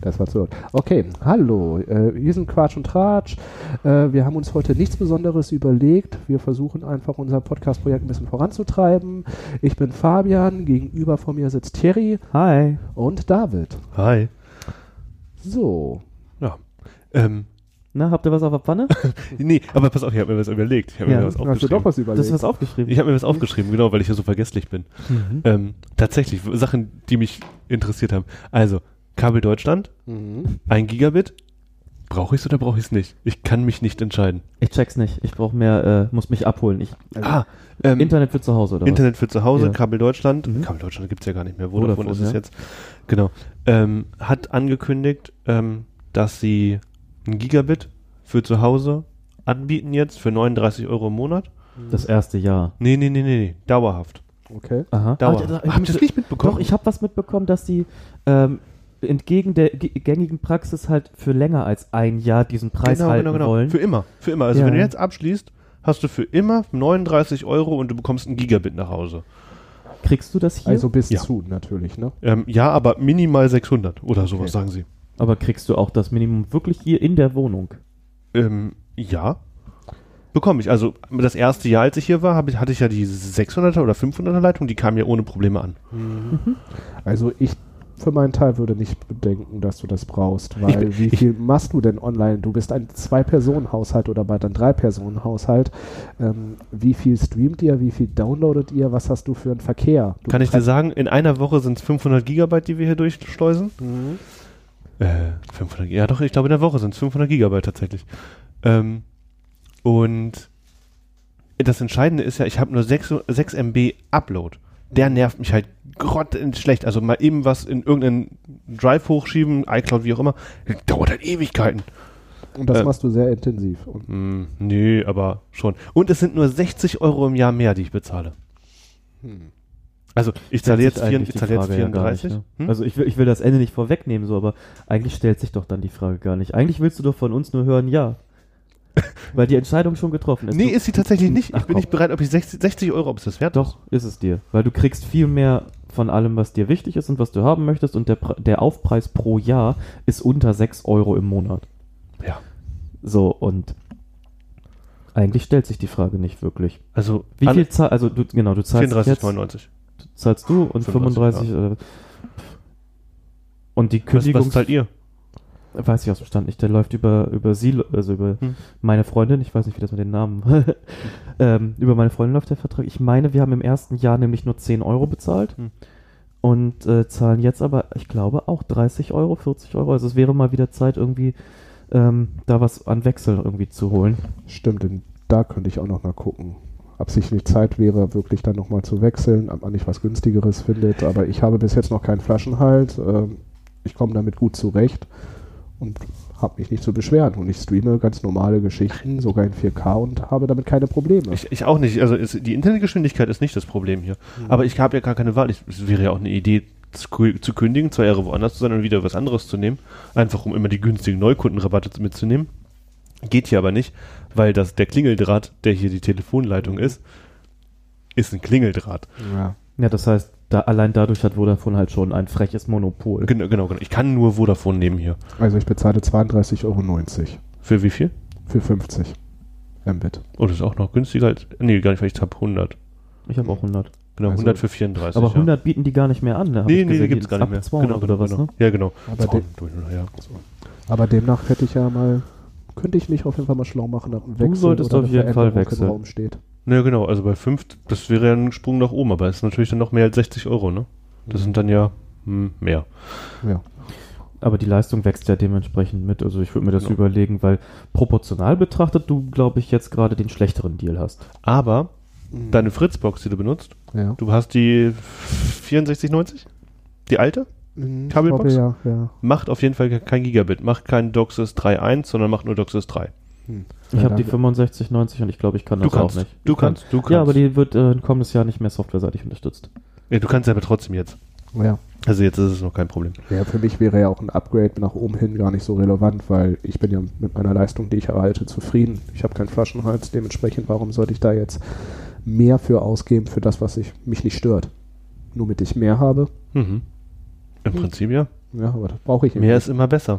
Das war zu laut. Okay, hallo. Äh, wir sind Quatsch und Tratsch. Äh, wir haben uns heute nichts Besonderes überlegt. Wir versuchen einfach unser Podcast-Projekt ein bisschen voranzutreiben. Ich bin Fabian. Gegenüber von mir sitzt Thierry Hi. und David. Hi. So. Ja. Ähm, Na, habt ihr was auf der Pfanne? nee, aber pass auf, ich habe mir was überlegt. Ich habe Ja. mir was Hast du aufgeschrieben. doch was Du überlegt? hast was aufgeschrieben. Ich habe mir was aufgeschrieben, genau, weil ich ja so vergesslich bin. Mhm. Ähm, tatsächlich, Sachen, die mich interessiert haben. Also, Kabel Deutschland, Mhm. ein Gigabit. Brauche ich es oder brauche ich es nicht? Ich kann mich nicht entscheiden. Ich check's nicht. Ich brauche mehr, äh, muss mich abholen. Ich, Also, ah, ähm, Internet für zu Hause oder Internet für zu Hause, Ja. Kabel Deutschland. Mhm. Kabel Deutschland gibt's ja gar nicht mehr. Vodafone, Vodafone, ist es ja. jetzt. Genau. Ähm, hat angekündigt, ähm, dass sie ein Gigabit für zu Hause anbieten jetzt für 39 Euro im Monat. was? Das erste Jahr. Nee, nee, nee, nee, nee. Dauerhaft. Okay. Aha. Dauerhaft. Ah, da- Habt ihr das nicht mitbekommen? Doch, ich habe was mitbekommen, dass die ähm, entgegen der gängigen Praxis halt für länger als ein Jahr diesen Preis genau, halten genau, genau. wollen. Für immer. Für immer. Also Ja. wenn du jetzt abschließt, hast du für immer 39 Euro und du bekommst ein Gigabit nach Hause. Kriegst du das hier? Also bis Ja. zu natürlich, ne? Ähm, ja, aber minimal 600 oder sowas, Okay. sagen sie. Aber kriegst du auch das Minimum wirklich hier in der Wohnung? Ähm, ja. Bekomme ich. Also das erste Jahr, als ich hier war, ich, hatte ich ja die 600er oder 500er Leitung, die kam ja ohne Probleme an. Also ich für meinen Teil würde nicht bedenken, dass du das brauchst, weil bin- wie ich- viel machst du denn online? Du bist ein Zwei-Personen-Haushalt oder bald ein Drei-Personen-Haushalt. Ähm, wie viel streamt ihr? Wie viel downloadet ihr? Was hast du für einen Verkehr? Du Kann ich dir sagen, in einer Woche sind es 500 Gigabyte, die wir hier durchschleusen. Mhm. Äh, 500, ja doch, ich glaube in der Woche sind es 500 Gigabyte tatsächlich. Ähm, und das Entscheidende ist ja, ich habe nur 6, 6 MB Upload. Der nervt mich halt grottenschlecht. Also mal eben was in irgendeinen Drive hochschieben, iCloud, wie auch immer, dauert halt Ewigkeiten. Und das Äh, machst du sehr intensiv. Und Hm, nee, aber schon. Und es sind nur 60 Euro im Jahr mehr, die ich bezahle. Also ich zahle jetzt, vier, eigentlich ich die zahle jetzt Frage ja gar 34. nicht, ne? Hm? Also ich will, ich will das Ende nicht vorwegnehmen, so, aber eigentlich stellt sich doch dann die Frage gar nicht. Eigentlich willst du doch von uns nur hören, ja. Weil die Entscheidung schon getroffen ist. nee, du, ist sie tatsächlich nicht. Ich Ach, bin komm. nicht bereit, ob ich 60, 60 Euro, ob es das wert ist. doch, ist es dir. Weil du kriegst viel mehr von allem, was dir wichtig ist und was du haben möchtest und der, der Aufpreis pro Jahr ist unter 6 Euro im Monat. Ja. So, und eigentlich stellt sich die Frage nicht wirklich. Also Wie viel zahlst, also du, genau, du zahlst jetzt, 34,99. zahlst du und 35, 35, äh, und die Was, Kündigung was zahlt ihr? Weiß ich aus dem Stand nicht. Der läuft über, über sie, also über Hm. meine Freundin. Ich weiß nicht, wie das mit den Namen. ähm, über meine Freundin läuft der Vertrag. Ich meine, wir haben im ersten Jahr nämlich nur 10 Euro bezahlt. Hm. Und äh, zahlen jetzt aber, ich glaube, auch 30 Euro, 40 Euro. Also es wäre mal wieder Zeit, irgendwie ähm, da was an Wechsel irgendwie zu holen. stimmt, denn da könnte ich auch noch mal gucken. Absichtlich Zeit wäre, wirklich dann noch mal zu wechseln, ob man nicht was günstigeres findet. Aber ich habe bis jetzt noch keinen Flaschenhalt. Ähm, ich komme damit gut zurecht und habe mich nicht zu beschweren. Und ich streame ganz normale Geschichten, sogar in 4K und habe damit keine Probleme. Ich, ich auch nicht. Also ist, die Internetgeschwindigkeit ist nicht das Problem hier. Aber ich habe ja gar keine Wahl. Ich, es wäre ja auch eine Idee zu, zu kündigen, zwei Jahre woanders zu sein und wieder was anderes zu nehmen. Einfach um immer die günstigen Neukundenrabatte mitzunehmen. Geht hier aber nicht, weil das, der Klingeldraht, der hier die Telefonleitung ist, ist ein Klingeldraht. ja. Ja, das heißt, da, allein dadurch hat Vodafone halt schon ein freches Monopol. Genau, genau, genau. Ich kann nur Vodafone nehmen hier. Also ich bezahle 32,90 Euro Für wie viel? für 50 Mbit. Oh, das ist auch noch günstiger als. Nee, gar nicht, weil ich habe 100. Ich habe auch 100. Genau, Also- 100 für 34. Aber ja. 100 bieten die gar nicht mehr an. Ne? Nee, nee, die gibt es gar nicht mehr. ab 200 genau, oder was, genau. ne? Ja, genau. Aber, de 200, ja. aber demnach hätte ich ja mal, könnte ich mich auf jeden Fall mal schlau machen nach einem Wechsel solltest oder auf eine jeden Fall wechseln. im Raum steht. Ja, genau, also bei 5, das wäre ja ein Sprung nach oben, aber es ist natürlich dann noch mehr als 60 Euro, ne? Das sind dann ja hm, mehr. Ja. Aber die Leistung wächst ja dementsprechend mit. Also ich würde mir das Genau. überlegen, weil proportional betrachtet du, glaube ich, jetzt gerade den schlechteren Deal hast. Aber deine Fritzbox, die du benutzt, Ja. du hast die 6490? Die alte? Mhm, Kabelbox? glaube, Ja, ja. Macht auf jeden Fall kein Gigabit, macht kein DOCSIS 3.1, sondern macht nur DOCSIS 3. Ich Ja, habe die da- 6590 und ich glaube, ich kann Du das kannst, auch nicht. du kannst, du kannst. Ja, aber die wird äh, ein kommendes Jahr nicht mehr softwareseitig unterstützt. ja, du kannst aber trotzdem jetzt. Ja. Also jetzt ist es noch kein Problem. ja, für mich wäre ja auch ein Upgrade nach oben hin gar nicht so relevant, weil ich bin ja mit meiner Leistung, die ich erhalte, zufrieden. Ich habe keinen Flaschenhals, dementsprechend, warum sollte ich da jetzt mehr für ausgeben, für das, was ich, mich nicht stört? Nur mit ich mehr habe. Mhm. Im Hm. Prinzip ja. Ja, aber das brauche ich Mehr nicht. ist immer besser.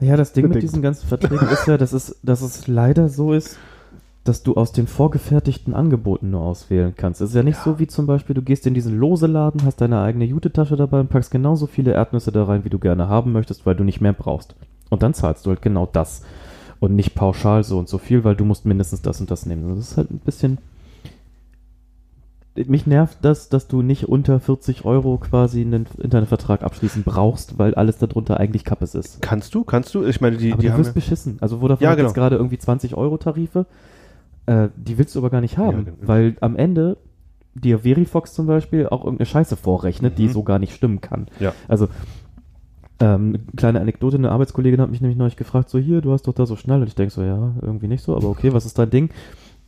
Ja, das Ding mit Bedingt. diesen ganzen Verträgen ist ja, dass es, dass es leider so ist, dass du aus den vorgefertigten Angeboten nur auswählen kannst. Es ist ja nicht so wie zum Beispiel, du gehst in diesen Loseladen, hast deine eigene Jute-Tasche dabei und packst genauso viele Erdnüsse da rein, wie du gerne haben möchtest, weil du nicht mehr brauchst. Und dann zahlst du halt genau das. Und nicht pauschal so und so viel, weil du musst mindestens das und das nehmen. Das ist halt ein bisschen. Mich nervt das, dass du nicht unter 40 Euro quasi einen Internetvertrag abschließen brauchst, weil alles darunter eigentlich Kappes ist. Kannst du? Kannst du? Ich meine, die, aber die du wirst ja, beschissen. Also Vodafone Ja, hat genau. jetzt gerade irgendwie 20 Euro Tarife. Äh, die willst du aber gar nicht haben, Ja, genau. weil am Ende dir Verifox zum Beispiel auch irgendeine Scheiße vorrechnet, die Mhm. so gar nicht stimmen kann. Ja. Also ähm, kleine Anekdote, eine Arbeitskollegin hat mich nämlich neulich gefragt, so hier, du hast doch da so schnell und ich denke so, ja, irgendwie nicht so, aber okay, was ist dein Ding?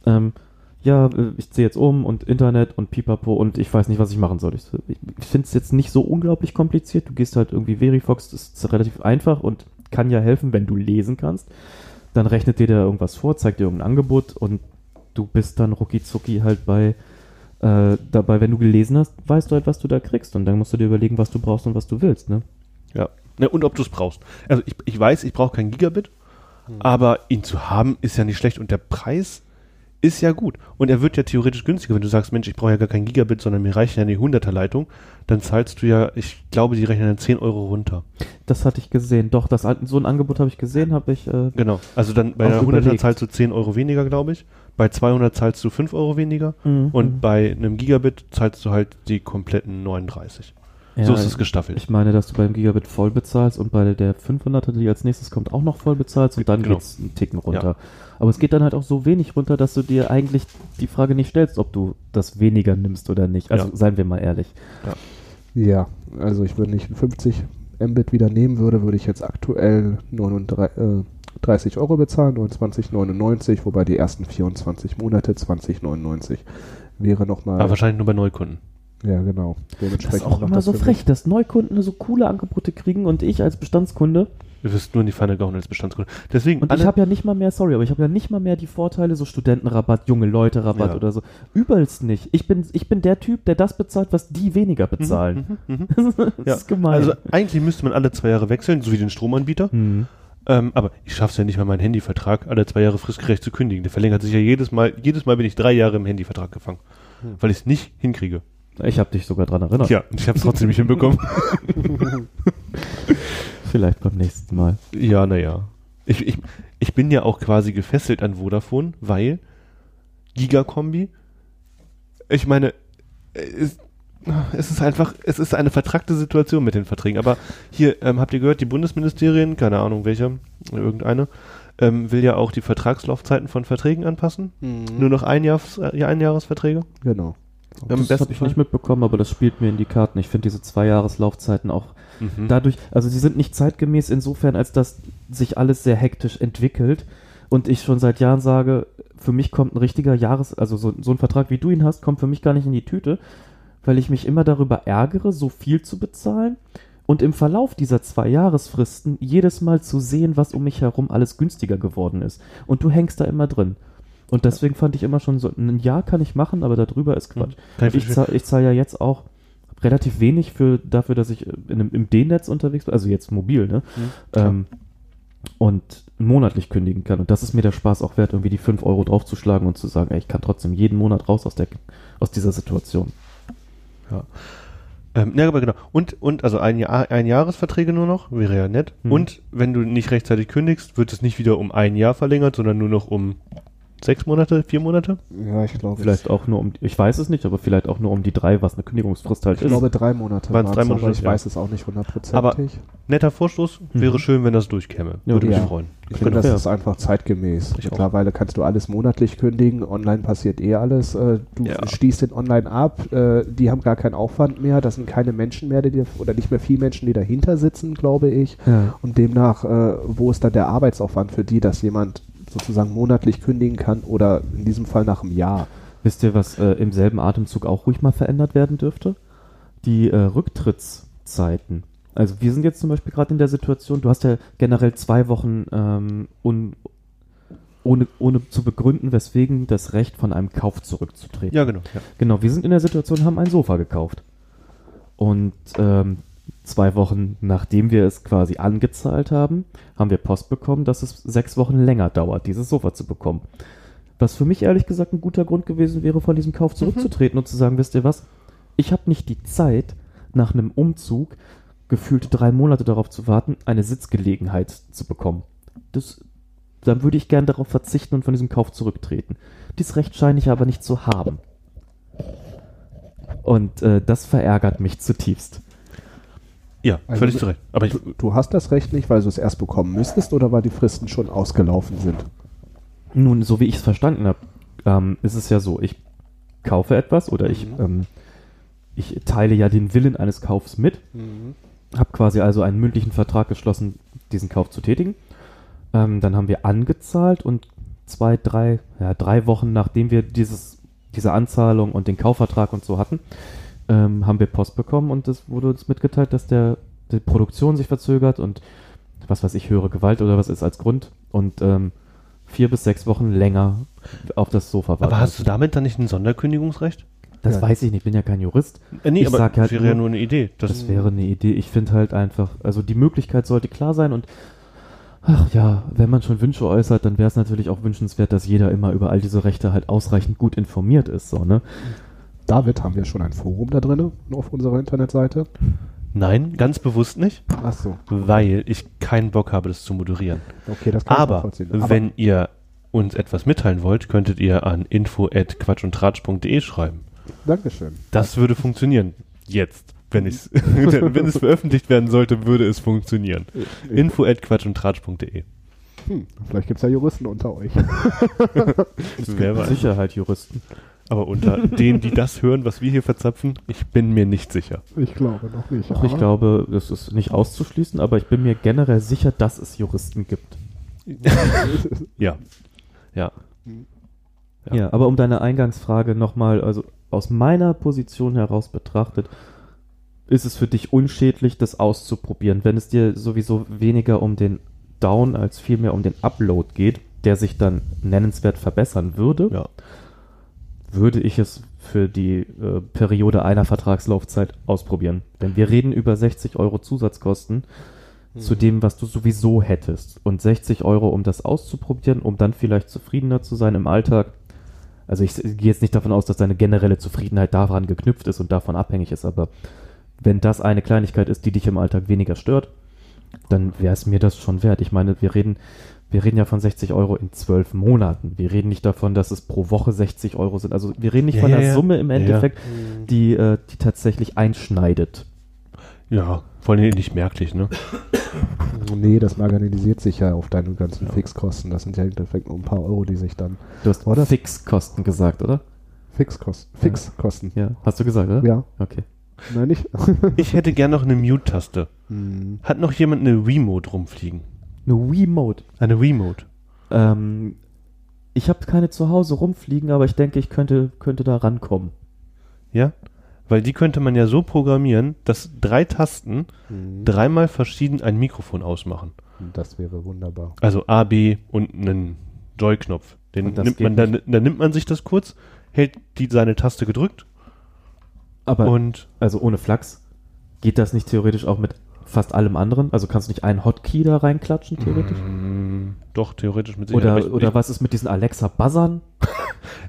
Ähm, ja, äh, ich ziehe jetzt um und Internet und Pipapo und ich weiß nicht, was ich machen soll. Ich, ich finde es jetzt nicht so unglaublich kompliziert. Du gehst halt irgendwie Verifox, das ist relativ einfach und kann ja helfen, wenn du lesen kannst. Dann rechnet dir der irgendwas vor, zeigt dir irgendein Angebot und du bist dann rucki zucki halt bei äh, dabei, wenn du gelesen hast, weißt du halt, was du da kriegst und dann musst du dir überlegen, was du brauchst und was du willst, ne? ja. Ne, und ob du es brauchst. Also ich, ich weiß, ich brauche kein Gigabit, aber ihn zu haben ist ja nicht schlecht und der Preis ist ja gut. Und er wird ja theoretisch günstiger, wenn du sagst, Mensch, ich brauche ja gar kein Gigabit, sondern mir reicht ja eine 100er Leitung, dann zahlst du ja, ich glaube, die rechnen dann 10 Euro runter. Das hatte ich gesehen. Doch, das, so ein Angebot habe ich gesehen, habe ich. Äh, Genau. Also dann bei einer 100er überlegt. zahlst du 10 Euro weniger, glaube ich. Bei 200 zahlst du 5 Euro weniger. Mhm. Und bei einem Gigabit zahlst du halt die kompletten 39. ja, so ist es gestaffelt. Ich meine, dass du beim Gigabit voll bezahlst und bei der 500er, die als nächstes kommt, auch noch voll bezahlst und dann Genau. geht's einen Ticken runter. Aber es geht dann halt auch so wenig runter, dass du dir eigentlich die Frage nicht stellst, ob du das weniger nimmst oder nicht. Also Ja. seien wir mal ehrlich. Ja, also ich würde nicht 50 Mbit wieder nehmen würde, würde ich jetzt aktuell 39, äh, 30 Euro bezahlen, 29,99, wobei die ersten 24 Monate 20,99 wäre nochmal. Aber wahrscheinlich nur bei Neukunden. Ja, genau. Das ist Dementsprechend auch immer so frech, dass Neukunden so coole Angebote kriegen und ich als Bestandskunde. Du wirst nur in die Pfanne gehauen als Bestandskunde. Deswegen, Und ich habe ja nicht mal mehr, sorry, aber ich habe ja nicht mal mehr die Vorteile, so Studentenrabatt, junge Leute Rabatt Ja. oder so. Übelst nicht. Ich bin, ich bin der Typ, der das bezahlt, was die weniger bezahlen. Mhm, mhm. das Ja. ist gemein. Also eigentlich müsste man alle zwei Jahre wechseln, so wie den Stromanbieter. hm. Ähm, aber ich schaffe es ja nicht mal, meinen Handyvertrag alle zwei Jahre fristgerecht zu kündigen. Der verlängert sich ja jedes Mal. Jedes Mal bin ich drei Jahre im Handyvertrag gefangen, Hm. weil ich es nicht hinkriege. Ich habe dich sogar dran erinnert. Ja, ich habe es trotzdem nicht hinbekommen. Vielleicht beim nächsten Mal. Ja, naja. Ich, ich, ich bin ja auch quasi gefesselt an Vodafone, weil Gigakombi, ich meine, es, es ist einfach, es ist eine vertrackte Situation mit den Verträgen. Aber hier, ähm, habt ihr gehört, die Bundesministerien, keine Ahnung welcher, irgendeine, ähm, will ja auch die Vertragslaufzeiten von Verträgen anpassen. Mhm. Nur noch ein Jahres, äh, Einjahresverträge. Genau. Im das besten habe ich Fall. nicht mitbekommen, aber das spielt mir in die Karten. Ich finde diese zwei Jahreslaufzeiten auch Mhm. dadurch, also sie sind nicht zeitgemäß insofern, als dass sich alles sehr hektisch entwickelt und ich schon seit Jahren sage, für mich kommt ein richtiger Jahres, also so, so ein Vertrag wie du ihn hast, kommt für mich gar nicht in die Tüte, weil ich mich immer darüber ärgere, so viel zu bezahlen und im Verlauf dieser zwei Jahresfristen jedes Mal zu sehen, was um mich herum alles günstiger geworden ist. Und du hängst da immer drin. Und deswegen fand ich immer schon so, ein Jahr kann ich machen, aber darüber ist Quatsch. Kann ich Ich zahle zahl ja jetzt auch relativ wenig für dafür, dass ich in einem, im D-Netz unterwegs bin, also jetzt mobil, ne? klar. Ähm, und monatlich kündigen kann. Und das ist mir der Spaß auch wert, irgendwie die 5 Euro draufzuschlagen und zu sagen, ey, ich kann trotzdem jeden Monat raus aus, der, aus dieser Situation. Ähm, ja, aber genau. Und, und also ein, Jahr, ein Jahresverträge nur noch, wäre ja nett. Mhm. Und wenn du nicht rechtzeitig kündigst, wird es nicht wieder um ein Jahr verlängert, sondern nur noch um sechs Monate, vier Monate? Ja, ich glaube. Vielleicht auch nur um, ich weiß es nicht, aber vielleicht auch nur um die drei, was eine Kündigungsfrist halt Ich ist. glaube, drei Monate Waren's waren's, drei Monate, aber ich ja. weiß es auch nicht hundertprozentig. Netter Vorstoß, Mhm. wäre schön, wenn das durchkäme. Ja, Würde mich ja. freuen. Ich finde, Genau. das Ja. ist einfach zeitgemäß. Ich auch. Mittlerweile kannst du alles monatlich kündigen. Online passiert eh alles. Äh, Du Ja. schließt den Online ab. Äh, Die haben gar keinen Aufwand mehr. Das sind keine Menschen mehr, die dir- oder nicht mehr viele Menschen, die dahinter sitzen, glaube ich. Ja. Und demnach, äh, wo ist dann der Arbeitsaufwand für die, dass jemand sozusagen monatlich kündigen kann oder in diesem Fall nach einem Jahr? Wisst ihr, was äh, im selben Atemzug auch ruhig mal verändert werden dürfte? Die äh, Rücktrittszeiten. Also wir sind jetzt zum Beispiel gerade in der Situation, du hast ja generell zwei Wochen ähm, un, ohne, ohne zu begründen, weswegen das Recht von einem Kauf zurückzutreten. Ja, genau. Ja. Genau, wir sind in der Situation, haben ein Sofa gekauft. Und ähm, zwei Wochen nachdem wir es quasi angezahlt haben, haben wir Post bekommen, dass es sechs Wochen länger dauert, dieses Sofa zu bekommen. Was für mich ehrlich gesagt ein guter Grund gewesen wäre, von diesem Kauf zurückzutreten und zu sagen, wisst ihr was, ich habe nicht die Zeit, nach einem Umzug gefühlte drei Monate darauf zu warten, eine Sitzgelegenheit zu bekommen. Das, dann würde ich gern darauf verzichten und von diesem Kauf zurücktreten. Dies Recht scheine ich aber nicht zu haben. Und äh, das verärgert mich zutiefst. Ja, Also völlig zu Recht. Aber Du, du hast das Recht nicht, weil du es erst bekommen müsstest oder weil die Fristen schon ausgelaufen sind? Nun, so wie ich es verstanden habe, ähm, ist es ja so, ich kaufe etwas oder ich, ähm, ich teile ja den Willen eines Kaufs mit, habe quasi also einen mündlichen Vertrag geschlossen, diesen Kauf zu tätigen. Ähm, dann haben wir angezahlt und zwei, drei, ja, drei Wochen nachdem wir dieses, diese Anzahlung und den Kaufvertrag und so hatten, ähm, haben wir Post bekommen und es wurde uns mitgeteilt, dass der, die Produktion sich verzögert und was weiß ich, höhere Gewalt oder was ist als Grund und ähm, vier bis sechs Wochen länger auf das Sofa warten. aber hast du damit dann nicht ein Sonderkündigungsrecht? Das Ja. weiß ich nicht, ich bin ja kein Jurist. Äh, nee, Ich aber halt das wäre ja nur- nur eine Idee. Das, Das wäre eine Idee. Ich finde halt einfach, also die Möglichkeit sollte klar sein und ach ja, wenn man schon Wünsche äußert, dann wäre es natürlich auch wünschenswert, dass jeder immer über all diese Rechte halt ausreichend gut informiert ist, so, ne? David, haben wir schon ein Forum da drin auf unserer Internetseite? Nein, ganz bewusst nicht, Ach so, weil ich keinen Bock habe, das zu moderieren. okay, das kann ich Aber nachvollziehen. Aber wenn ihr uns etwas mitteilen wollt, könntet ihr an info@quatschundtratsch.de schreiben. Dankeschön. Das würde funktionieren. Jetzt. Wenn, wenn es veröffentlicht werden sollte, würde es funktionieren. info@quatschundtratsch.de. Hm, vielleicht gibt es ja Juristen unter euch. Mit weiß. Sicherheit Juristen. Aber unter denen, die das hören, was wir hier verzapfen, ich bin mir nicht sicher. Ich glaube noch nicht. Auch ich glaube, das ist nicht auszuschließen, aber ich bin mir generell sicher, dass es Juristen gibt. Ja. Ja. Ja. Ja, aber um deine Eingangsfrage nochmal, also aus meiner Position heraus betrachtet, ist es für dich unschädlich, das auszuprobieren, wenn es dir sowieso weniger um den Down als vielmehr um den Upload geht, der sich dann nennenswert verbessern würde, Ja. Würde ich es für die äh, Periode einer Vertragslaufzeit ausprobieren. Denn wir reden über 60 Euro Zusatzkosten zu dem, was du sowieso hättest. Und 60 Euro, um das auszuprobieren, um dann vielleicht zufriedener zu sein im Alltag. Also ich, s- gehe jetzt nicht davon aus, dass deine generelle Zufriedenheit daran geknüpft ist und davon abhängig ist, aber wenn das eine Kleinigkeit ist, die dich im Alltag weniger stört, dann wäre es mir das schon wert. Ich meine, wir reden, wir reden ja von 60 Euro in zwölf Monaten. Wir reden nicht davon, dass es pro Woche 60 Euro sind. Also wir reden nicht Ja, von der ja. Summe im Ja, ja. Endeffekt, die, äh, die tatsächlich einschneidet. Ja, vor allem nicht merklich, ne? Nee, das marginalisiert sich ja auf deine ganzen Ja. Fixkosten. Das sind ja im Endeffekt nur ein paar Euro, die sich dann. Du hast Oder? Fixkosten gesagt, oder? Fixkosten. Fixkosten. Ja. Hast du gesagt, oder? Ja. Okay. Nein, nicht? Ich hätte gern noch eine Mute-Taste. Hm. Hat noch jemand eine Remote rumfliegen? Eine Wii-Mode. Eine Remote. Ähm, ich habe keine zu Hause rumfliegen, aber ich denke, ich könnte, könnte da rankommen. Ja? Weil die könnte man ja so programmieren, dass drei Tasten Hm. dreimal verschieden ein Mikrofon ausmachen. Das wäre wunderbar. Also A, B und einen Joy-Knopf. Den nimmt man, dann, dann nimmt man sich das kurz, hält die seine Taste gedrückt Aber, und also ohne Flachs, geht das nicht theoretisch auch mit fast allem anderen? Also kannst du nicht einen Hotkey da reinklatschen, theoretisch? Mm, doch, theoretisch mit Sicherheit. Oder, oder was ist mit diesen Alexa-Buzzern?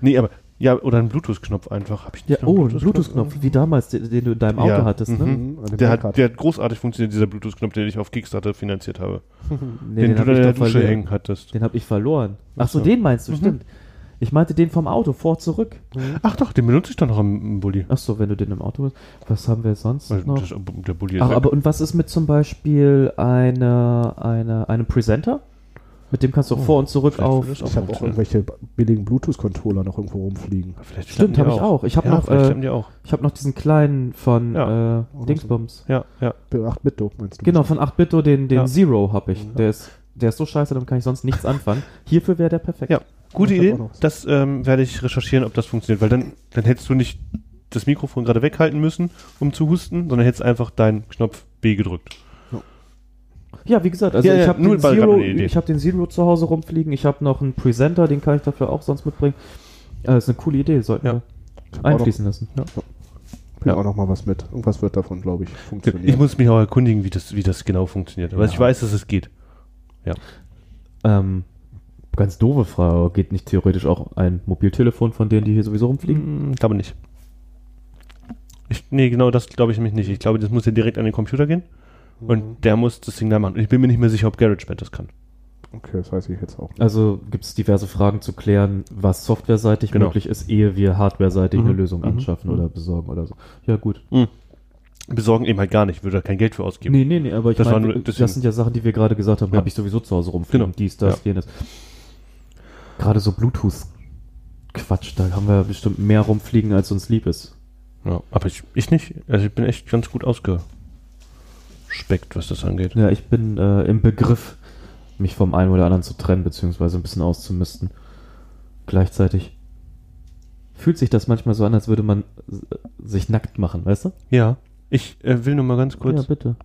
Nee, aber ja, oder ein Bluetooth-Knopf einfach. Hab ich Ja, einen oh, ein Bluetooth-Knopf, wie damals, den, den du in deinem Auto Ja. hattest, ne? Mhm. Der hat, der hat großartig funktioniert, dieser Bluetooth-Knopf, den ich auf Kickstarter finanziert habe. Nee, den, du hab da in der Dusche hängen hattest. Den habe ich verloren. Ach so. den meinst du, Mhm. stimmt. Ich meinte den vom Auto, vor, zurück. Ach doch, den benutze ich doch noch im, im Bulli. Ach so, wenn du den im Auto hast. Was haben wir sonst Weil noch? das, der Bulli ist Ach, weg. aber und was ist mit zum Beispiel einer, einer, einem Presenter? Mit dem kannst du auch Oh, vor und zurück auf. Ich habe auch irgendwelche billigen Bluetooth-Controller noch irgendwo rumfliegen. Vielleicht Stimmt, habe ich auch. Ich habe ja, noch, äh, ich habe noch diesen kleinen von Ja. äh, Dingsbums. Ja, ja. 8-Bit-Do meinst du? Genau, von 8-Bit-Do, den, den Ja. Zero habe ich. Mhm. Der ist, der ist so scheiße, damit kann ich sonst nichts anfangen. Hierfür wäre der perfekt. Ja. Gute Idee. Das ähm, werde ich recherchieren, ob das funktioniert, weil dann, dann hättest du nicht das Mikrofon gerade weghalten müssen, um zu husten, sondern hättest einfach deinen Knopf B gedrückt. Ja, wie gesagt, also Ja, ich ja, habe nur den, Zero, gerade eine Idee. ich hab den Zero zu Hause rumfliegen. Ich habe noch einen Presenter, den kann ich dafür auch sonst mitbringen. Äh, das ist eine coole Idee, sollten Ja. wir noch einfließen lassen. bring Ja. auch noch mal was mit. Irgendwas wird davon, glaube ich, funktionieren. Ich muss mich auch erkundigen, wie das, wie das genau funktioniert. Aber Ja. ich weiß, dass es geht. Ähm, ganz doofe Frage, geht nicht theoretisch auch ein Mobiltelefon von denen, die hier sowieso rumfliegen? Hm, glaube nicht. Ich, nee, genau das glaube ich nämlich nicht. Ich glaube, das muss ja direkt an den Computer gehen Mhm. und der muss das Signal machen. Und ich bin mir nicht mehr sicher, ob GarageBand das kann. Okay, das weiß ich jetzt auch. nicht. Also gibt es diverse Fragen zu klären, was softwareseitig Genau. möglich ist, ehe wir hardwareseitig eine Mhm. Lösung Mhm. anschaffen Mhm. oder besorgen oder so. Ja, gut. Besorgen eben halt gar nicht, würde da kein Geld für ausgeben. Nee, nee, nee, aber ich Das meine, das sind ja Sachen, die wir gerade gesagt haben, Ja. habe ich sowieso zu Hause rumfliegen. Genau. Dies, das, Ja. jenes. Gerade so Bluetooth-Quatsch, da haben wir bestimmt mehr rumfliegen, als uns lieb ist. Ja, aber ich, ich nicht. Also ich bin echt ganz gut ausgespeckt, was das angeht. Ja, ich bin äh, im Begriff, mich vom einen oder anderen zu trennen, beziehungsweise ein bisschen auszumisten. Gleichzeitig fühlt sich das manchmal so an, als würde man äh, sich nackt machen, weißt du? Ja. Ich äh, will nur mal ganz kurz, Ja, bitte.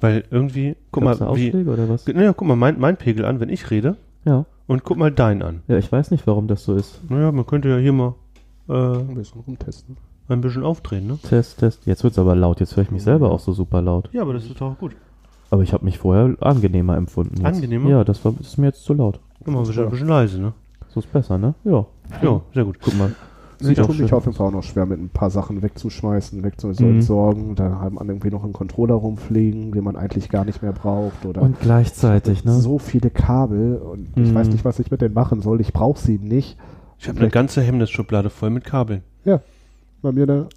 weil irgendwie, guck Gab's mal, wie, oder was? naja, guck mal, mein, mein Pegel an, wenn ich rede Ja. Und guck mal deinen an. Ja, ich weiß nicht, warum das so ist. Naja, man könnte ja hier mal äh, Ein bisschen rumtesten. ein bisschen aufdrehen, ne? Test, Test. Jetzt wird's aber laut. Jetzt höre ich mich selber auch so super laut. Ja, aber das ist doch gut. Aber ich habe mich vorher angenehmer empfunden. Jetzt. Angenehmer? Ja, das war das ist mir jetzt zu laut. Immer ein bisschen, ein bisschen leise, ne? So ist besser, ne? Ja. Ja, sehr gut. Guck mal. Ich tue mich auf jeden Fall auch noch schwer, mit ein paar Sachen wegzuschmeißen, Mhm. wegzuentsorgen. Da haben man irgendwie noch einen Controller rumfliegen, den man eigentlich gar nicht mehr braucht. Oder Und gleichzeitig, ne? so viele Kabel und ich Mhm. weiß nicht, was ich mit denen machen soll. Ich brauche sie nicht. Ich habe eine ganze Hemmnisschublade voll mit Kabeln. Bei mir der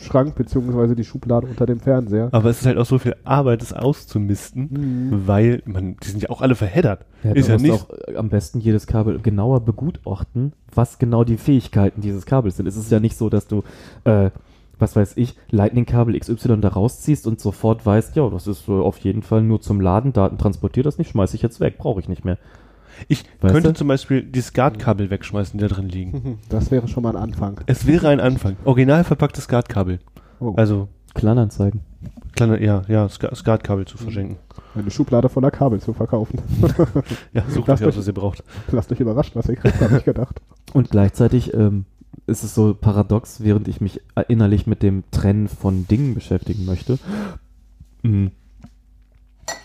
Schrank beziehungsweise die Schublade unter dem Fernseher. Aber es ist halt auch so viel Arbeit, das auszumisten, Mhm. weil man, die sind ja auch alle verheddert. Ja, ist du ja musst nicht. auch am besten jedes Kabel genauer begutachten, was genau die Fähigkeiten dieses Kabels sind. Es ist ja nicht so, dass du, äh, was weiß ich, Lightning-Kabel XY da rausziehst und sofort weißt, ja, das ist äh, auf jeden Fall nur zum Laden, Daten transportiert das nicht, schmeiße ich jetzt weg, brauche ich nicht mehr. Ich Weißt könnte du? zum Beispiel die SCART-Kabel wegschmeißen, die da drin liegen. Mhm. Das wäre schon mal ein Anfang. Es wäre ein Anfang. Original verpacktes SCART-Kabel. Oh, Also, Kleinanzeigen. kleine, ja, ja, Ska- SCART-Kabel zu verschenken. eine Schublade voller Kabel zu verkaufen. Ja, sucht euch aus, was ihr braucht. Lasst euch überraschen, was ihr kriegt, habe ich gedacht. Und gleichzeitig ähm, ist es so paradox, während ich mich innerlich mit dem Trennen von Dingen beschäftigen möchte, mh,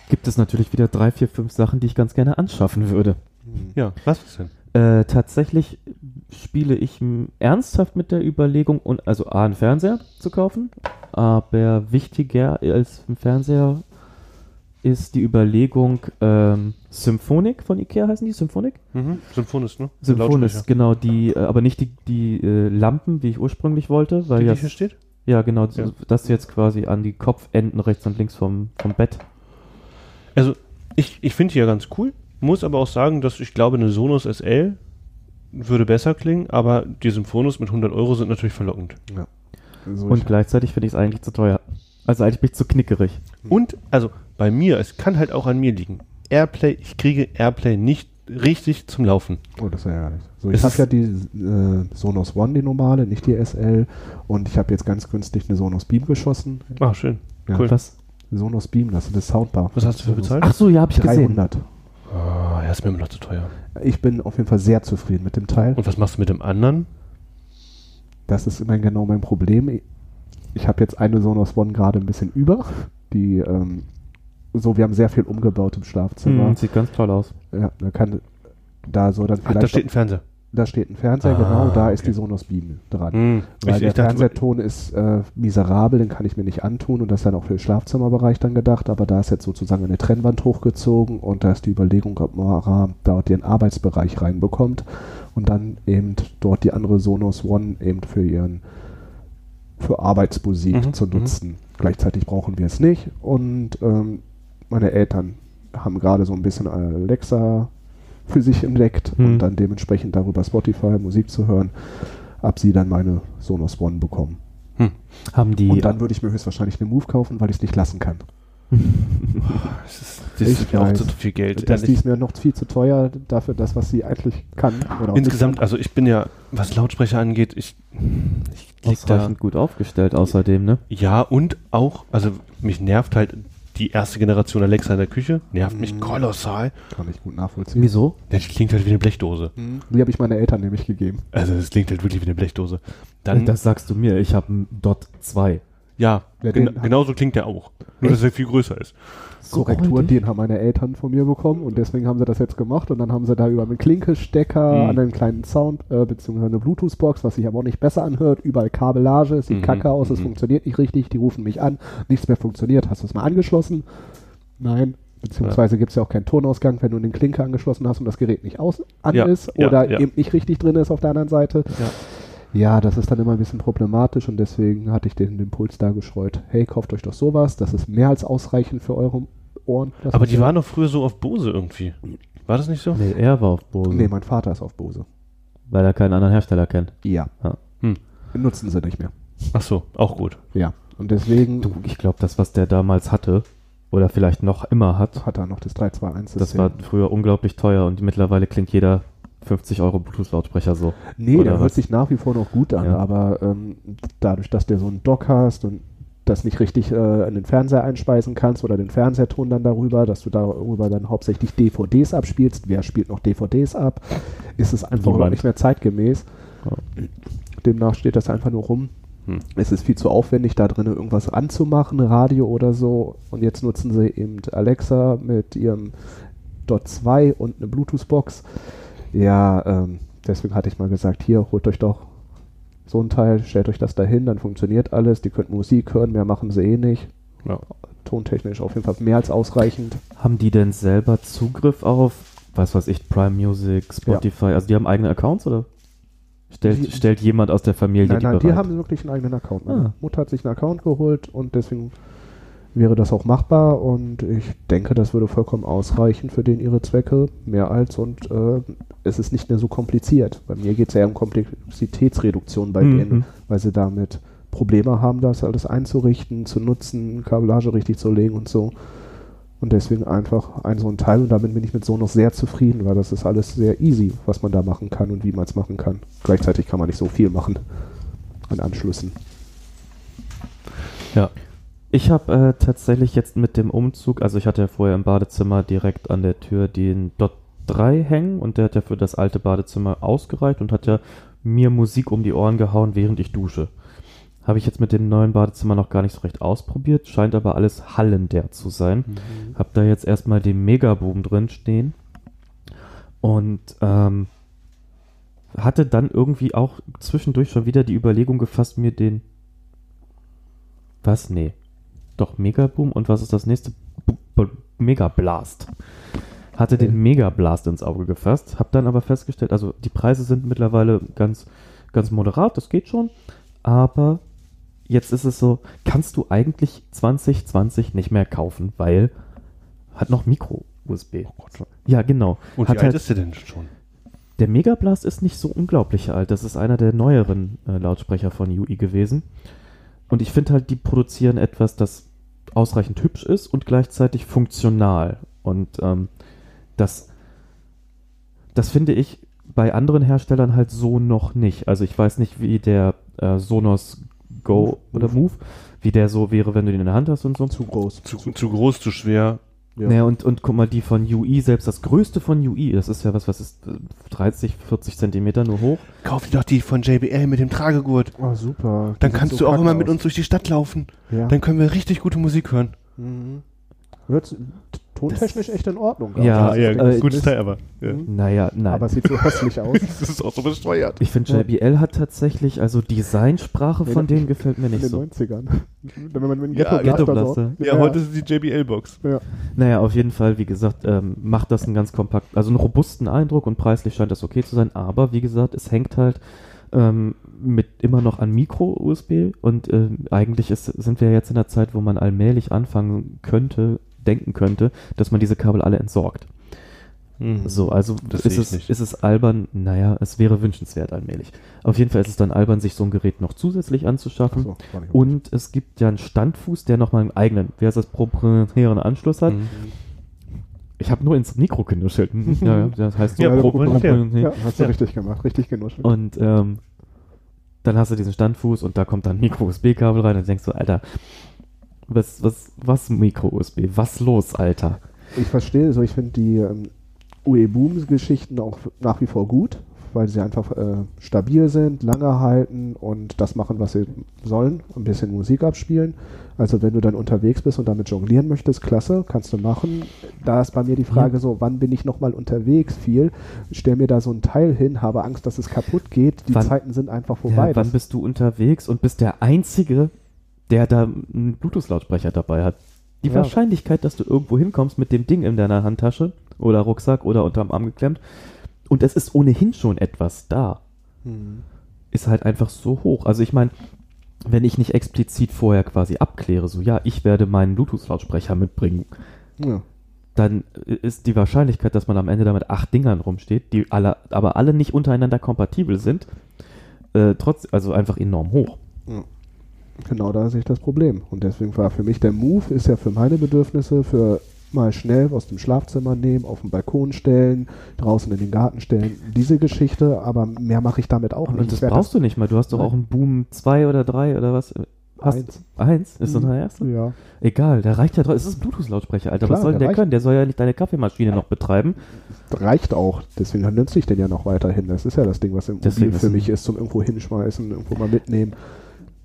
gibt es natürlich wieder drei, vier, fünf Sachen, die ich ganz gerne anschaffen würde. Ja, was ist denn? Äh, tatsächlich spiele ich ernsthaft mit der Überlegung, und, also A, einen Fernseher zu kaufen, aber wichtiger als ein Fernseher ist die Überlegung, ähm, Symphonic von Ikea heißen die? Symphonic? Mhm. Symphonis, ne? Symphonis, genau, die, äh, aber nicht die, die äh, Lampen, wie ich ursprünglich wollte, weil Die, ja, die hier steht? ja genau, Ja. das jetzt quasi an die Kopfenden rechts und links vom, vom Bett. Also, ich, ich finde die ja ganz cool, muss aber auch sagen, dass ich glaube, eine Sonos SL würde besser klingen, aber die Symphonos mit 100 Euro sind natürlich verlockend. So, Und ich, gleichzeitig finde ich es eigentlich zu teuer. Also eigentlich bin ich zu knickerig. Und, also, bei mir, es kann halt auch an mir liegen. Airplay, ich kriege Airplay nicht richtig zum Laufen. oh, das ist ja ärgerlich. So, Es ich habe ja die äh, Sonos One, die normale, nicht die SL. Und ich habe jetzt ganz günstig eine Sonos Beam geschossen. Ah, schön. Ja, Cool. Was? Sonos Beam, das ist eine Soundbar. Was hast du für bezahlt? Ach so, ja, habe ich gesehen. 300. Ah, ja, ist mir immer noch zu teuer. Ich bin auf jeden Fall sehr zufrieden mit dem Teil. Und was machst du mit dem anderen? Das ist immer genau mein Problem. Ich habe jetzt eine Sonos One gerade ein bisschen über. Die, ähm, so, wir haben sehr viel umgebaut im Schlafzimmer. Hm, sieht ganz toll aus. Ja, da kann, da soll dann Ach, vielleicht. da steht ein Fernseher. Da steht ein Fernseher, Ah, genau, da ist okay. die Sonos Beam dran. Hm. Weil Ich, der ich dachte, Fernsehton ist äh, miserabel, den kann ich mir nicht antun und das ist dann auch für den Schlafzimmerbereich dann gedacht, aber da ist jetzt sozusagen eine Trennwand hochgezogen und da ist die Überlegung, ob man dort den Arbeitsbereich reinbekommt und dann eben dort die andere Sonos One eben für ihren für Arbeitsmusik Mhm, zu mhm. nutzen. Gleichzeitig brauchen wir es nicht und ähm, meine Eltern haben gerade so ein bisschen Alexa für sich entdeckt Mhm. und dann dementsprechend darüber Spotify Musik zu hören, ab sie dann meine Sonos One bekommen. Haben die. Und dann würde ich mir höchstwahrscheinlich eine Move kaufen, weil ich es nicht lassen kann. das ist, das Ich ist mir auch zu viel Geld. Das, die ehrlich. ist mir noch viel zu teuer dafür, das, was sie eigentlich kann. Insgesamt, also ich bin ja, was Lautsprecher angeht, ich, ich lieg da. ausreichend gut aufgestellt außerdem, ne? Ja, und auch, also mich nervt halt die erste Generation Alexa in der Küche. Nervt Mhm. mich kolossal. Kann ich gut nachvollziehen. Wieso? Ja, die klingt halt wie eine Blechdose. Die habe ich meine Eltern nämlich gegeben. Also es klingt halt wirklich wie eine Blechdose. Dann, das sagst du mir, ich habe einen Dot 2. ja, Ja, gen genauso klingt der auch. Nur, dass er viel größer ist. Korrektur, räudig. den haben meine Eltern von mir bekommen und deswegen haben sie das jetzt gemacht und dann haben sie da über einen Klinkestecker Mhm. an einen kleinen Sound äh, beziehungsweise eine Bluetooth-Box, was sich aber auch nicht besser anhört, überall Kabellage, es sieht Mhm, kacke aus, es mhm. funktioniert nicht richtig, die rufen mich an, nichts mehr funktioniert, hast du es mal angeschlossen? Nein. Beziehungsweise gibt es ja auch keinen Tonausgang, wenn du den Klinker angeschlossen hast und das Gerät nicht aus an Ja, ist ja, oder ja. eben nicht richtig drin ist auf der anderen Seite. Ja. Ja, das ist dann immer ein bisschen problematisch und deswegen hatte ich den Impuls da gestreut. Hey, kauft euch doch sowas, das ist mehr als ausreichend für eure Ohren. Das Aber die ja- waren doch früher so auf Bose irgendwie. War das nicht so? Nee, er war auf Bose, Nee, mein Vater ist auf Bose. weil er keinen anderen Hersteller kennt. Ja. Ja. Hm. Nutzen sie nicht mehr. Ach so, auch gut. Ja. Und deswegen Du, ich glaube, das, was der damals hatte, oder vielleicht noch immer hat, hat er noch das 321 das war früher unglaublich teuer und mittlerweile klingt jeder 50 Euro Bluetooth-Lautsprecher so. Nee, der hört was? sich nach wie vor noch gut an, Ja. aber ähm, dadurch, dass der so einen Dock hast und das nicht richtig äh, in den Fernseher einspeisen kannst oder den Fernseherton dann darüber, dass du darüber dann hauptsächlich DVDs abspielst. Wer spielt noch DVDs ab? Ist es einfach Niemand. nicht mehr zeitgemäß. Ja. Demnach steht das einfach nur rum. Hm. Es ist viel zu aufwendig, da drin irgendwas ranzumachen, Radio oder so. Und jetzt nutzen sie eben Alexa mit ihrem Dot 2 und eine Bluetooth-Box. Ja, ähm, deswegen hatte ich mal gesagt, hier, holt euch doch so ein Teil, stellt euch das dahin, dann funktioniert alles. Die könnt Musik hören, mehr machen sie eh nicht. Ja. Tontechnisch auf jeden Fall mehr als ausreichend. Haben die denn selber Zugriff auf, was weiß ich, Prime Music, Spotify? Also die haben eigene Accounts oder stellt, Die- stellt jemand aus der Familie Nein, die nein, die bereit? haben wirklich einen eigenen Account. Meine Ah. Mutter hat sich einen Account geholt und deswegen wäre das auch machbar und ich denke, das würde vollkommen ausreichen für den ihre Zwecke, mehr als und äh, es ist nicht mehr so kompliziert. Bei mir geht es ja um Komplexitätsreduktion bei Mhm. denen, weil sie damit Probleme haben, das alles einzurichten, zu nutzen, Kabellage richtig zu legen und so. Und deswegen einfach ein so ein Teil und damit bin ich mit so noch sehr zufrieden, weil das ist alles sehr easy, was man da machen kann und wie man es machen kann. Gleichzeitig kann man nicht so viel machen an Anschlüssen. Ja. Ich habe äh, tatsächlich jetzt mit dem Umzug, also ich hatte ja vorher im Badezimmer direkt an der Tür den Dot 3 hängen und der hat ja für das alte Badezimmer ausgereicht und hat ja mir Musik um die Ohren gehauen, während ich dusche. Habe ich jetzt mit dem neuen Badezimmer noch gar nicht so recht ausprobiert, scheint aber alles hallender zu sein. Hab da jetzt erstmal den Megaboom drin stehen und ähm, hatte dann irgendwie auch zwischendurch schon wieder die Überlegung gefasst, mir den was? Nee. Doch, Megaboom. Und was ist das nächste? Megablast. Hatte den Megablast ins Auge gefasst, hab dann aber festgestellt, also die Preise sind mittlerweile ganz, ganz moderat, das geht schon, aber jetzt ist es so, kannst du eigentlich 2020 nicht mehr kaufen, weil hat noch Micro-USB. Ja, genau. Und hat wie alt halt, ist der denn schon? der Megablast ist nicht so unglaublich alt. Das ist einer der neueren äh, Lautsprecher von UI gewesen. Und ich finde halt, die produzieren etwas, das ausreichend hübsch ist und gleichzeitig funktional. Und ähm, das, das finde ich bei anderen Herstellern halt so noch nicht. Also ich weiß nicht, wie der äh, Sonos Go Move, oder Move. Wie der so wäre, wenn du den in der Hand hast und so. Zu groß. Zu, zu groß, zu schwer. Ja. Naja, und, und guck mal, die von UI, selbst das größte von UI, das ist ja was, was ist äh, 30, 40 Zentimeter nur hoch. Kauf dir doch die von JBL mit dem Tragegurt. Oh, super. Dann kannst sieht du so auch immer mit aus. uns durch die Stadt laufen. Ja. Dann können wir richtig gute Musik hören. Mhm. Hört's tontechnisch echt in Ordnung. Ja, Also, ja, das Ding ist gutes Teil aber. Ja. Mhm. Naja, nein. Aber es sieht so hässlich aus. Das ist auch so besteuert. ich finde, Ja. JBL hat tatsächlich, also Designsprache Nee, von ne- denen gefällt mir in nicht den so. 90ern. Wenn man mit dem Ja, Ghetto Blaster Ghetto so- Ja, heute ist die JBL-Box. Ja. Naja, auf jeden Fall, wie gesagt, ähm, macht das einen ganz kompakt, also einen robusten Eindruck und preislich scheint das okay zu sein, aber wie gesagt, es hängt halt ähm, mit immer noch an Micro-USB und ähm, eigentlich ist, sind wir jetzt in der Zeit, wo man allmählich anfangen könnte, denken könnte, dass man diese Kabel alle entsorgt. Mhm. So, also ist es, nicht. ist es albern, naja, es wäre wünschenswert allmählich. Auf jeden Fall ist es dann albern, sich so ein Gerät noch zusätzlich anzuschaffen. So, Und es gibt ja einen Standfuß, der nochmal einen eigenen, heißt das, proprietären Anschluss hat. Mhm. Ich habe nur ins Mikro genuschelt. Ja, ja, das heißt so Ja, proprietär. Ja, hast du richtig gemacht. Richtig genuschelt. Und ähm, dann hast du diesen Standfuß und da kommt dann ein Micro-USB-Kabel rein und denkst du, Alter, Was, was, was Micro-USB? Was los, Alter? Ich verstehe, so ich finde die ähm, UE-Boom-Geschichten auch nach wie vor gut, weil sie einfach äh, stabil sind, lange halten und das machen, was sie sollen, ein bisschen Musik abspielen. Also wenn du dann unterwegs bist und damit jonglieren möchtest, klasse, kannst du machen. Da ist bei mir die Frage so, wann bin ich nochmal unterwegs viel? Stell mir da so ein Teil hin, habe Angst, dass es kaputt geht. Die Wann- Zeiten sind einfach vorbei. Ja, wann bist du unterwegs und bist der Einzige, der da einen Bluetooth-Lautsprecher dabei hat? Die Ja. Wahrscheinlichkeit, dass du irgendwo hinkommst mit dem Ding in deiner Handtasche oder Rucksack oder unterm Arm geklemmt und es ist ohnehin schon etwas da, Hm. ist halt einfach so hoch. Also ich meine, wenn ich nicht explizit vorher quasi abkläre, so ja, ich werde meinen Bluetooth-Lautsprecher mitbringen, Ja. dann ist die Wahrscheinlichkeit, dass man am Ende damit acht Dingern rumsteht, die alle, aber alle nicht untereinander kompatibel sind, äh, trotz, also einfach enorm hoch. Genau da sehe ich das Problem. Und deswegen war für mich der Move, ist ja für meine Bedürfnisse, für mal schnell aus dem Schlafzimmer nehmen, auf den Balkon stellen, draußen in den Garten stellen, diese Geschichte, aber mehr mache ich damit auch nicht. Und das brauchst du nicht mal. Du hast doch auch einen Boom 2 oder 3 oder was? Hast Eins. Eins? Ist das Mhm. der erste? Ja. Egal, der reicht ja trotzdem. Es ist ein Bluetooth-Lautsprecher, Alter. Klar, was soll der der, können? Der soll ja nicht deine Kaffeemaschine noch betreiben. Reicht auch. Deswegen nutze ich den ja noch weiterhin. Das ist ja das Ding, was im Mobil für mich ist, zum irgendwo hinschmeißen, irgendwo mal mitnehmen.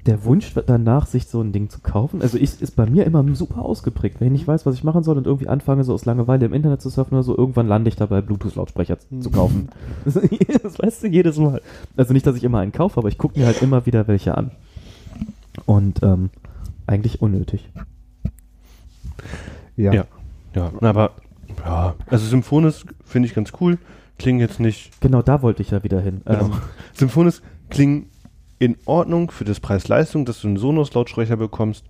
Der Wunsch danach, sich so ein Ding zu kaufen, also ist, ist bei mir immer super ausgeprägt. Wenn ich nicht weiß, was ich machen soll und irgendwie anfange, so aus Langeweile im Internet zu surfen oder so, irgendwann lande ich dabei, Bluetooth-Lautsprecher zu Mhm. kaufen. Das weißt du jedes Mal. Also nicht, dass ich immer einen kaufe, aber ich gucke mir halt immer wieder welche an. Und ähm, eigentlich unnötig. Ja. Ja. Ja, aber ja, also Symphonis finde ich ganz cool. Klingen jetzt nicht. Genau da wollte ich ja wieder hin. Genau. Ähm, Symphonis klingen in Ordnung für das Preis-Leistung, dass du einen Sonos-Lautsprecher bekommst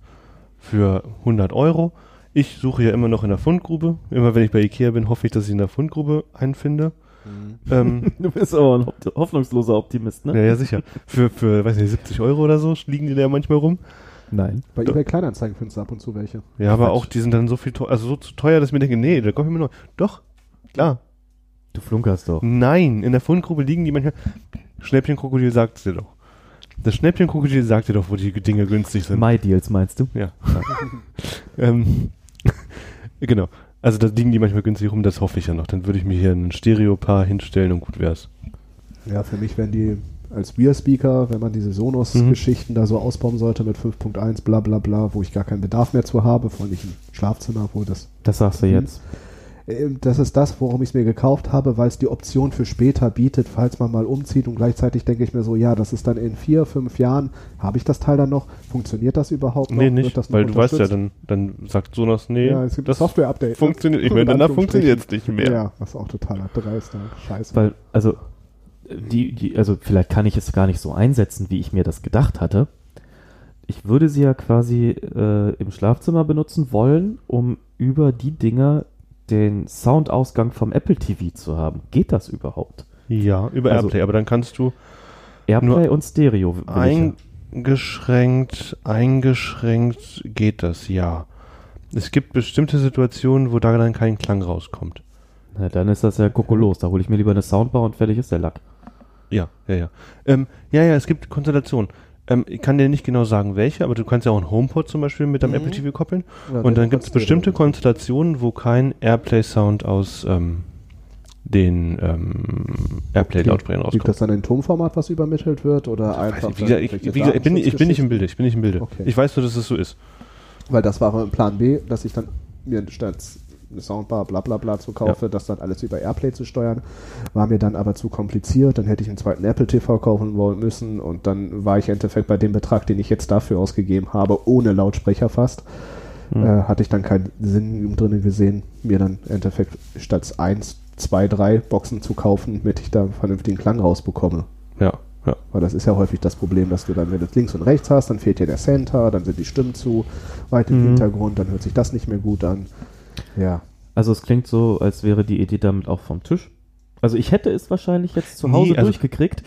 für 100 Euro. Ich suche ja immer noch in der Fundgrube. Immer wenn ich bei Ikea bin, hoffe ich, dass ich in der Fundgrube einen finde. ähm, du bist aber ein hoff- hoffnungsloser Optimist, ne? ja, ja, sicher. Für, für, weiß nicht, 70 Euro oder so liegen die da manchmal rum. Nein. Bei eBay Kleinanzeigen findest du ab und zu welche. Ja, aber Quatsch. auch die sind dann so viel teuer, also so zu teuer, dass ich mir denke, nee, da kaufe ich mir noch. Doch, klar. Du flunkerst doch. Nein, in der Fundgrube liegen die manchmal. Schnäppchenkrokodil sagt es dir doch. Das Schnäppchenkrokodil sagt dir doch, wo die Dinge günstig sind. My Deals meinst du? Ja. ähm, genau. Also da liegen die manchmal günstig rum, das hoffe ich ja noch. Dann würde ich mir hier ein Stereopaar hinstellen und gut wär's. Ja, für mich wären die als Rear-Speaker, wenn man diese Sonos-Geschichten da so ausbauen sollte mit 5.1, bla bla bla, wo ich gar keinen Bedarf mehr zu habe, vor allem nicht im Schlafzimmer, wo das Das sagst du Mhm. jetzt. Ähm, Das ist das, worum ich es mir gekauft habe, weil es die Option für später bietet, falls man mal umzieht. Und gleichzeitig denke ich mir so, ja, das ist dann in vier, fünf Jahren, habe ich das Teil dann noch? Funktioniert das überhaupt noch? Nee, nicht, das noch weil du weißt ja, dann, dann sagt Sonos, nee, ja, es gibt das Software-Update. ne? funktioniert, ich In meine, danach Anführungsstrichen. funktioniert es nicht mehr. Ja, was auch totaler Dreister Scheiße. Weil, also, die, die, also vielleicht kann ich es gar nicht so einsetzen, wie ich mir das gedacht hatte. Ich würde sie ja quasi äh, im Schlafzimmer benutzen wollen, um über die Dinger den Soundausgang vom Apple TV zu haben. Geht das überhaupt? Ja, über Also- Airplay, aber dann kannst du Airplay Nur und Stereo. eingeschränkt, eingeschränkt geht das, ja. Es gibt bestimmte Situationen, wo da dann kein Klang rauskommt. Na, dann ist das ja kokolos. Da hole ich mir lieber eine Soundbar und fertig ist der Lack. Ja, ja, ja. Ähm, ja, ja, es gibt Konstellationen. Ähm, ich kann dir nicht genau sagen, welche, aber du kannst ja auch einen HomePod zum Beispiel mit deinem Mhm. Apple TV koppeln. Ja, Und dann gibt es bestimmte Konstellationen, wo kein Airplay-Sound aus ähm, den ähm, Airplay-Lautsprechern Liegt rauskommt. das dann in Tonformat, was übermittelt wird? Oder einfach. ich, wie gesagt, ich, wie gesagt, ich, bin, ich bin nicht im Bilde, ich bin nicht im Bilde. Okay. Ich weiß nur, dass es so ist. Weil das war mein Plan B, dass ich dann mir statt Soundbar, bla bla bla zu kaufe, das dann alles über Airplay zu steuern. War mir dann aber zu kompliziert. Dann hätte ich einen zweiten Apple TV kaufen wollen müssen und dann war ich im Endeffekt bei dem Betrag, den ich jetzt dafür ausgegeben habe, ohne Lautsprecher fast, Hm. äh, hatte ich dann keinen Sinn drin gesehen, mir dann im Endeffekt statt eins, zwei, drei Boxen zu kaufen, damit ich da einen vernünftigen Klang rausbekomme. Ja, ja. Weil das ist ja häufig das Problem, dass du dann, wenn du links und rechts hast, dann fehlt dir der Center, dann sind die Stimmen zu weit im Mhm. Hintergrund, dann hört sich das nicht mehr gut an. Ja. Also es klingt so, als wäre die Idee damit auch vom Tisch. Also ich hätte es wahrscheinlich jetzt zu Hause Nee, also- durchgekriegt,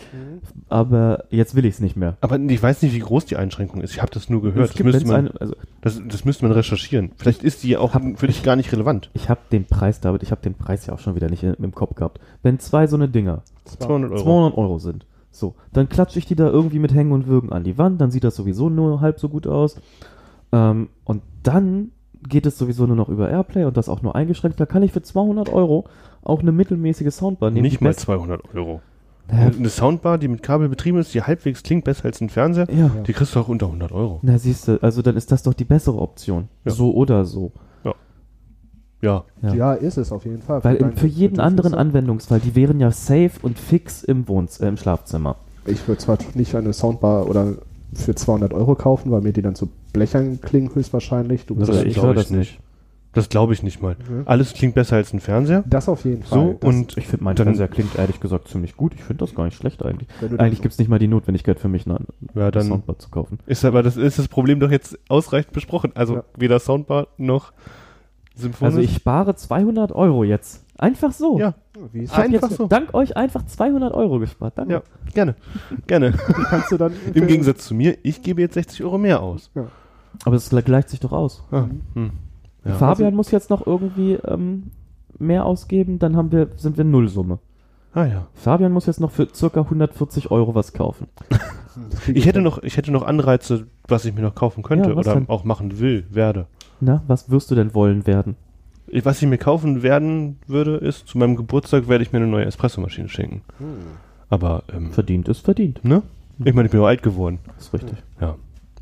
aber jetzt will ich es nicht mehr. Aber ich weiß nicht, wie groß die Einschränkung ist. Ich habe das nur gehört. Das müsste, man, eine, also das, das müsste man recherchieren. Vielleicht ist die auch hab- für dich gar nicht relevant. ich habe den Preis, David, ich habe den Preis ja auch schon wieder nicht im, im Kopf gehabt. Wenn zwei so eine Dinger 200 Euro. 200 Euro sind, so, dann klatsche ich die da irgendwie mit Hängen und Würgen an die Wand, dann sieht das sowieso nur halb so gut aus. Ähm, und dann geht es sowieso nur noch über Airplay und das auch nur eingeschränkt. Da kann ich für 200 Euro auch eine mittelmäßige Soundbar nehmen. Nicht mal best- 200 Euro. Ja, Eine Soundbar, die mit Kabel betrieben ist, die halbwegs klingt besser als ein Fernseher, ja. die kriegst du auch unter 100 Euro. Na siehst du, also dann ist das doch die bessere Option. Ja. So oder so. Ja. Ja. Ja. ist es auf jeden Fall. Weil im, für jeden anderen. Anwendungsfall, die wären ja safe und fix im Wohnz äh, im Schlafzimmer. Ich würde zwar nicht eine Soundbar oder für 200 Euro kaufen, weil mir die dann zu blechern klingen höchstwahrscheinlich. Du Das bist ich höre ich das nicht. Das glaube ich nicht mal. Mhm. Alles klingt besser als ein Fernseher. Das auf jeden Fall. So, das, und Ich finde, mein Fernseher klingt ehrlich gesagt ziemlich gut. Ich finde das gar nicht schlecht eigentlich. Eigentlich gibt es nicht mal die Notwendigkeit für mich, eine, ja, dann Soundbar zu kaufen. ist aber das ist das Problem doch jetzt ausreichend besprochen. Also Ja. weder Soundbar noch Symphonisch. Also ich spare 200 Euro jetzt. Einfach so. ja, Wie ist Ich habe einfach jetzt so. dank euch einfach 200 Euro gespart. Danke. ja, gerne, gerne. kannst du dann Im Gegensatz zu mir, ich gebe jetzt 60 Euro mehr aus. Aber es gleicht sich doch aus. Ah, hm. Ja. Fabian muss jetzt noch irgendwie ähm, mehr ausgeben, dann haben wir, sind wir Nullsumme. Ah ja. Fabian muss jetzt noch für circa 140 Euro was kaufen. Ich hätte noch, ich hätte noch Anreize, was ich mir noch kaufen könnte Ja, oder denn? auch machen will, werde. Na, was wirst du denn wollen werden? Was ich mir kaufen werden würde, ist, zu meinem Geburtstag werde ich mir eine neue Espressomaschine schenken. Hm. Aber, ähm, Verdient ist verdient. ne? Ich meine, ich bin auch alt geworden. Ist richtig. Ja.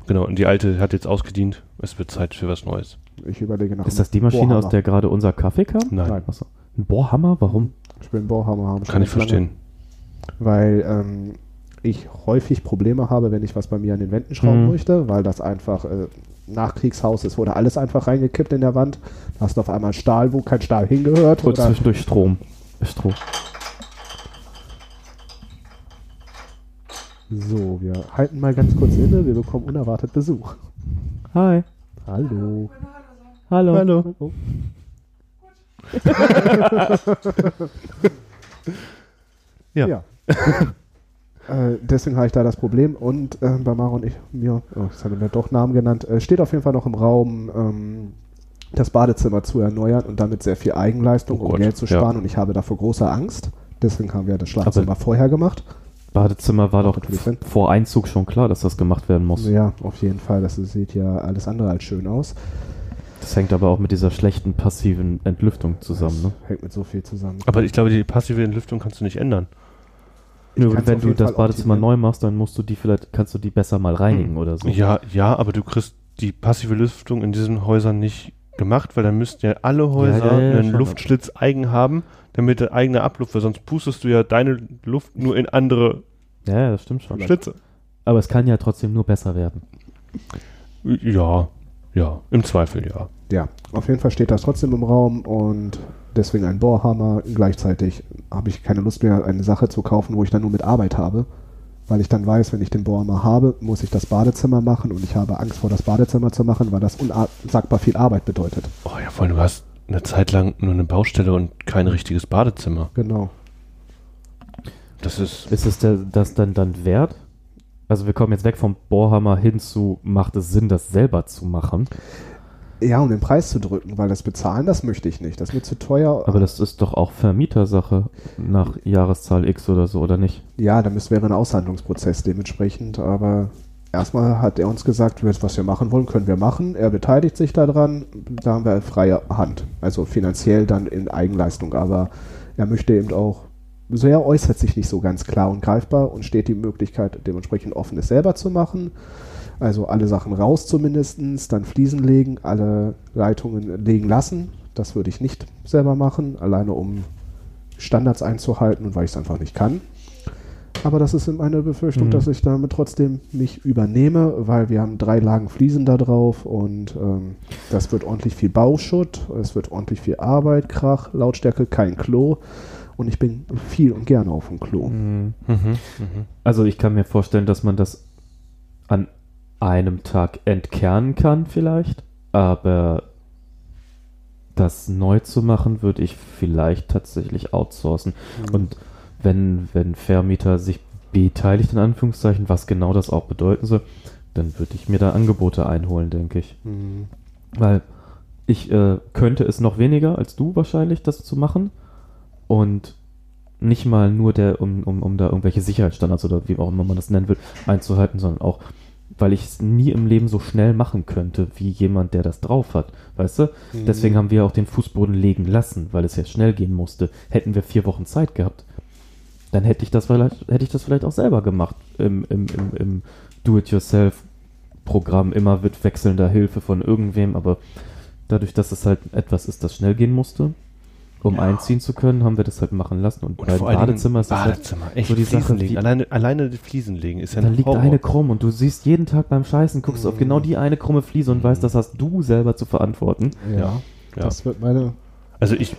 Genau, und die alte hat jetzt ausgedient. Es wird Zeit für was Neues. Ich überlege nach. Ist das die Maschine, aus der gerade unser Kaffee kam? Nein, Nein. Achso. Ein Bohrhammer? Warum? Ich will einen Bohrhammer haben. kann ich verstehen. Weil ähm, ich häufig Probleme habe, wenn ich was bei mir an den Wänden schrauben Mhm. möchte, weil das einfach äh, Nachkriegshaus ist, wurde alles einfach reingekippt in der Wand. Da hast du auf einmal Stahl, wo kein Stahl hingehört. Und zwischendurch Strom. Strom. So, wir halten mal ganz kurz inne. Wir bekommen unerwartet Besuch. Hi. Hallo. Hallo. Hallo. Oh. Ja. Ja. äh, deswegen habe ich da das Problem. Und äh, bei Maro und ich, mir, oh, jetzt haben wir doch Namen genannt, äh, steht auf jeden Fall noch im Raum, ähm, das Badezimmer zu erneuern und damit sehr viel Eigenleistung, Oh um Gott, Geld zu ja. sparen. Und ich habe davor große Angst. Deswegen haben wir das Schlafzimmer vorher gemacht. Badezimmer war doch vor Einzug schon klar, dass das gemacht werden muss. Ja, auf jeden Fall. Das sieht ja alles andere als schön aus. Das hängt aber auch mit dieser schlechten passiven Entlüftung zusammen. Ne? Hängt mit so viel zusammen. Aber ich glaube, die passive Entlüftung kannst du nicht ändern. Kann's wenn du das Fall Badezimmer neu machst, dann musst du die vielleicht, kannst du die besser mal reinigen oder so. Ja, ja, aber du kriegst die passive Lüftung in diesen Häusern nicht gemacht, weil dann müssten ja alle Häuser ja, ja, einen schon. Luftschlitz eigen haben, damit der eigene Abluft, weil sonst pustest du ja deine Luft nur in andere Ja, ja, das stimmt schon. Schlitze. Aber es kann ja trotzdem nur besser werden. Ja, ja, im Zweifel ja. Ja, auf jeden Fall steht das trotzdem im Raum und deswegen ein Bohrhammer. Gleichzeitig habe ich keine Lust mehr, eine Sache zu kaufen, wo ich dann nur mit Arbeit habe. Weil ich dann weiß, wenn ich den Bohrhammer habe, muss ich das Badezimmer machen und ich habe Angst vor das Badezimmer zu machen, weil das unsagbar viel Arbeit bedeutet. Oh ja, vor allem du hast eine Zeit lang nur eine Baustelle und kein richtiges Badezimmer. Genau. Das ist Ist es der, das dann, dann wert? Also wir kommen jetzt weg vom Bohrhammer hin zu, macht es Sinn, das selber zu machen? Ja, um den Preis zu drücken, weil das bezahlen, das möchte ich nicht. Das ist mir zu teuer. Aber das ist doch auch Vermietersache nach Jahreszahl X oder so, oder nicht? ja, dann müsste wäre ein Aushandlungsprozess dementsprechend, aber erstmal hat er uns gesagt, was wir machen wollen, können wir machen. Er beteiligt sich daran, da haben wir freie Hand. Also finanziell dann in Eigenleistung, aber er möchte eben auch, so er äußert sich nicht so ganz klar und greifbar und steht die Möglichkeit, dementsprechend offen es selber zu machen. Also alle Sachen raus zumindestens, dann Fliesen legen, alle Leitungen legen lassen. Das würde ich nicht selber machen, alleine um Standards einzuhalten und weil ich es einfach nicht kann. Aber das ist meine Befürchtung, Mhm. dass ich damit trotzdem mich übernehme, weil wir haben drei Lagen Fliesen da drauf und ähm, das wird ordentlich viel Bauschutt, es wird ordentlich viel Arbeit, Krach, Lautstärke, kein Klo und ich bin viel und gerne auf dem Klo. Mhm, mhm. Also ich kann mir vorstellen, dass man das an einem Tag entkernen kann vielleicht, aber das neu zu machen, würde ich vielleicht tatsächlich outsourcen. Und wenn, wenn Vermieter sich beteiligt, in Anführungszeichen, was genau das auch bedeuten soll, dann würde ich mir da Angebote einholen, denke ich. Mhm. Weil ich äh, könnte es noch weniger als du wahrscheinlich, das zu machen. Und nicht mal nur der, um, um, um da irgendwelche Sicherheitsstandards oder wie auch immer man das nennen will, einzuhalten, sondern auch weil ich es nie im Leben so schnell machen könnte, wie jemand, der das drauf hat. Weißt du? Deswegen haben wir auch den Fußboden legen lassen, weil es ja schnell gehen musste. Hätten wir vier Wochen Zeit gehabt, dann hätte ich das vielleicht, hätte ich das vielleicht auch selber gemacht im, im, im, im Do-it-yourself-Programm, immer mit wechselnder Hilfe von irgendwem, aber dadurch, dass es halt etwas ist, das schnell gehen musste, um Ja. einziehen zu können, haben wir das halt machen lassen. Und, Und beim Badezimmer ist das halt, Badezimmer, echt so die Fliesen Sache, legen. Alleine, alleine die Fliesen legen ist ja da liegt Horror. eine krumm und du siehst jeden Tag beim Scheißen, guckst du auf genau die eine krumme Fliese und weißt, das hast du selber zu verantworten. Ja, Ja. das wird meine. Also ich,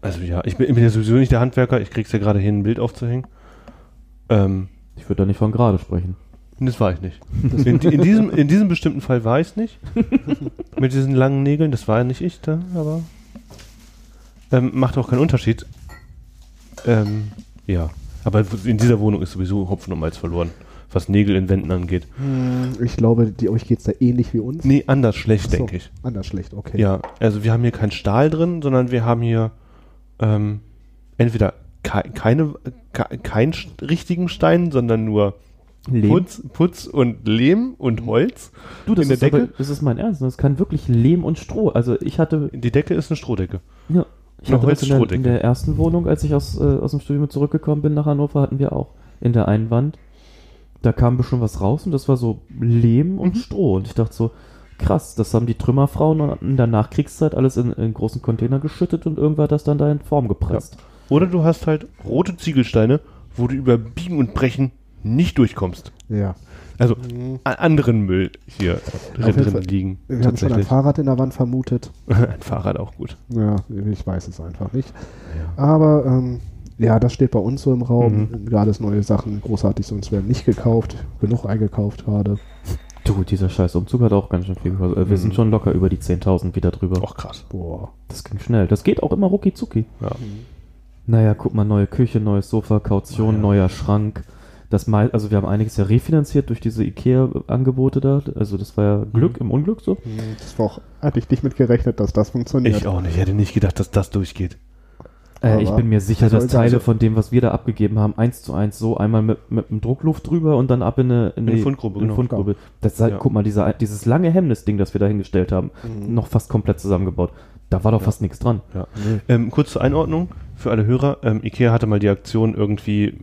also ja, ich bin, ich bin ja sowieso nicht der Handwerker, ich krieg's ja gerade hin, ein Bild aufzuhängen. Ähm, Ich würde da nicht von gerade sprechen. das war ich nicht. In, in, diesem, in diesem bestimmten Fall war ich es nicht. Mit diesen langen Nägeln, das war ja nicht ich da, aber ähm, macht auch keinen Unterschied. Ähm, ja, aber in dieser Wohnung ist sowieso Hopfen und Malz verloren, was Nägel in Wänden angeht. Ich glaube, die, euch geht es da ähnlich wie uns. Nee, anders schlecht, so, denke ich. Anders schlecht, okay. Ja, also wir haben hier keinen Stahl drin, sondern wir haben hier ähm, entweder kei keine, ke keinen richtigen Stein, sondern nur Lehm. Putz, Putz und Lehm und Holz. Du, das in der ist, aber, Decke? das ist mein Ernst. Das kann wirklich Lehm und Stroh. Also ich hatte, Die Decke ist eine Strohdecke. ja, ich hatte das in der, in der ersten Wohnung, als ich aus, äh, aus dem Studium zurückgekommen bin nach Hannover, hatten wir auch in der Einwand. Da kam bestimmt was raus und das war so Lehm und Mhm. Stroh. Und ich dachte so, krass, das haben die Trümmerfrauen in der Nachkriegszeit alles in, in großen Container geschüttet und irgendwer hat das dann da in Form gepresst. Oder du hast halt rote Ziegelsteine, wo du über Biegen und Brechen nicht durchkommst. Ja. Also a- anderen Müll hier drin, drin liegen. Wir haben schon ein tatsächlich. Fahrrad in der Wand vermutet. ein Fahrrad auch gut. Ja, ich weiß es einfach nicht. Aber ähm, ja, das steht bei uns so im Raum. Mhm. Gerade neue Sachen großartig sonst werden nicht gekauft. Genug eingekauft gerade. Du, dieser scheiß Umzug hat auch ganz schön viel gekostet. Äh, Wir Mhm. sind schon locker über die 10.000 wieder drüber. Auch krass. Boah. Das ging schnell. Das geht auch immer rucki zucki. Ja. Naja, guck mal, neue Küche, neues Sofa, Kaution, Ah, ja. neuer Schrank. Das mal, also wir haben einiges ja refinanziert durch diese IKEA-Angebote da. Also das war ja Glück im Unglück so. Das war auch, hatte ich nicht mit gerechnet, dass das funktioniert. Ich auch nicht. Ich hätte nicht gedacht, dass das durchgeht. Äh, ich bin mir sicher, dass Teile also- von dem, was wir da abgegeben haben, eins zu eins so einmal mit, mit einem Druckluft drüber und dann ab in eine, in In die- Fundgrube, in eine genau. Fundgrube. Das sei, Ja. Guck mal, dieser, dieses lange Hemmnisding, das wir da hingestellt haben, Mhm. noch fast komplett zusammengebaut. Da war doch Ja. fast nichts dran. Ja. Ähm, kurz zur Einordnung für alle Hörer. Ähm, Ikea hatte mal die Aktion irgendwie,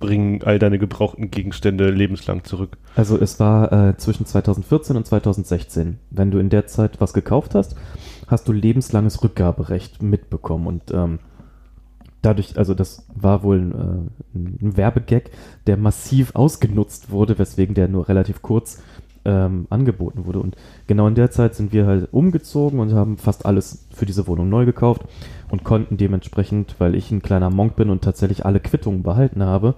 bringen all deine gebrauchten Gegenstände lebenslang zurück. Also es war äh, zwischen 2014 und 2016. Wenn du in der Zeit was gekauft hast, hast du lebenslanges Rückgaberecht mitbekommen. Und ähm, dadurch, also das war wohl ein, äh, ein Werbegag, der massiv ausgenutzt wurde, weswegen der nur relativ kurz ähm, angeboten wurde. Und genau in der Zeit sind wir halt umgezogen und haben fast alles für diese Wohnung neu gekauft und konnten dementsprechend, weil ich ein kleiner Monk bin und tatsächlich alle Quittungen behalten habe,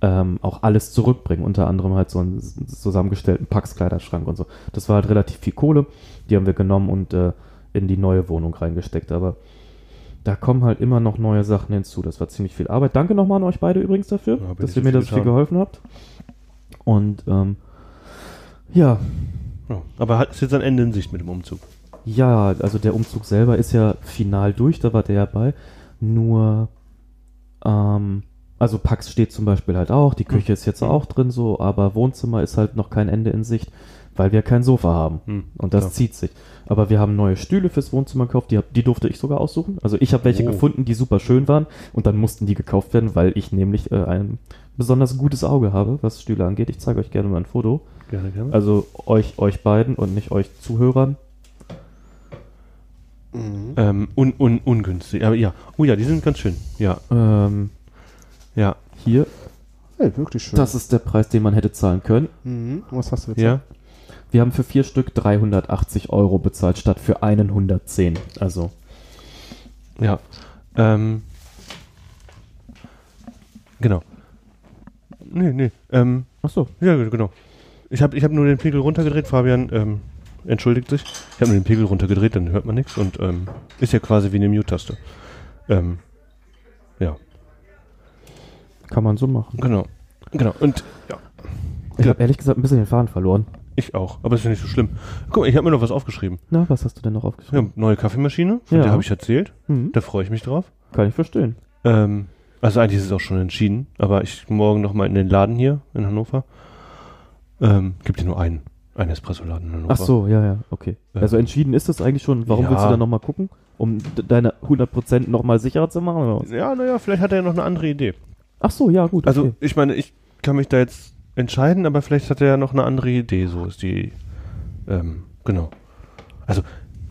ähm, auch alles zurückbringen. Unter anderem halt so einen zusammengestellten Packskleiderschrank und so. Das war halt relativ viel Kohle. Die haben wir genommen und äh, in die neue Wohnung reingesteckt. Aber da kommen halt immer noch neue Sachen hinzu. Das war ziemlich viel Arbeit. Danke nochmal an euch beide übrigens dafür, Ja, dass ihr mir viel das viel getan. geholfen habt. Und ähm, ja, Ja. Aber hat ist jetzt ein Ende in Sicht mit dem Umzug. Ja, also der Umzug selber ist ja final durch, da war der ja bei. Nur, ähm, also Pax steht zum Beispiel halt auch, die Küche ist jetzt Mhm. auch drin so, aber Wohnzimmer ist halt noch kein Ende in Sicht, weil wir kein Sofa haben. Hm, Und das klar. zieht sich. Aber wir haben neue Stühle fürs Wohnzimmer gekauft, die, die durfte ich sogar aussuchen. Also ich habe welche Oh. gefunden, die super schön waren und dann mussten die gekauft werden, weil ich nämlich äh, ein besonders gutes Auge habe, was Stühle angeht. Ich zeige euch gerne mal ein Foto. Gerne, gerne. Also euch, euch beiden und nicht euch Zuhörern. Mhm. Ähm, un, un, ungünstig. Aber ja. Oh ja, die sind ganz schön. Ja, Ähm, ja, hier, Hey, wirklich schön. das ist der Preis, den man hätte zahlen können. Mhm. Was hast du jetzt? ja. Wir haben für vier Stück 380 Euro bezahlt, statt für einen 110. Also, Ja. Ähm, genau. Nee, nee. Ähm, ach so. ja, genau. Ich habe ich hab nur den Pegel runtergedreht. Fabian ähm, entschuldigt sich. Ich habe nur den Pegel runtergedreht, dann hört man nichts. Und ähm, ist ja quasi wie eine Mute-Taste. Ähm, ja, Kann man so machen. genau. Genau. Und ja, Ich Ja. habe ehrlich gesagt ein bisschen den Faden verloren. ich auch. Aber ist ja nicht so schlimm. Guck mal, ich habe mir noch was aufgeschrieben. Na, was hast du denn noch Ja, aufgeschrieben? neue Kaffeemaschine, von Ja. der habe ich erzählt. Hm, Da freue ich mich drauf. kann ich verstehen. Ähm, gibt ja nur einen, einen Espresso-Laden in Hannover. Ach so, ja, ja, okay. Ja. Also entschieden ist das eigentlich schon. Warum Ja. willst du da nochmal gucken? Um deine 100% nochmal sicherer zu machen? Oder was? Ja, naja, vielleicht hat er ja noch eine andere Idee. Ach so, ja, gut. Also, okay. ich meine, ich kann mich da jetzt entscheiden, aber vielleicht hat er ja noch eine andere Idee. So ist die. Ähm, genau. Also,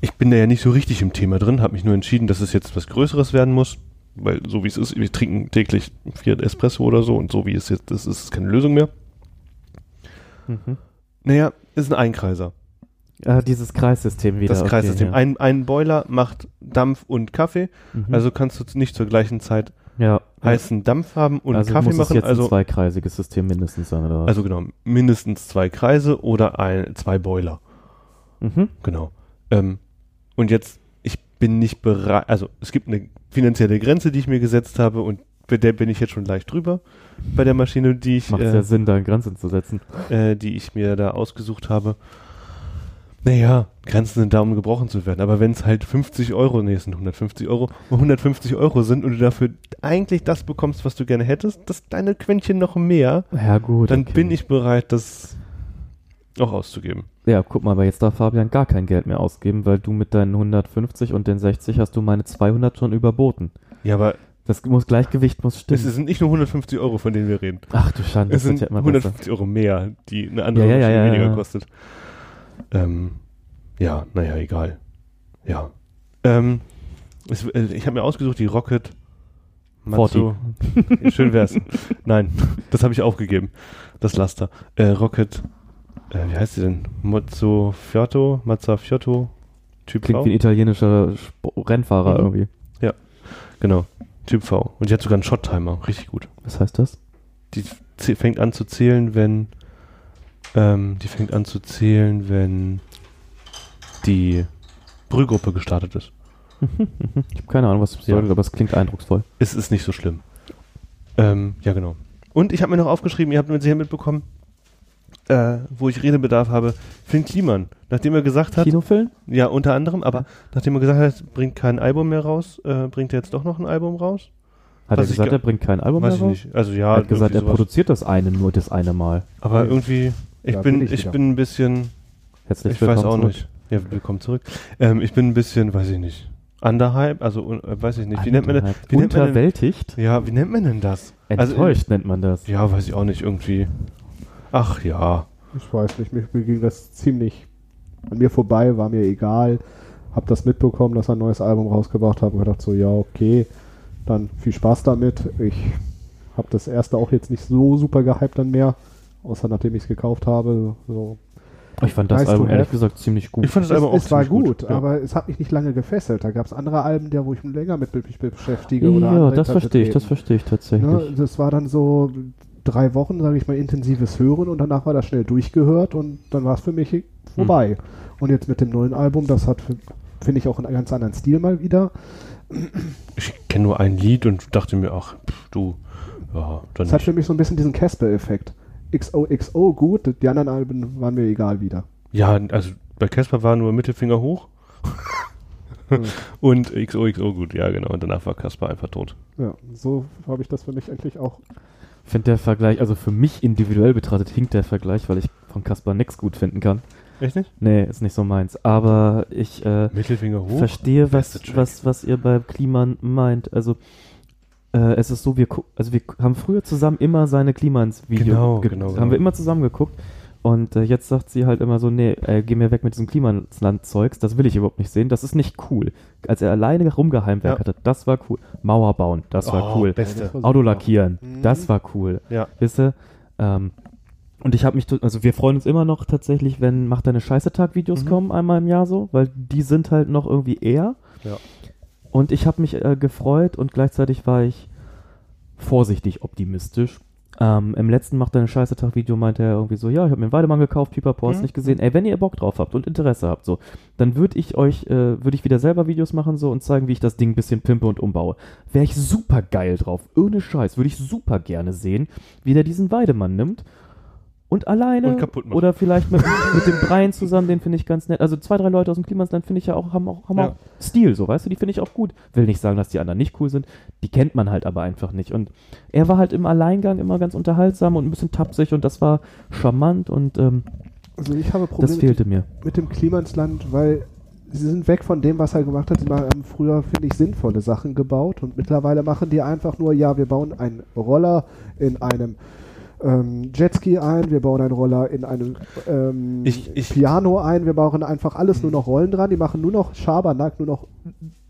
ich bin da ja nicht so richtig im Thema drin, habe mich nur entschieden, dass es jetzt was Größeres werden muss. Weil, so wie es ist, wir trinken täglich vier Espresso oder so und so wie es jetzt ist, ist es keine Lösung mehr. Mhm. Naja, ist ein Einkreiser. Ah, dieses Kreissystem wieder. das okay, Kreissystem. ja. Ein, ein Boiler macht Dampf und Kaffee, Mhm. also kannst du nicht zur gleichen Zeit ja. heißen Dampf haben und also Kaffee muss es machen. jetzt ein Also, zweikreisiges System mindestens sein, oder was? also genau, mindestens zwei Kreise oder ein, zwei Boiler. Mhm. Genau. Ähm, und jetzt, ich bin nicht bereit, also es gibt eine finanzielle Grenze, die ich mir gesetzt habe und bei der bin ich jetzt schon leicht drüber bei der Maschine, die ich, Macht äh, ja Sinn, da Grenzen zu setzen. äh, die ich mir da ausgesucht habe. Naja, Grenzen sind da, um gebrochen zu werden. Aber wenn es halt 50 Euro, nee, es sind 150 Euro, 150 Euro sind und du dafür eigentlich das bekommst, was du gerne hättest, das kleine Quäntchen noch mehr, Ja, gut. dann okay. bin ich bereit, das auch auszugeben. Ja, guck mal, aber jetzt darf Fabian gar kein Geld mehr ausgeben, weil du mit deinen 150 und den 60 hast du meine 200 schon überboten. Ja, aber Das muss Gleichgewicht muss stimmen. es sind nicht nur 150 Euro, von denen wir reden. Ach du Schande, Es sind ja immer besser. 150 Euro mehr, die eine andere Ja, ja, ja, ja, weniger ja. kostet. Ähm, ja, naja, egal. Ja. Ähm, es, äh, ich habe mir ausgesucht, die Rocket Matsu. Schön wär's. Nein, das habe ich aufgegeben. Das Laster. Äh, Rocket, äh, wie heißt sie denn? Mozzo Fiotto? Mazza Fiotto? Typ Klingt V? wie ein italienischer Sp Rennfahrer Mhm. irgendwie. Genau. Typ V. Und die hat sogar einen Shot-Timer. Richtig gut. Was heißt das? Die fängt an zu zählen, wenn ähm, die fängt an zu zählen, wenn die Brühgruppe gestartet ist. Ich habe keine Ahnung, was das Ja. bedeutet, aber es klingt eindrucksvoll. Es ist nicht so schlimm. Ähm, ja, genau. Und ich habe mir noch aufgeschrieben, ihr habt mit sicher mitbekommen, äh, wo ich Redebedarf habe, Finn Kliman. Nachdem er gesagt hat, Kinofilm? ja, unter anderem, aber nachdem er gesagt hat, bringt kein Album mehr raus, äh, bringt er jetzt doch noch ein Album raus? Hat Was er ich gesagt, ge- er bringt kein Album Weiß mehr ich raus? nicht. Also ja, Er hat gesagt, er sowas. produziert das eine nur das eine Mal. Aber Ja. irgendwie, ich Da bin, bin ich ich bin ein bisschen, Herzlich ich weiß willkommen auch zurück. nicht. Ja, willkommen zurück. Ähm, ich bin ein bisschen, weiß ich nicht, underhype, also äh, weiß ich nicht. Wie nennt man, Underhyped. wie nennt man denn, Unterwältigt? ja, wie nennt man denn das? Also, Enttäuscht nennt man das. Ja, weiß ich auch nicht, irgendwie. Ach ja. Ich weiß nicht, mir mir ging das ziemlich an mir vorbei, war mir egal. Hab das mitbekommen, dass er ein neues Album rausgebracht hat und gedacht so, ja, okay, dann viel Spaß damit. Ich habe das erste auch jetzt nicht so super gehypt dann mehr, außer nachdem ich es gekauft habe. So. Ich fand das Nice Album ehrlich have. gesagt ziemlich gut. Ich fand das Es, Album auch es war ziemlich gut, ja. aber es hat mich nicht lange gefesselt. Da gab es andere Alben, der, wo ich mich länger mit mich beschäftige. Oder ja, das verstehe ich, das verstehe ich tatsächlich. Ne, das war dann so drei Wochen, sage ich mal, intensives Hören und danach war das schnell durchgehört und dann war es für mich vorbei. Hm. Und jetzt mit dem neuen Album, das hat, finde ich, auch einen ganz anderen Stil mal wieder. Ich kenne nur ein Lied und dachte mir, ach, pff, du, ja, dann Das hat für mich so ein bisschen diesen Casper-Effekt. XOXO gut, die anderen Alben waren mir egal wieder. Ja, also bei Casper war nur Mittelfinger hoch Hm. und XOXO gut, ja genau. Und danach war Casper einfach tot. Ja, so habe ich das für mich eigentlich auch. Ich finde der Vergleich, also für mich individuell betrachtet, hinkt der Vergleich, weil ich von Caspar nix gut finden kann. Echt nicht? Nee, ist nicht so meins. Aber ich äh, Mittelfinger hoch? verstehe, was, was, was ihr bei Kliman meint. Also äh, es ist so, wir also wir haben früher zusammen immer seine Klimans-Video Genau, ge- genau, haben genau. wir immer zusammen geguckt. Und äh, jetzt sagt sie halt immer so, nee, äh, geh mir weg mit diesem Klimansland-Zeugs, das will ich überhaupt nicht sehen, das ist nicht cool. Als er alleine rumgeheimwerkert hat, das war cool. Mauer bauen, das war Oh, cool. Beste. Das war Auto lackieren, Mhm. das war cool. Ja. Wisst ihr? Ähm, und ich habe mich, also wir freuen uns immer noch tatsächlich, wenn Macht deine Scheiße Tag Videos Mhm. kommen einmal im Jahr so, weil die sind halt noch irgendwie eher. Ja. Und ich habe mich äh, gefreut und gleichzeitig war ich vorsichtig optimistisch. Ähm, Im letzten Macht deine Scheiße Tag Video meinte er irgendwie so, ja, ich habe mir einen Weidemann gekauft, Pipapo, hast Mhm. nicht gesehen. Ey, wenn ihr Bock drauf habt und Interesse habt, so, dann würde ich euch, äh, würde ich wieder selber Videos machen so und zeigen, wie ich das Ding ein bisschen pimpe und umbaue. Wäre ich super geil drauf. Ohne Scheiß. Würde ich super gerne sehen, wie der diesen Weidemann nimmt und alleine Und kaputt oder vielleicht mit, mit dem Brian zusammen, den finde ich ganz nett. Also zwei, drei Leute aus dem Klimasland finde ich ja auch, haben auch, haben Ja. auch Stil, so weißt du, die finde ich auch gut. Will nicht sagen, dass die anderen nicht cool sind, die kennt man halt aber einfach nicht. Und er war halt im Alleingang immer ganz unterhaltsam und ein bisschen tapsig und das war charmant und ähm, Also ich habe Probleme das fehlte mir. mit dem Klima ins Land, weil sie sind weg von dem, was er gemacht hat. Sie haben früher, finde ich, sinnvolle Sachen gebaut und mittlerweile machen die einfach nur, ja, wir bauen einen Roller in einem ähm, Jetski ein, wir bauen einen Roller in einem ähm, Ich- ich- Piano ein, wir bauen einfach alles nur noch Rollen dran, die machen nur noch Schabernack, nur noch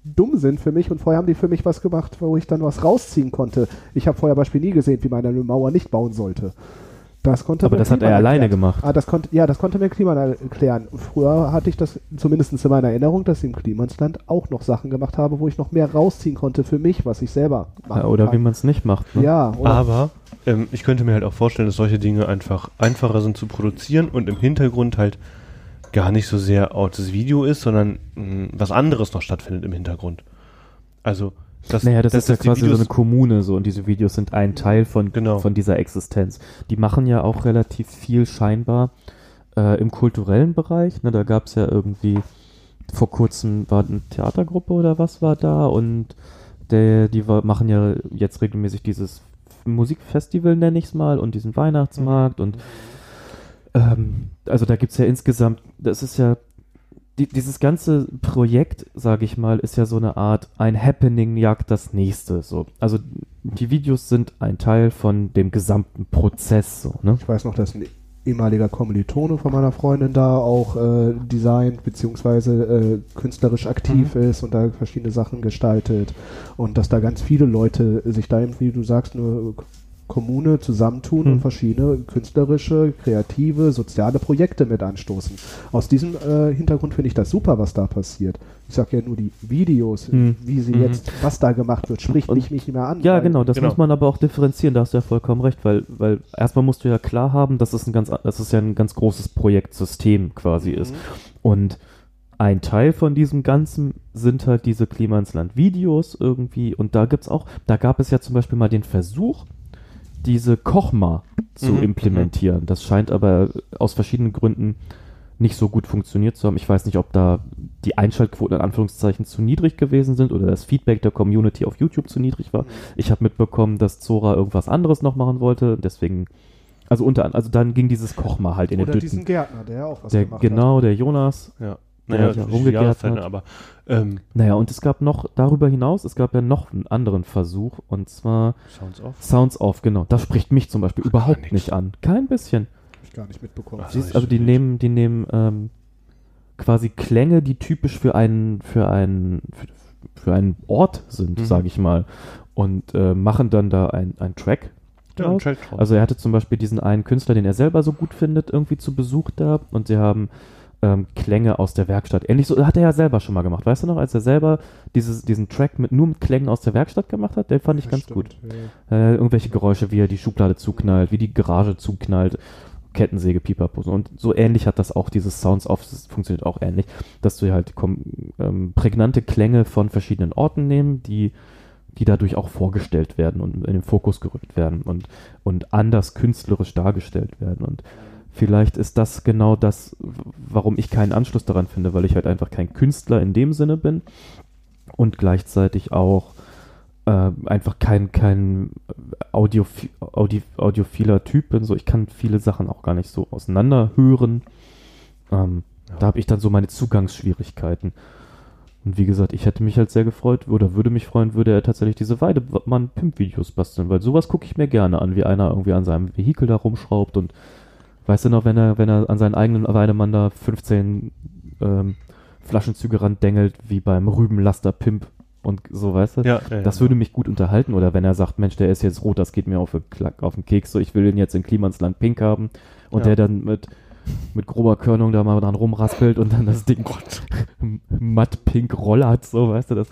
dumm sind für mich und vorher haben die für mich was gemacht, wo ich dann was rausziehen konnte. Ich habe vorher Beispiel nie gesehen, wie man eine Mauer nicht bauen sollte. Das konnte Aber das hat er alleine erklärt. gemacht. Ah, das konnte, ja, das konnte mir Kliman erklären. Früher hatte ich das zumindest in meiner Erinnerung, dass ich im Klimansland auch noch Sachen gemacht habe, wo ich noch mehr rausziehen konnte für mich, was ich selber machen Ja, oder wie kann. man es nicht macht. Ne? Ja, oder Aber ähm, ich könnte mir halt auch vorstellen, dass solche Dinge einfach einfacher sind zu produzieren und im Hintergrund halt gar nicht so sehr auch das Video ist, sondern mh, was anderes noch stattfindet im Hintergrund. Also, das, Naja, das, dass- ist ja quasi so Videos- eine Kommune so und diese Videos sind ein Teil von, Genau. von dieser Existenz. Die machen ja auch relativ viel scheinbar äh, im kulturellen Bereich. Ne, da gab es ja irgendwie, vor kurzem war eine Theatergruppe oder was war da und der, die war, machen ja jetzt regelmäßig dieses Musikfestival, nenne ich es mal, und diesen Weihnachtsmarkt und ähm, also da gibt es ja insgesamt, das ist ja, die, dieses ganze Projekt, sage ich mal, ist ja so eine Art, ein Happening jagt das nächste. So. Also die Videos sind ein Teil von dem gesamten Prozess. So, ne? ich weiß noch, dass ein ehemaliger Kommilitone von meiner Freundin da auch äh, designt beziehungsweise äh, künstlerisch aktiv Mhm. ist und da verschiedene Sachen gestaltet und dass da ganz viele Leute sich da eben, wie du sagst, eine Kommune zusammentun Mhm. und verschiedene künstlerische, kreative, soziale Projekte mit anstoßen. Aus diesem äh, Hintergrund finde ich das super, was da passiert. Ich sage ja nur die Videos, Mhm. wie sie Mhm. jetzt, was da gemacht wird, spricht Und- mich nicht mehr an. Ja, genau, das Genau. muss man aber auch differenzieren, da hast du ja vollkommen recht, weil, weil erstmal musst du ja klar haben, dass es ein ganz, das ist ja ein ganz großes Projektsystem quasi ist. Und ein Teil von diesem Ganzen sind halt diese Klima ins Land Videos irgendwie. Und da gibt's auch, da gab es ja zum Beispiel mal den Versuch, diese Kochma zu Mhm, implementieren. Das scheint aber aus verschiedenen Gründen nicht so gut funktioniert zu haben. Ich weiß nicht, ob da die Einschaltquoten in Anführungszeichen zu niedrig gewesen sind oder das Feedback der Community auf YouTube zu niedrig war. Ich habe mitbekommen, dass Zora irgendwas anderes noch machen wollte. Deswegen, also unter also dann ging dieses Kochma halt in Oder den diesen Dütten. Gärtner, der auch was Der, gemacht genau, der Jonas. Ja. Naja, hat ja. Jahreszeit, aber ähm, Naja, und es gab noch, darüber hinaus, es gab ja noch einen anderen Versuch, und zwar Sounds off. Sounds Off, genau. Das spricht mich zum Beispiel überhaupt nix. nicht an. Kein bisschen. Hab ich gar nicht mitbekommen. Ach, Siehst, also die wild. nehmen, die nehmen ähm, quasi Klänge, die typisch für einen, für einen, für, für einen Ort sind, Mhm. sage ich mal, und äh, machen dann da ein, ein Track. Ja. Also er hatte zum Beispiel diesen einen Künstler, den er selber so gut findet, irgendwie zu Besuch da und sie haben ähm, Klänge aus der Werkstatt. Ähnlich so, hat er ja selber schon mal gemacht. Weißt du noch, als er selber dieses, diesen Track mit nur mit Klängen aus der Werkstatt gemacht hat, den fand ich ganz gut. Äh, irgendwelche Geräusche, wie er die Schublade zuknallt, wie die Garage zuknallt, Kettensäge, Pipapo. Und so ähnlich hat das auch, dieses Sounds Off, das funktioniert auch ähnlich, dass du halt ähm, prägnante Klänge von verschiedenen Orten nehmen, die, die dadurch auch vorgestellt werden und in den Fokus gerückt werden und, und anders künstlerisch dargestellt werden. Und vielleicht ist das genau das, warum ich keinen Anschluss daran finde, weil ich halt einfach kein Künstler in dem Sinne bin und gleichzeitig auch äh, einfach kein, kein Audiophi Audi audiophiler Typ bin. So, ich kann viele Sachen auch gar nicht so auseinander hören. Ähm, Da habe ich dann so meine Zugangsschwierigkeiten. Und wie gesagt, ich hätte mich halt sehr gefreut oder würde mich freuen, würde er tatsächlich diese Weidemann-Pimp-Videos basteln, weil sowas gucke ich mir gerne an, wie einer irgendwie an seinem Vehikel da rumschraubt und weißt du noch, wenn er, wenn er an seinen eigenen Weidemann da 15 ähm, Flaschenzüge randengelt, wie beim Rübenlaster-Pimp und so, weißt du? ja, ja, Das ja. würde mich gut unterhalten. Oder wenn er sagt, Mensch, der ist jetzt rot, das geht mir auf, auf den Keks, so ich will den jetzt in Klimansland pink haben. Und der dann mit, mit grober Körnung da mal dran rumraspelt und dann das Ding matt pink rollert, so, weißt du, das.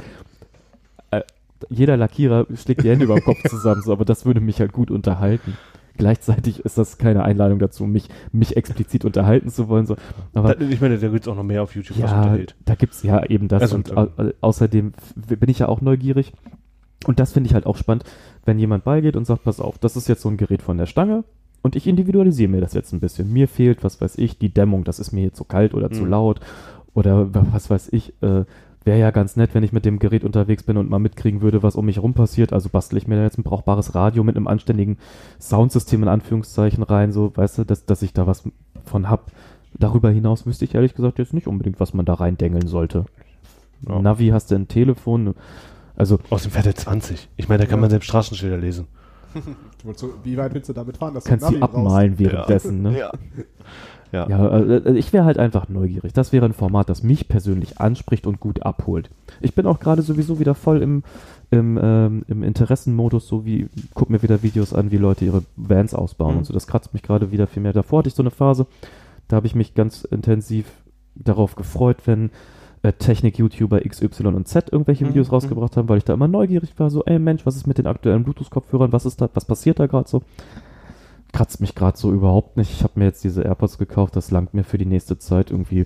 Äh, jeder Lackierer schlägt die Hände über den Kopf zusammen, so, aber das würde mich halt gut unterhalten. Gleichzeitig ist das keine Einladung dazu, mich, mich explizit unterhalten zu wollen. So. Aber Da, ich meine, da gibt es auch noch mehr auf YouTube, was ja, unterhält. da gibt's ja eben das. Also, und ähm, au außerdem bin ich ja auch neugierig. Und das finde ich halt auch spannend, wenn jemand beigeht und sagt, pass auf, das ist jetzt so ein Gerät von der Stange und ich individualisiere mir das jetzt ein bisschen. Mir fehlt, was weiß ich, die Dämmung, das ist mir jetzt zu kalt oder zu Mhm. laut oder wa- was weiß ich, äh, wäre ja ganz nett, wenn ich mit dem Gerät unterwegs bin und mal mitkriegen würde, was um mich herum passiert. Also bastle ich mir da jetzt ein brauchbares Radio mit einem anständigen Soundsystem in Anführungszeichen rein, so, weißt du, dass, dass ich da was von hab. Darüber hinaus wüsste ich ehrlich gesagt jetzt nicht unbedingt, was man da reindengeln sollte. Ja. Navi hast du ein Telefon, also Aus dem Fette 20. Ich meine, da kann Ja. man selbst Straßenschilder lesen. Wie weit willst du damit fahren? Dass du kannst sie Navi brauchst? abmalen währenddessen, ne? Ja. Ja. Ja, äh, ich wäre halt einfach neugierig. Das wäre ein Format, das mich persönlich anspricht und gut abholt. Ich bin auch gerade sowieso wieder voll im, im, ähm, im Interessenmodus, so wie, guck mir wieder Videos an, wie Leute ihre Vans ausbauen Mhm. und so. Das kratzt mich gerade wieder viel mehr. Davor hatte ich so eine Phase, da habe ich mich ganz intensiv darauf gefreut, wenn äh, Technik-YouTuber X, Y und Z irgendwelche Mhm, Videos mhm. rausgebracht haben, weil ich da immer neugierig war, so, ey Mensch, was ist mit den aktuellen Bluetooth-Kopfhörern, was ist da, was passiert da gerade so? Kratzt mich gerade so überhaupt nicht. Ich habe mir jetzt diese AirPods gekauft, das langt mir für die nächste Zeit irgendwie.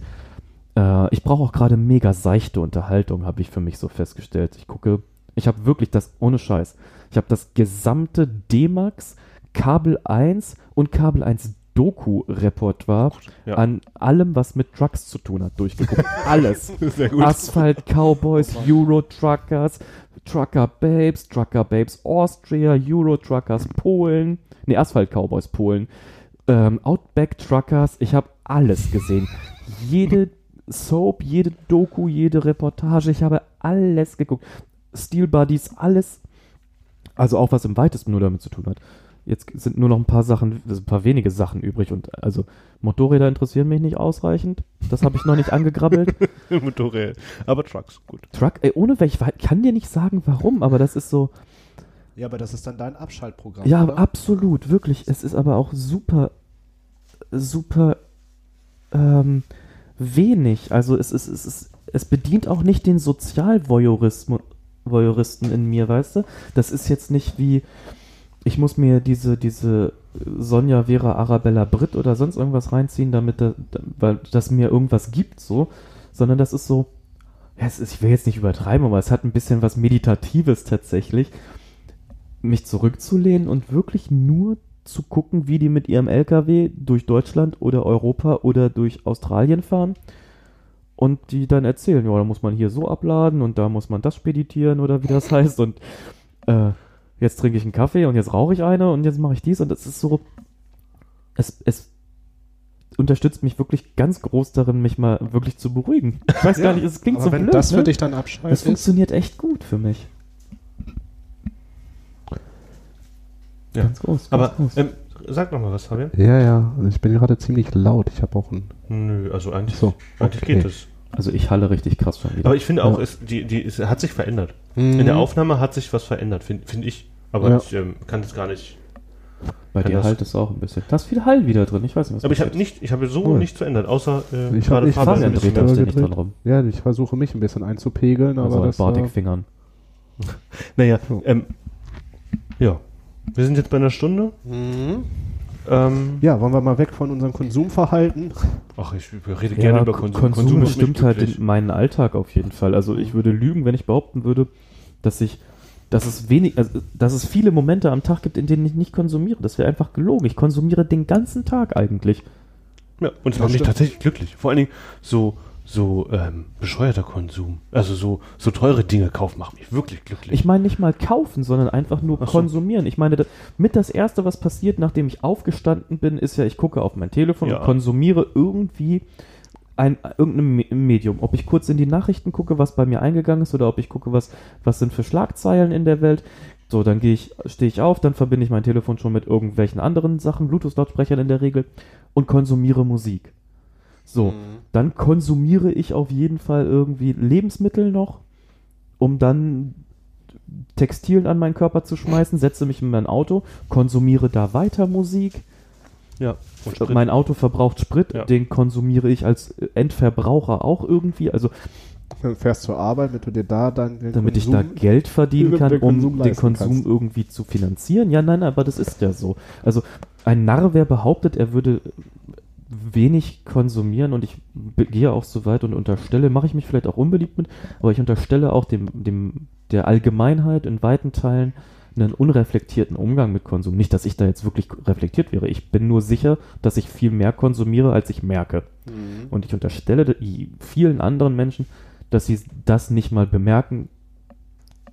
Äh, ich brauche auch gerade mega seichte Unterhaltung, habe ich für mich so festgestellt. Ich gucke, ich habe wirklich das, ohne Scheiß, ich habe das gesamte D-Max, Kabel 1 und Kabel 1 Doku-Repertoire Ja. an allem, was mit Trucks zu tun hat, durchgeguckt. Alles. Asphalt Cowboys, Euro Truckers, Trucker Babes, Trucker Babes Austria, Euro Truckers Polen, nee, Asphalt Cowboys Polen, ähm, Outback Truckers, ich habe alles gesehen. Jede Soap, jede Doku, jede Reportage, ich habe alles geguckt. Steel Buddies, alles. Also auch was im weitesten nur damit zu tun hat. Jetzt sind nur noch ein paar Sachen, ein paar wenige Sachen übrig und also Motorräder interessieren mich nicht ausreichend. Das habe ich noch nicht angegrabbelt. Motorräder. Aber Trucks, gut. Truck, ey, ohne welch, ich kann dir nicht sagen, warum, aber das ist so, Ja, aber das ist dann dein Abschaltprogramm. ja, oder? absolut, wirklich. Es ist aber auch super, super ähm, wenig. Also es ist, es ist, es bedient auch nicht den Sozialvoyeurismus, Voyeuristen in mir, weißt du? Das ist jetzt nicht wie, ich muss mir diese, diese Sonja Vera Arabella Britt oder sonst irgendwas reinziehen, damit da, weil das mir irgendwas gibt, so, sondern das ist so, ja, ist, ich will jetzt nicht übertreiben, aber es hat ein bisschen was Meditatives tatsächlich, mich zurückzulehnen und wirklich nur zu gucken, wie die mit ihrem LKW durch Deutschland oder Europa oder durch Australien fahren und die dann erzählen, ja, da muss man hier so abladen und da muss man das speditieren oder wie das heißt und äh, jetzt trinke ich einen Kaffee und jetzt rauche ich eine und jetzt mache ich dies und es ist so, es, es unterstützt mich wirklich ganz groß darin, mich mal wirklich zu beruhigen. Ich weiß gar nicht, es klingt aber so wenn blöd, das für ne? dich dann Abschalt Das funktioniert echt gut für mich. Ja. Ganz groß. Ganz Aber groß. ähm, sag noch mal was, Fabian. Ja, ja, also ich bin gerade ziemlich laut. Ich habe auch ein. Nö, also eigentlich, So, eigentlich okay. geht es. Also ich halle richtig krass schon wieder. Aber ich finde auch, Ja. es, die, die, es hat sich verändert. Mhm. In der Aufnahme hat sich was verändert, finde find ich. Aber Ja. ich ähm, kann das gar nicht. Bei dir halt es auch ein bisschen. Da ist viel Hall wieder drin. Ich weiß nicht, was Aber ich habe nicht, ich habe so Cool. nichts verändert, außer äh, Ich hab- gerade ich Fabian ein bisschen dreht gedreht. dran rum. Ja, ich versuche mich ein bisschen einzupegeln, Also aber. Äh, Bartik-Fingern. Naja, ähm, ja. Wir sind jetzt bei einer Stunde. mhm. Ähm, Ja, wollen wir mal weg von unserem Konsumverhalten? Ach, ich rede gerne über Kon- Konsum. Konsum mich bestimmt halt in meinen Alltag auf jeden Fall. Also ich würde lügen, wenn ich behaupten würde, dass ich, dass es wenig, also, dass es viele Momente am Tag gibt, in denen ich nicht konsumiere. Das wäre einfach gelogen. Ich konsumiere den ganzen Tag eigentlich. Ja, und es Ja, macht mich tatsächlich glücklich. Vor allen Dingen so, so ähm, bescheuerter Konsum. Also so, so teure Dinge kaufen macht mich wirklich glücklich. Ich meine nicht mal kaufen, sondern einfach nur so. konsumieren. Ich meine, mit das Erste, was passiert, nachdem ich aufgestanden bin, ist ja, ich gucke auf mein Telefon Ja. und konsumiere irgendwie ein irgendein Me- Medium. Ob ich kurz in die Nachrichten gucke, was bei mir eingegangen ist, oder ob ich gucke, was, was sind für Schlagzeilen in der Welt. So, dann gehe ich, stehe ich auf, dann verbinde ich mein Telefon schon mit irgendwelchen anderen Sachen, Bluetooth-Lautsprechern in der Regel, und konsumiere Musik. So, dann konsumiere ich auf jeden Fall irgendwie Lebensmittel noch, um dann Textilien an meinen Körper zu schmeißen, setze mich in mein Auto, konsumiere da weiter Musik. ja. Und Sprit. Mein Auto verbraucht Sprit, Ja. den konsumiere ich als Endverbraucher auch irgendwie, also Dann fährst zur Arbeit, damit du dir da dann den damit ich Konsum, da Geld verdienen kann, um Konsum den Konsum kannst. irgendwie zu finanzieren. Ja, nein, aber das ist ja so. Also ein Narr, wer behauptet, er würde wenig konsumieren und ich gehe auch so weit und unterstelle, mache ich mich vielleicht auch unbeliebt mit, aber ich unterstelle auch dem, dem der Allgemeinheit in weiten Teilen einen unreflektierten Umgang mit Konsum. Nicht, dass ich da jetzt wirklich reflektiert wäre. Ich bin nur sicher, dass ich viel mehr konsumiere, als ich merke. Mhm. Und ich unterstelle i- vielen anderen Menschen, dass sie das nicht mal bemerken,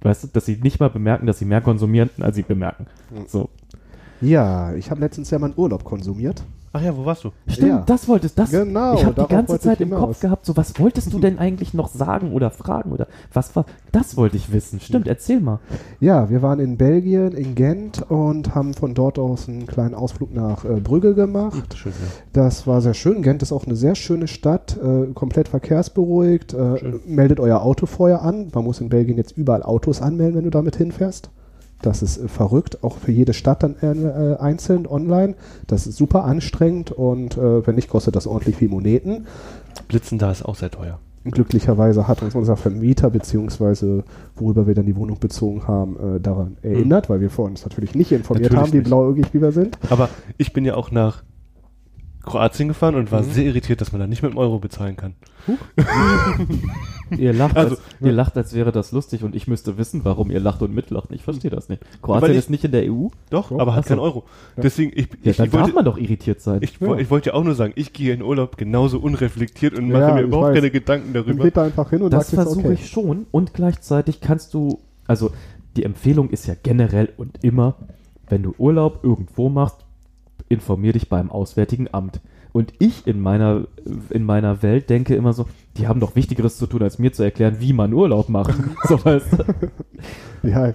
weißt du, dass sie nicht mal bemerken, dass sie mehr konsumieren, als sie bemerken. So. Ja, ich habe letztens ja meinen Urlaub konsumiert. Ach ja, wo warst du? Stimmt, Ja. das wolltest das. Genau, Ich habe die ganze Zeit im. Kopf gehabt, so was wolltest du denn eigentlich noch sagen oder fragen oder was war? Das wollte ich wissen. Stimmt, erzähl mal. Ja, wir waren in Belgien, in Gent und haben von dort aus einen kleinen Ausflug nach äh, Brügge gemacht. Schön, ja. Das war sehr schön. Gent ist auch eine sehr schöne Stadt, äh, komplett verkehrsberuhigt. Äh, meldet euer Auto vorher an. Man muss in Belgien jetzt überall Autos anmelden, wenn du damit hinfährst. Das ist äh, verrückt, auch für jede Stadt dann äh, äh, einzeln online. Das ist super anstrengend und äh, wenn nicht, kostet das ordentlich viel Moneten. Blitzen da ist auch sehr teuer. Glücklicherweise hat uns unser Vermieter, beziehungsweise worüber wir dann die Wohnung bezogen haben, äh, daran erinnert, weil wir vorher uns natürlich nicht informiert Natürlich haben, wie blauäugig wie wir sind. Aber ich bin ja auch nach Kroatien gefahren und war Mhm. sehr irritiert, dass man da nicht mit dem Euro bezahlen kann. Ihr lacht, Also- als, ihr lacht, als wäre das lustig und ich müsste wissen, warum ihr lacht und mitlacht. Ich verstehe das nicht. Kroatien ich- ist nicht in der EU? Doch, Doch. aber hat so. keinen Euro. Ja. Deswegen, ich, Ja, ich, dann ich wollte, darf man doch irritiert sein. ich, Ja. ich wollte ja auch nur sagen, ich gehe in Urlaub genauso unreflektiert und Ja, mache mir überhaupt weiß. keine Gedanken darüber. geht da einfach hin und das versuche okay. ich schon und gleichzeitig kannst du, also die Empfehlung ist ja generell und immer, wenn du Urlaub irgendwo machst, informier dich beim Auswärtigen Amt. Und ich in meiner, in meiner Welt denke immer so, die haben doch Wichtigeres zu tun, als mir zu erklären, wie man Urlaub macht. so, weißt du? Ja,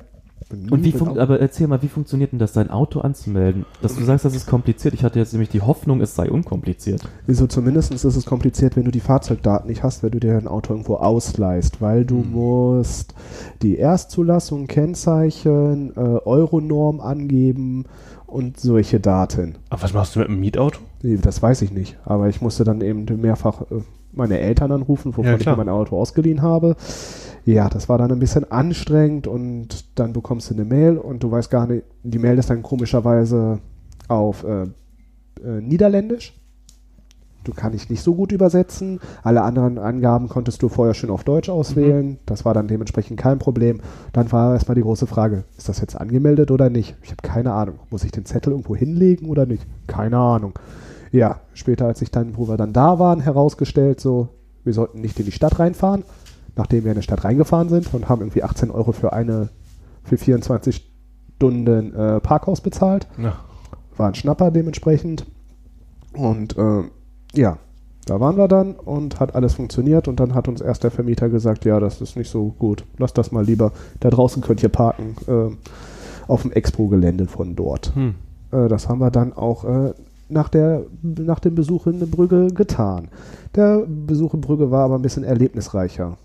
Und wie fun aber erzähl mal, wie funktioniert denn das, dein Auto anzumelden? Dass du sagst, das ist kompliziert. Ich hatte jetzt nämlich die Hoffnung, es sei unkompliziert. Wieso zumindest ist es kompliziert, wenn du die Fahrzeugdaten nicht hast, wenn du dir ein Auto irgendwo ausleihst, weil du Hm. musst die Erstzulassung, Kennzeichen, äh, Euronorm angeben und solche Daten. Aber was machst du mit einem Mietauto? Nee, Das weiß ich nicht, aber ich musste dann eben mehrfach äh, meine Eltern anrufen, wovon Ja, ich mein Auto ausgeliehen habe. Ja, das war dann ein bisschen anstrengend und dann bekommst du eine Mail und du weißt gar nicht, die Mail ist dann komischerweise auf äh, äh, Niederländisch. Du kann ich nicht so gut übersetzen. Alle anderen Angaben konntest du vorher schon auf Deutsch auswählen. Das war dann dementsprechend kein Problem. Dann war erstmal die große Frage, ist das jetzt angemeldet oder nicht? Ich habe keine Ahnung. Muss ich den Zettel irgendwo hinlegen oder nicht? Keine Ahnung. Ja, später, als ich dann, wo wir dann da waren, herausgestellt, so, wir sollten nicht in die Stadt reinfahren, nachdem wir in die Stadt reingefahren sind und haben irgendwie 18 Euro für eine, für 24 Stunden äh, Parkhaus bezahlt Ja. war ein Schnapper dementsprechend. Und äh, ja, da waren wir dann und hat alles funktioniert und dann hat uns erst der Vermieter gesagt, ja, das ist nicht so gut, lass das mal lieber. Da draußen könnt ihr parken äh, auf dem Expo-Gelände von dort. Hm. Äh, das haben wir dann auch äh, nach, der, nach dem Besuch in Brügge getan. Der Besuch in Brügge war aber ein bisschen erlebnisreicher.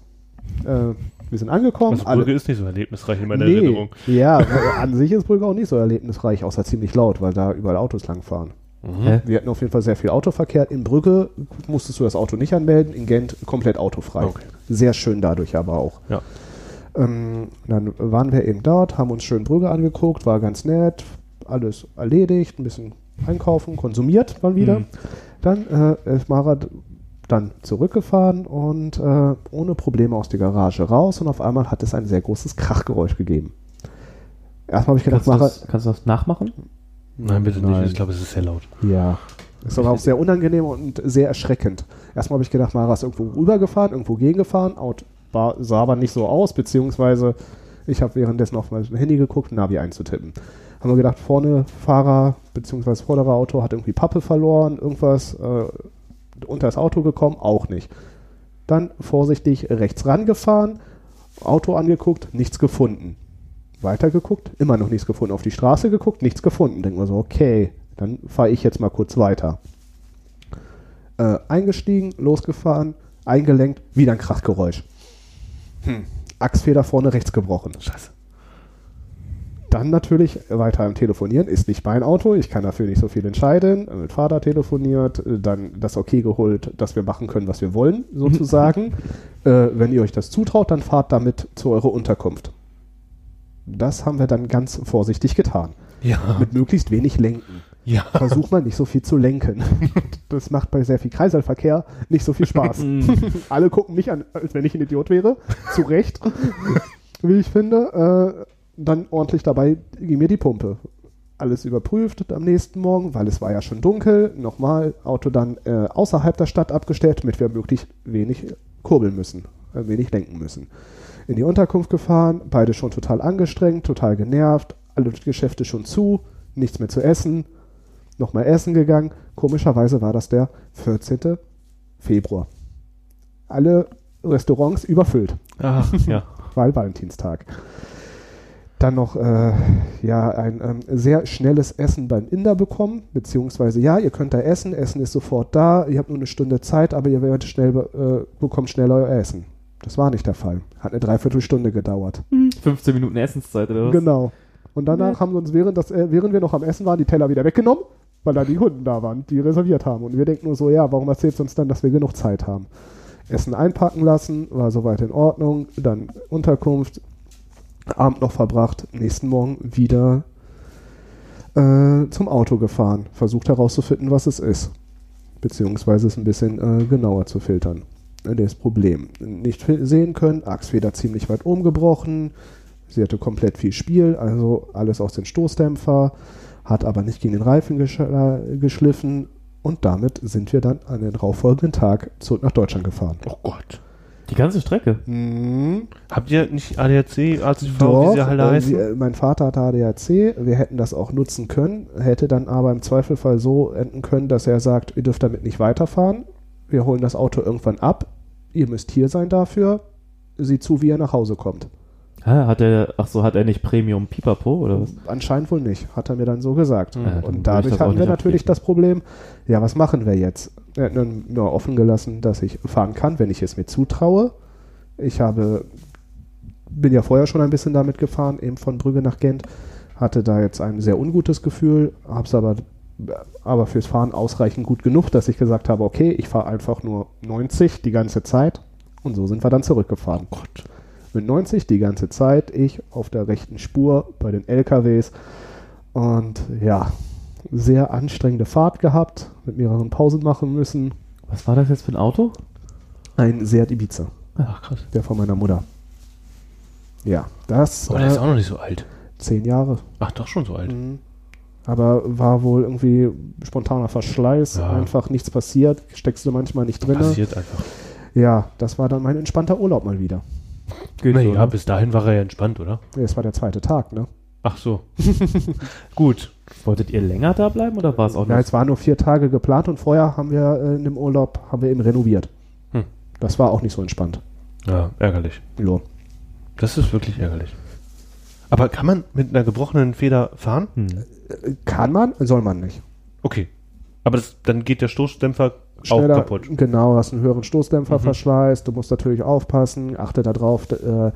Äh, wir sind angekommen. Also Brügge ist nicht so erlebnisreich in meiner Nee, Erinnerung. Ja, an sich ist Brügge auch nicht so erlebnisreich, außer ziemlich laut, weil da überall Autos langfahren. Hä? Wir hatten auf jeden Fall sehr viel Autoverkehr. In Brügge musstest du das Auto nicht anmelden, in Gent komplett autofrei. Okay. Sehr schön dadurch aber auch. Ja. Ähm, dann waren wir eben dort, haben uns schön Brügge angeguckt, war ganz nett, alles erledigt, ein bisschen einkaufen, konsumiert mal wieder. Mhm. Dann äh, ist Mara dann zurückgefahren und äh, ohne Probleme aus der Garage raus und auf einmal hat es ein sehr großes Krachgeräusch gegeben. Erstmal habe ich gedacht, Kannst du, Mara, das, kannst du das nachmachen? Nein, bitte Nein. nicht. Ich glaube, es ist sehr laut. Ja. Ist aber auch sehr unangenehm und sehr erschreckend. Erstmal habe ich gedacht, Mara ist irgendwo rübergefahren, irgendwo gegengefahren, Out, war, sah aber nicht so aus, beziehungsweise ich habe währenddessen auf mein Handy geguckt, Navi einzutippen. Haben wir gedacht, vorne Fahrer, beziehungsweise vordere Auto hat irgendwie Pappe verloren, irgendwas äh, unter das Auto gekommen, auch nicht. Dann vorsichtig rechts rangefahren, Auto angeguckt, nichts gefunden. Weitergeguckt, immer noch nichts gefunden. Auf die Straße geguckt, nichts gefunden. Denken wir so, okay, dann fahre ich jetzt mal kurz weiter. Äh, eingestiegen, losgefahren, eingelenkt, wieder ein Krachgeräusch. Hm. Achsfeder vorne rechts gebrochen. Scheiße. Dann natürlich weiter am Telefonieren. Ist nicht mein Auto, ich kann dafür nicht so viel entscheiden. Mit Vater telefoniert, äh, dann das Okay geholt, dass wir machen können, was wir wollen, sozusagen. äh, wenn ihr euch das zutraut, dann fahrt damit zu eurer Unterkunft. Das haben wir dann ganz vorsichtig getan. Ja. Mit möglichst wenig Lenken. Ja. Versuch mal nicht so viel zu lenken. Das macht bei sehr viel Kreiselverkehr nicht so viel Spaß. Alle gucken mich an, als wenn ich ein Idiot wäre. Zu Recht, wie ich finde. Äh, dann ordentlich dabei ging mir die Pumpe. Alles überprüft am nächsten Morgen, weil es war ja schon dunkel. Nochmal Auto dann äh, außerhalb der Stadt abgestellt, damit wir möglichst wenig kurbeln müssen. ein wenig lenken müssen. In die Unterkunft gefahren, beide schon total angestrengt, total genervt, alle Geschäfte schon zu, nichts mehr zu essen, nochmal essen gegangen. Komischerweise war das der 14. Februar. Alle Restaurants überfüllt, Ach, ja. weil Valentinstag. Dann noch äh, ja, ein ähm, sehr schnelles Essen beim Inder bekommen, beziehungsweise ja, ihr könnt da essen, Essen ist sofort da, ihr habt nur eine Stunde Zeit, aber ihr werdet schnell, äh, bekommt schnell euer Essen. Das war nicht der Fall. Hat eine Dreiviertelstunde gedauert. 15 Minuten Essenszeit oder was? Genau. Und danach Nett. haben sie uns, während, das, äh, während wir noch am Essen waren, die Teller wieder weggenommen, weil da die Kunden da waren, die reserviert haben. Und wir denken nur so, ja, warum erzählt uns dann, dass wir genug Zeit haben? Essen einpacken lassen, war soweit in Ordnung. Dann Unterkunft, Abend noch verbracht, nächsten Morgen wieder äh, zum Auto gefahren. Versucht herauszufinden, was es ist. Beziehungsweise es ein bisschen äh, genauer zu filtern. Äh, Das Problem. Nicht sehen können, Achsfeder ziemlich weit oben gebrochen. Sie hatte komplett viel Spiel, also alles aus den Stoßdämpfer, hat aber nicht gegen den Reifen gesch äh, geschliffen. Und damit sind wir dann an den darauffolgenden Tag zurück nach Deutschland gefahren. Oh Gott. Die ganze Strecke. Mhm. Habt ihr nicht ADAC, ACV, Doch, wie sie alle äh, heißen? wir- mein Vater hat ADAC, wir hätten das auch nutzen können, hätte dann aber im Zweifelfall so enden können, dass er sagt, ihr dürft damit nicht weiterfahren, wir holen das Auto irgendwann ab, ihr müsst hier sein dafür, sieh zu, wie er nach Hause kommt. Hat er, ach so, hat er nicht Premium Pipapo oder was? Anscheinend wohl nicht, hat er mir dann so gesagt. Ja, Und dadurch hatten wir natürlich das Problem, ja, was machen wir jetzt? Er hat nur, nur offen gelassen, dass ich fahren kann, wenn ich es mir zutraue. Ich habe, bin ja vorher schon ein bisschen damit gefahren, eben von Brügge nach Gent, hatte da jetzt ein sehr ungutes Gefühl, habe es aber, aber fürs Fahren ausreichend gut genug, dass ich gesagt habe, okay, ich fahre einfach nur 90 die ganze Zeit. Und so sind wir dann zurückgefahren. Oh Gott. Mit 90 die ganze Zeit, ich auf der rechten Spur bei den LKWs. Und ja, sehr anstrengende Fahrt gehabt, mit mehreren Pausen machen müssen. Was war das jetzt für ein Auto? Ein Seat Ibiza, Ach krass. der von meiner Mutter. Ja, das Aber der ist äh, auch noch nicht so alt. zehn Jahre. Ach, doch schon so alt. Mhm. Aber war wohl irgendwie spontaner Verschleiß, Ja. einfach nichts passiert, steckst du manchmal nicht drin. Passiert einfach. Ja, das war dann mein entspannter Urlaub mal wieder. Geht so, Naja, ne? bis dahin war er ja entspannt, oder? Es war der zweite Tag, ne? Ach so. Gut. Wolltet ihr länger da bleiben oder war es auch Ja, nur? es waren nur vier Tage geplant und vorher haben wir äh, in dem Urlaub haben wir eben renoviert. Hm. Das war auch nicht so entspannt. Ja, ärgerlich. Jo. Das ist wirklich ärgerlich. Aber kann man mit einer gebrochenen Feder fahren? Hm. Kann man, soll man nicht. Okay. Aber das, dann geht der Stoßdämpfer Schneller- auch kaputt. Genau, hast einen höheren Mhm. Stoßdämpferverschleiß. Du musst natürlich aufpassen, achte darauf, äh,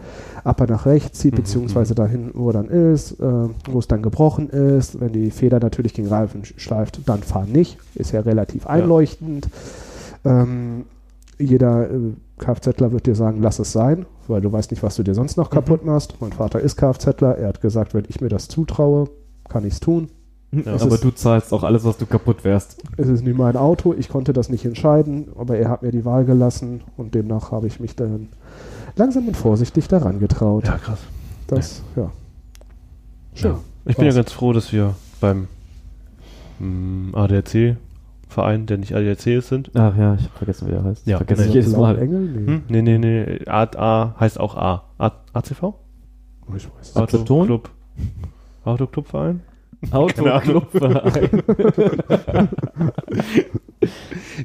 ab er nach rechts zieht, Mhm, beziehungsweise dahin, wo er dann ist, äh, wo es dann gebrochen ist. Wenn die Feder natürlich gegen Reifen sch- schleift, dann fahr nicht. Ist ja relativ einleuchtend. Ähm, jeder äh, Kfzler wird dir sagen, lass es sein, weil du weißt nicht, was du dir sonst Mhm. noch kaputt machst. Mein Vater ist Kfzler, er hat gesagt, wenn ich mir das zutraue, kann ich es tun. Ja, es aber ist- du zahlst auch alles, was du kaputt wärst. Es ist nicht mein Auto, ich konnte das nicht entscheiden, aber er hat mir die Wahl gelassen und demnach habe ich mich dann langsam und vorsichtig daran getraut. Ja, krass. Das, ja. Schön. Ja. Ich bin ja ganz froh, dass wir beim mm, ADAC-Verein, der nicht ADAC ist, sind. Ach ja, ich habe vergessen, wie er heißt. Ja, Vergesse nee. ich jedes Mal. Engel? Nee. Hm? Nee, nee, nee. A, A heißt auch A. A ACV? Oh, Ich weiß. Ah. Aceton? Autoclub. Autoclubverein? Autoclubverein.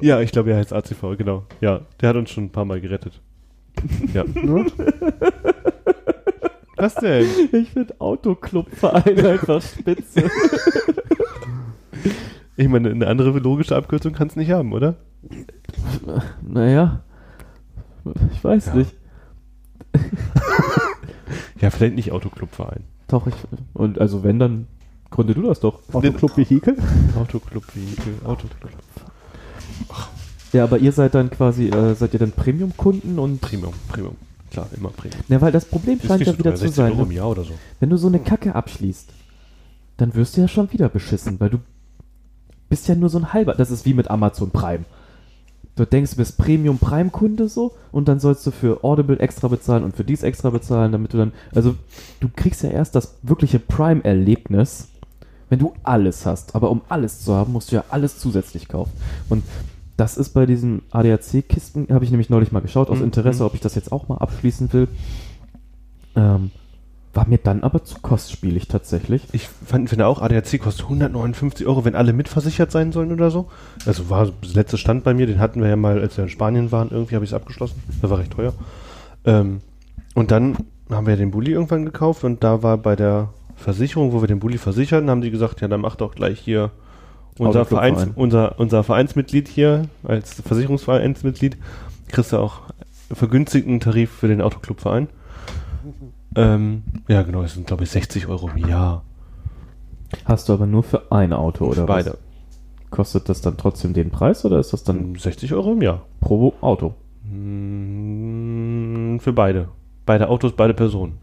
Ja, ich glaube, er heißt ACV, genau. Ja, der hat uns schon ein paar Mal gerettet. Ja. Was denn? ich finde Autoclubverein einfach spitze. Ich meine, eine andere logische Abkürzung kann es nicht haben, oder? naja, ich weiß Ja. nicht. Ja, vielleicht nicht Autoclubverein. Doch, ich, und also wenn, dann gründe du das doch. Autoclub Vehikel? Autoclub, Vehikel, Autoclub. Ja, aber ihr seid dann quasi, äh, seid ihr dann Premium-Kunden und. Premium, Premium. Klar, immer Premium. Na, weil das Problem scheint ja wieder zu 60 sein. Euro im Ne? Jahr oder so. Wenn du so eine Kacke abschließt, dann wirst du ja schon wieder beschissen, weil du bist ja nur so ein halber. Das ist wie mit Amazon Prime. Du denkst, du bist Premium Prime Kunde so und dann sollst du für Audible extra bezahlen und für dies extra bezahlen, damit du dann, also du kriegst ja erst das wirkliche Prime Erlebnis, wenn du alles hast. Aber um alles zu haben, musst du ja alles zusätzlich kaufen. Und das ist bei diesen ADAC-Kisten, habe ich nämlich neulich mal geschaut, aus Mhm. Interesse, Mhm. ob ich das jetzt auch mal abschließen will. Ähm, war mir dann aber zu kostspielig tatsächlich. Ich fand, finde auch, ADAC kostet 159 Euro, wenn alle mitversichert sein sollen oder so. Also war das letzte Stand bei mir, den hatten wir ja mal, als wir in Spanien waren, irgendwie habe ich es abgeschlossen. Das war recht teuer. Ähm, und dann haben wir ja den Bulli irgendwann gekauft und da war bei der Versicherung, wo wir den Bulli versichern, haben die gesagt, ja, dann mach doch gleich hier unser. Vereins, unser, unser Vereinsmitglied hier als Versicherungsvereinsmitglied, kriegst du auch vergünstigten Tarif für den Autoclubverein. Ähm, ja, genau, das sind glaube ich 60 Euro im Jahr. Hast du aber nur für ein Auto oder Für beide. was? Kostet das dann trotzdem den Preis oder ist das dann Dann 60 Euro im Jahr. pro Auto? Mm, Für beide. Beide Autos, beide Personen.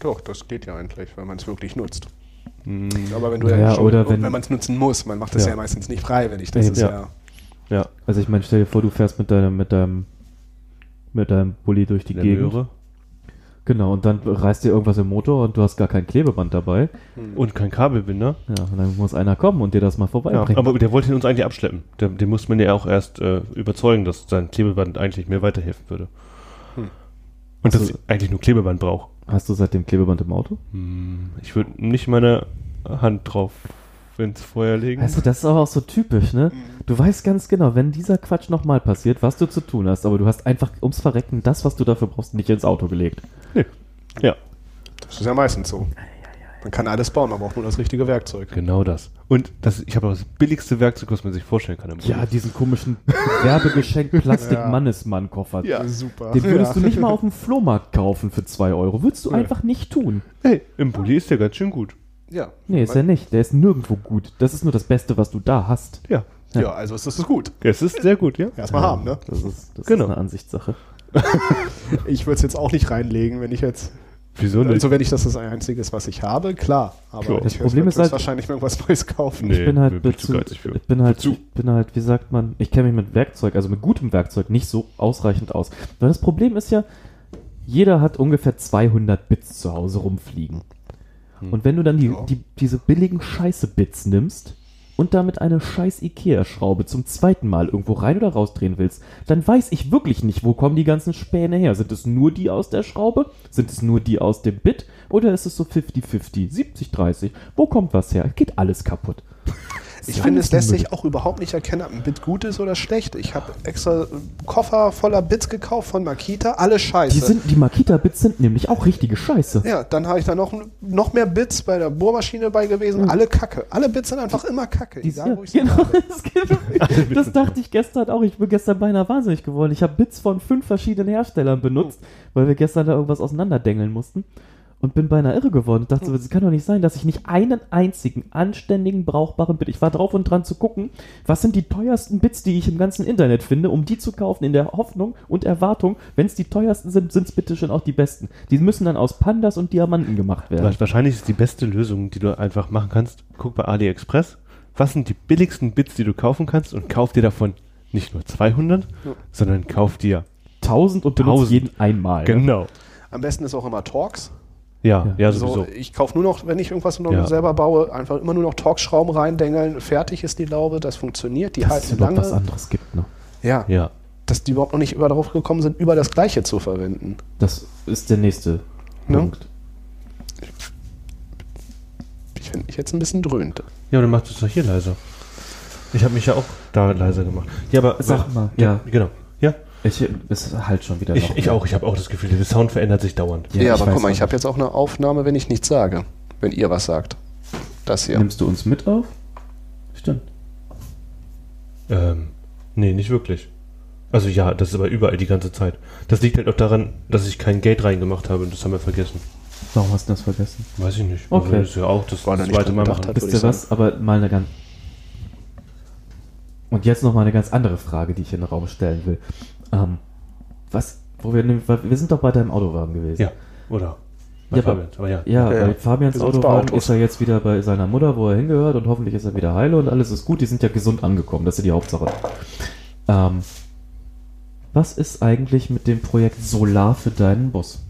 Doch, das geht ja eigentlich, wenn man es wirklich nutzt. Mm, Aber wenn du Ja, ja, schon, oder wenn- wenn man es nutzen muss, man macht das ja, Ja. meistens nicht freiwillig. Das Eben, ist ja. ja. Ja, Also ich meine, stell dir vor, du fährst mit deinem, mit deinem, mit deinem Bulli durch die Gegend. Möhre. Genau, und dann reißt dir irgendwas im Motor und du hast gar kein Klebeband dabei. Und kein Kabelbinder. Ja, und dann muss einer kommen und dir das mal Ja, vorbeibringen. aber der wollte ihn uns eigentlich abschleppen. Der, den musste man ja auch erst äh, überzeugen, dass sein Klebeband eigentlich mir weiterhelfen würde. Hm. Und dass ich eigentlich nur Klebeband brauche. Hast du seitdem Klebeband im Auto? Hm, Ich würde nicht meine Hand drauf ins Feuer legen. Weißt du, das ist aber auch so typisch, ne? Du weißt ganz genau, wenn dieser Quatsch nochmal passiert, was du zu tun hast, aber du hast einfach ums Verrecken das, was du dafür brauchst, nicht ins Auto gelegt. ja, Das ist ja meistens so. Man kann alles bauen, man braucht nur das richtige Werkzeug. genau das. Und das, ich habe auch das billigste Werkzeug, was man sich vorstellen kann. Im Ja, diesen komischen Werbegeschenk plastik Ja. mannesmann koffer super. Den würdest ja. du nicht mal auf dem Flohmarkt kaufen für 2 Euro. Würdest du Ja. einfach nicht tun. Hey, im Bulli ist der ganz schön gut. Ja. Nee, ist er nicht. Der ist nirgendwo gut. Das ist nur das Beste, was du da hast. Ja, Ja, also ist das gut. es ist sehr gut, ja. Erstmal haben, ne? Das ist, das Genau. ist eine Ansichtssache. Ich würde es jetzt auch nicht reinlegen, wenn ich jetzt. Wieso nicht? Also wenn ich das das Einzige ist, was ich habe, klar. Aber Klar. ich Das Problem ist halt- wahrscheinlich irgendwas Neues kaufen. Nee. ich bin halt, bin zu ich bin halt, Zu. ich bin halt, wie sagt man, ich kenne mich mit Werkzeug, also mit gutem Werkzeug nicht so ausreichend aus. Weil das Problem ist ja, jeder hat ungefähr 200 Bits zu Hause rumfliegen. Hm. Und wenn du dann die, Ja. die, diese billigen Scheiße-Bits nimmst und damit eine scheiß Ikea-Schraube zum zweiten Mal irgendwo rein oder rausdrehen willst, dann weiß ich wirklich nicht, wo kommen die ganzen Späne her. Sind es nur die aus der Schraube? Sind es nur die aus dem Bit? Oder ist es so 50-50, 70-30? Wo kommt was her? Geht alles kaputt. Ich finde, es lässt sich auch überhaupt nicht erkennen, ob ein Bit gut ist oder schlecht. Ich habe extra Koffer voller Bits gekauft von Makita, alle scheiße. Die, sind, die Makita-Bits sind nämlich auch richtige Scheiße. ja, dann habe ich da noch, noch mehr Bits bei der Bohrmaschine bei gewesen. Alle Kacke. Alle Bits sind einfach immer Kacke. Die, egal, ja, wo ich genau, das, dachte ich gestern auch. Ich bin gestern beinahe wahnsinnig geworden. Ich habe Bits von fünf verschiedenen Herstellern benutzt, weil wir gestern da irgendwas auseinanderdengeln mussten. Und bin beinahe irre geworden. Ich dachte, so, es kann doch nicht sein, dass ich nicht einen einzigen anständigen, brauchbaren Bit. Ich war drauf und dran zu gucken, was sind die teuersten Bits, die ich im ganzen Internet finde, um die zu kaufen, in der Hoffnung und Erwartung, wenn es die teuersten sind, sind es bitte schon auch die besten. Die müssen dann aus Pandas und Diamanten gemacht werden. Wa- Wahrscheinlich ist die beste Lösung, die du einfach machen kannst. Guck bei AliExpress. Was sind die billigsten Bits, die du kaufen kannst und kauf dir davon nicht nur 200, sondern kauf dir. 1000 und benutzt Tausend. jeden einmal. Genau. Am besten ist auch immer Torx. Ja, ja, So, sowieso. ich kaufe nur noch, wenn ich irgendwas noch Ja. selber baue, einfach immer nur noch Torx-Schrauben reindengeln. Fertig ist die Laube, das funktioniert. Die Dass es halten überhaupt was lange. anderes gibt, ne? Ja, Ja. dass die überhaupt noch nicht über darauf gekommen sind, über das Gleiche zu verwenden. Das ist der nächste Ne? Punkt. Ich finde mich jetzt ein bisschen dröhnt. Ja, dann machst du es doch hier leiser. Ich habe mich ja auch da leiser gemacht. Ja, aber Sag mal. Ja, Ja. genau. Ja, Ich, es halt schon wieder ich, ich auch. Ich habe auch das Gefühl, der Sound verändert sich dauernd. Ja, ich aber guck mal, ich habe jetzt auch eine Aufnahme, wenn ich nichts sage. Wenn ihr was sagt. Das hier. Nimmst du uns mit auf? Stimmt. Ähm, nee, nicht wirklich. Also ja, das ist aber überall die ganze Zeit. Das liegt halt auch daran, dass ich kein Gate reingemacht habe und das haben wir vergessen. Warum hast du das vergessen? Weiß ich nicht. Okay. Also, das ist ja auch das, das zweite Mal machen. hat. Wisst ihr was? Aber mal eine ganz. Und jetzt noch mal eine ganz andere Frage, die ich in den Raum stellen will. Ähm, was, wo wir, wir sind doch bei deinem Autowagen gewesen. Ja, oder? Bei Ja, aber- Fabian, aber ja. Ja, Ja, ja. bei Fabians bei Autowagen ist er jetzt wieder bei seiner Mutter, wo er hingehört und hoffentlich ist er wieder heile und alles ist gut. Die sind ja gesund angekommen, das ist die Hauptsache. Ähm, was ist eigentlich mit dem Projekt Solar für deinen Bus?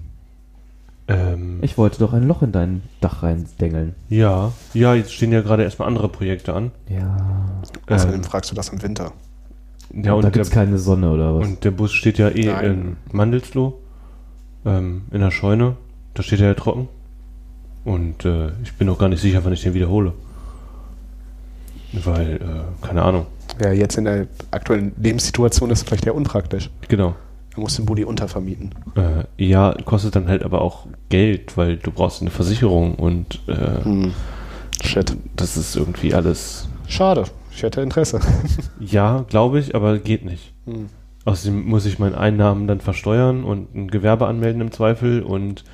Ähm, Ich wollte doch ein Loch in dein Dach reindengeln. ja, ja, jetzt stehen ja gerade erstmal andere Projekte an. Ja. Außerdem Ähm, fragst du das im Winter. Ja, und und da gibt es keine Sonne oder was? und der Bus steht ja eh Nein. in Mandelsloh, ähm, in der Scheune. Da steht er ja trocken. Und äh, ich bin auch gar nicht sicher, wann ich den wiederhole. Weil, äh, keine Ahnung. Ja, jetzt in der aktuellen Lebenssituation ist es vielleicht eher unpraktisch. Genau. Er muss den Bulli untervermieten. Äh, ja, kostet dann halt aber auch Geld, weil du brauchst eine Versicherung und äh, Hm. Shit. das ist irgendwie alles. Schade. Ich hätte Interesse. Ja, glaube ich, aber geht nicht. Hm. Außerdem muss ich meine Einnahmen dann versteuern und ein Gewerbe anmelden im Zweifel und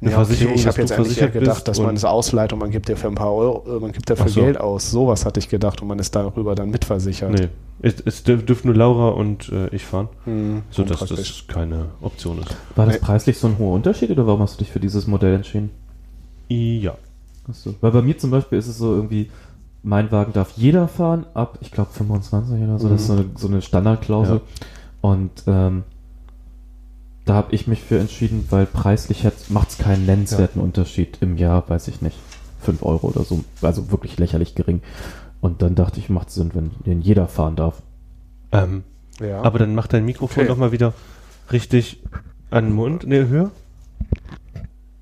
eine Ja, okay, Versicherung, ich habe jetzt eigentlich eher versichert gedacht, dass man es ausleiht und man gibt dir für ein paar Euro, äh, man gibt dir für Ach so. Geld aus. Sowas hatte ich gedacht und man ist darüber dann mitversichert. Nee, es, es dürf, dürfen nur Laura und äh, ich fahren, Hm, sodass das keine Option ist. War das Nee. preislich so ein hoher Unterschied oder warum hast du dich für dieses Modell entschieden? Ja. Achso. Weil bei mir zum Beispiel ist es so irgendwie, mein Wagen darf jeder fahren, ab, ich glaube 25 oder so, das ist so eine, so eine Standardklausel. Und ähm, da habe ich mich für entschieden, weil preislich macht es keinen nennenswerten Unterschied im Jahr, weiß ich nicht, 5 Euro oder so, also wirklich lächerlich gering. Und dann dachte ich, macht Sinn, wenn den jeder fahren darf. Ähm, Ja. Aber dann mach dein Mikrofon Okay. doch mal wieder richtig an den Mund, ne, höher.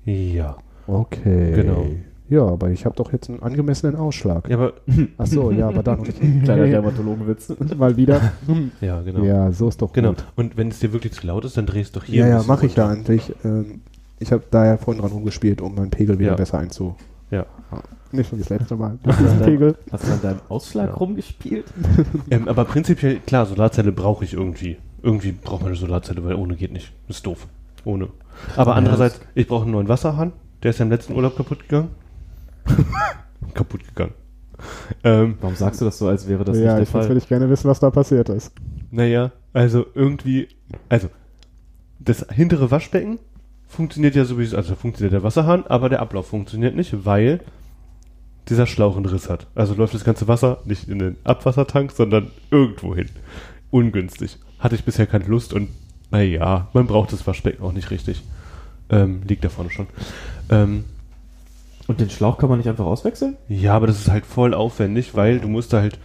Ja. okay. Genau. Ja, aber ich habe doch jetzt einen angemessenen Ausschlag. Ja, aber, Ach so, ja, aber da noch nicht. Kleiner Dermatologenwitz. Mal wieder. ja, genau. Ja, so ist doch Genau. gut. Und wenn es dir wirklich zu laut ist, dann drehst du doch hier. Ja, ja, mache ich runter. eigentlich. Ähm, ich habe da ja vorhin dran rumgespielt, um meinen Pegel wieder Ja. besser einzu. Ja. Nicht wie das letzte Mal. Pegel. Hast du an deinem Ausschlag Ja. rumgespielt? Ähm, aber prinzipiell, klar, Solarzelle brauche ich irgendwie. Irgendwie braucht man eine Solarzelle, weil ohne geht nicht. Ist doof. Ohne. Aber Ja, andererseits, ich brauche einen neuen Wasserhahn. Der ist ja im letzten Urlaub kaputt gegangen. kaputt gegangen. Ähm, Warum sagst du das so, als wäre das ja, nicht ich der jetzt Fall? will ich gerne wissen, was da passiert ist. naja, also irgendwie, also das hintere Waschbecken funktioniert ja sowieso, also funktioniert der Wasserhahn, aber der Ablauf funktioniert nicht, weil dieser Schlauch einen Riss hat. Also läuft das ganze Wasser nicht in den Abwassertank, sondern irgendwo hin. Ungünstig. Hatte ich bisher keine Lust und naja, man braucht das Waschbecken auch nicht richtig. Ähm, liegt da vorne schon. Ähm, Und den Schlauch kann man nicht einfach auswechseln? ja, aber das ist halt voll aufwendig, weil du musst da halt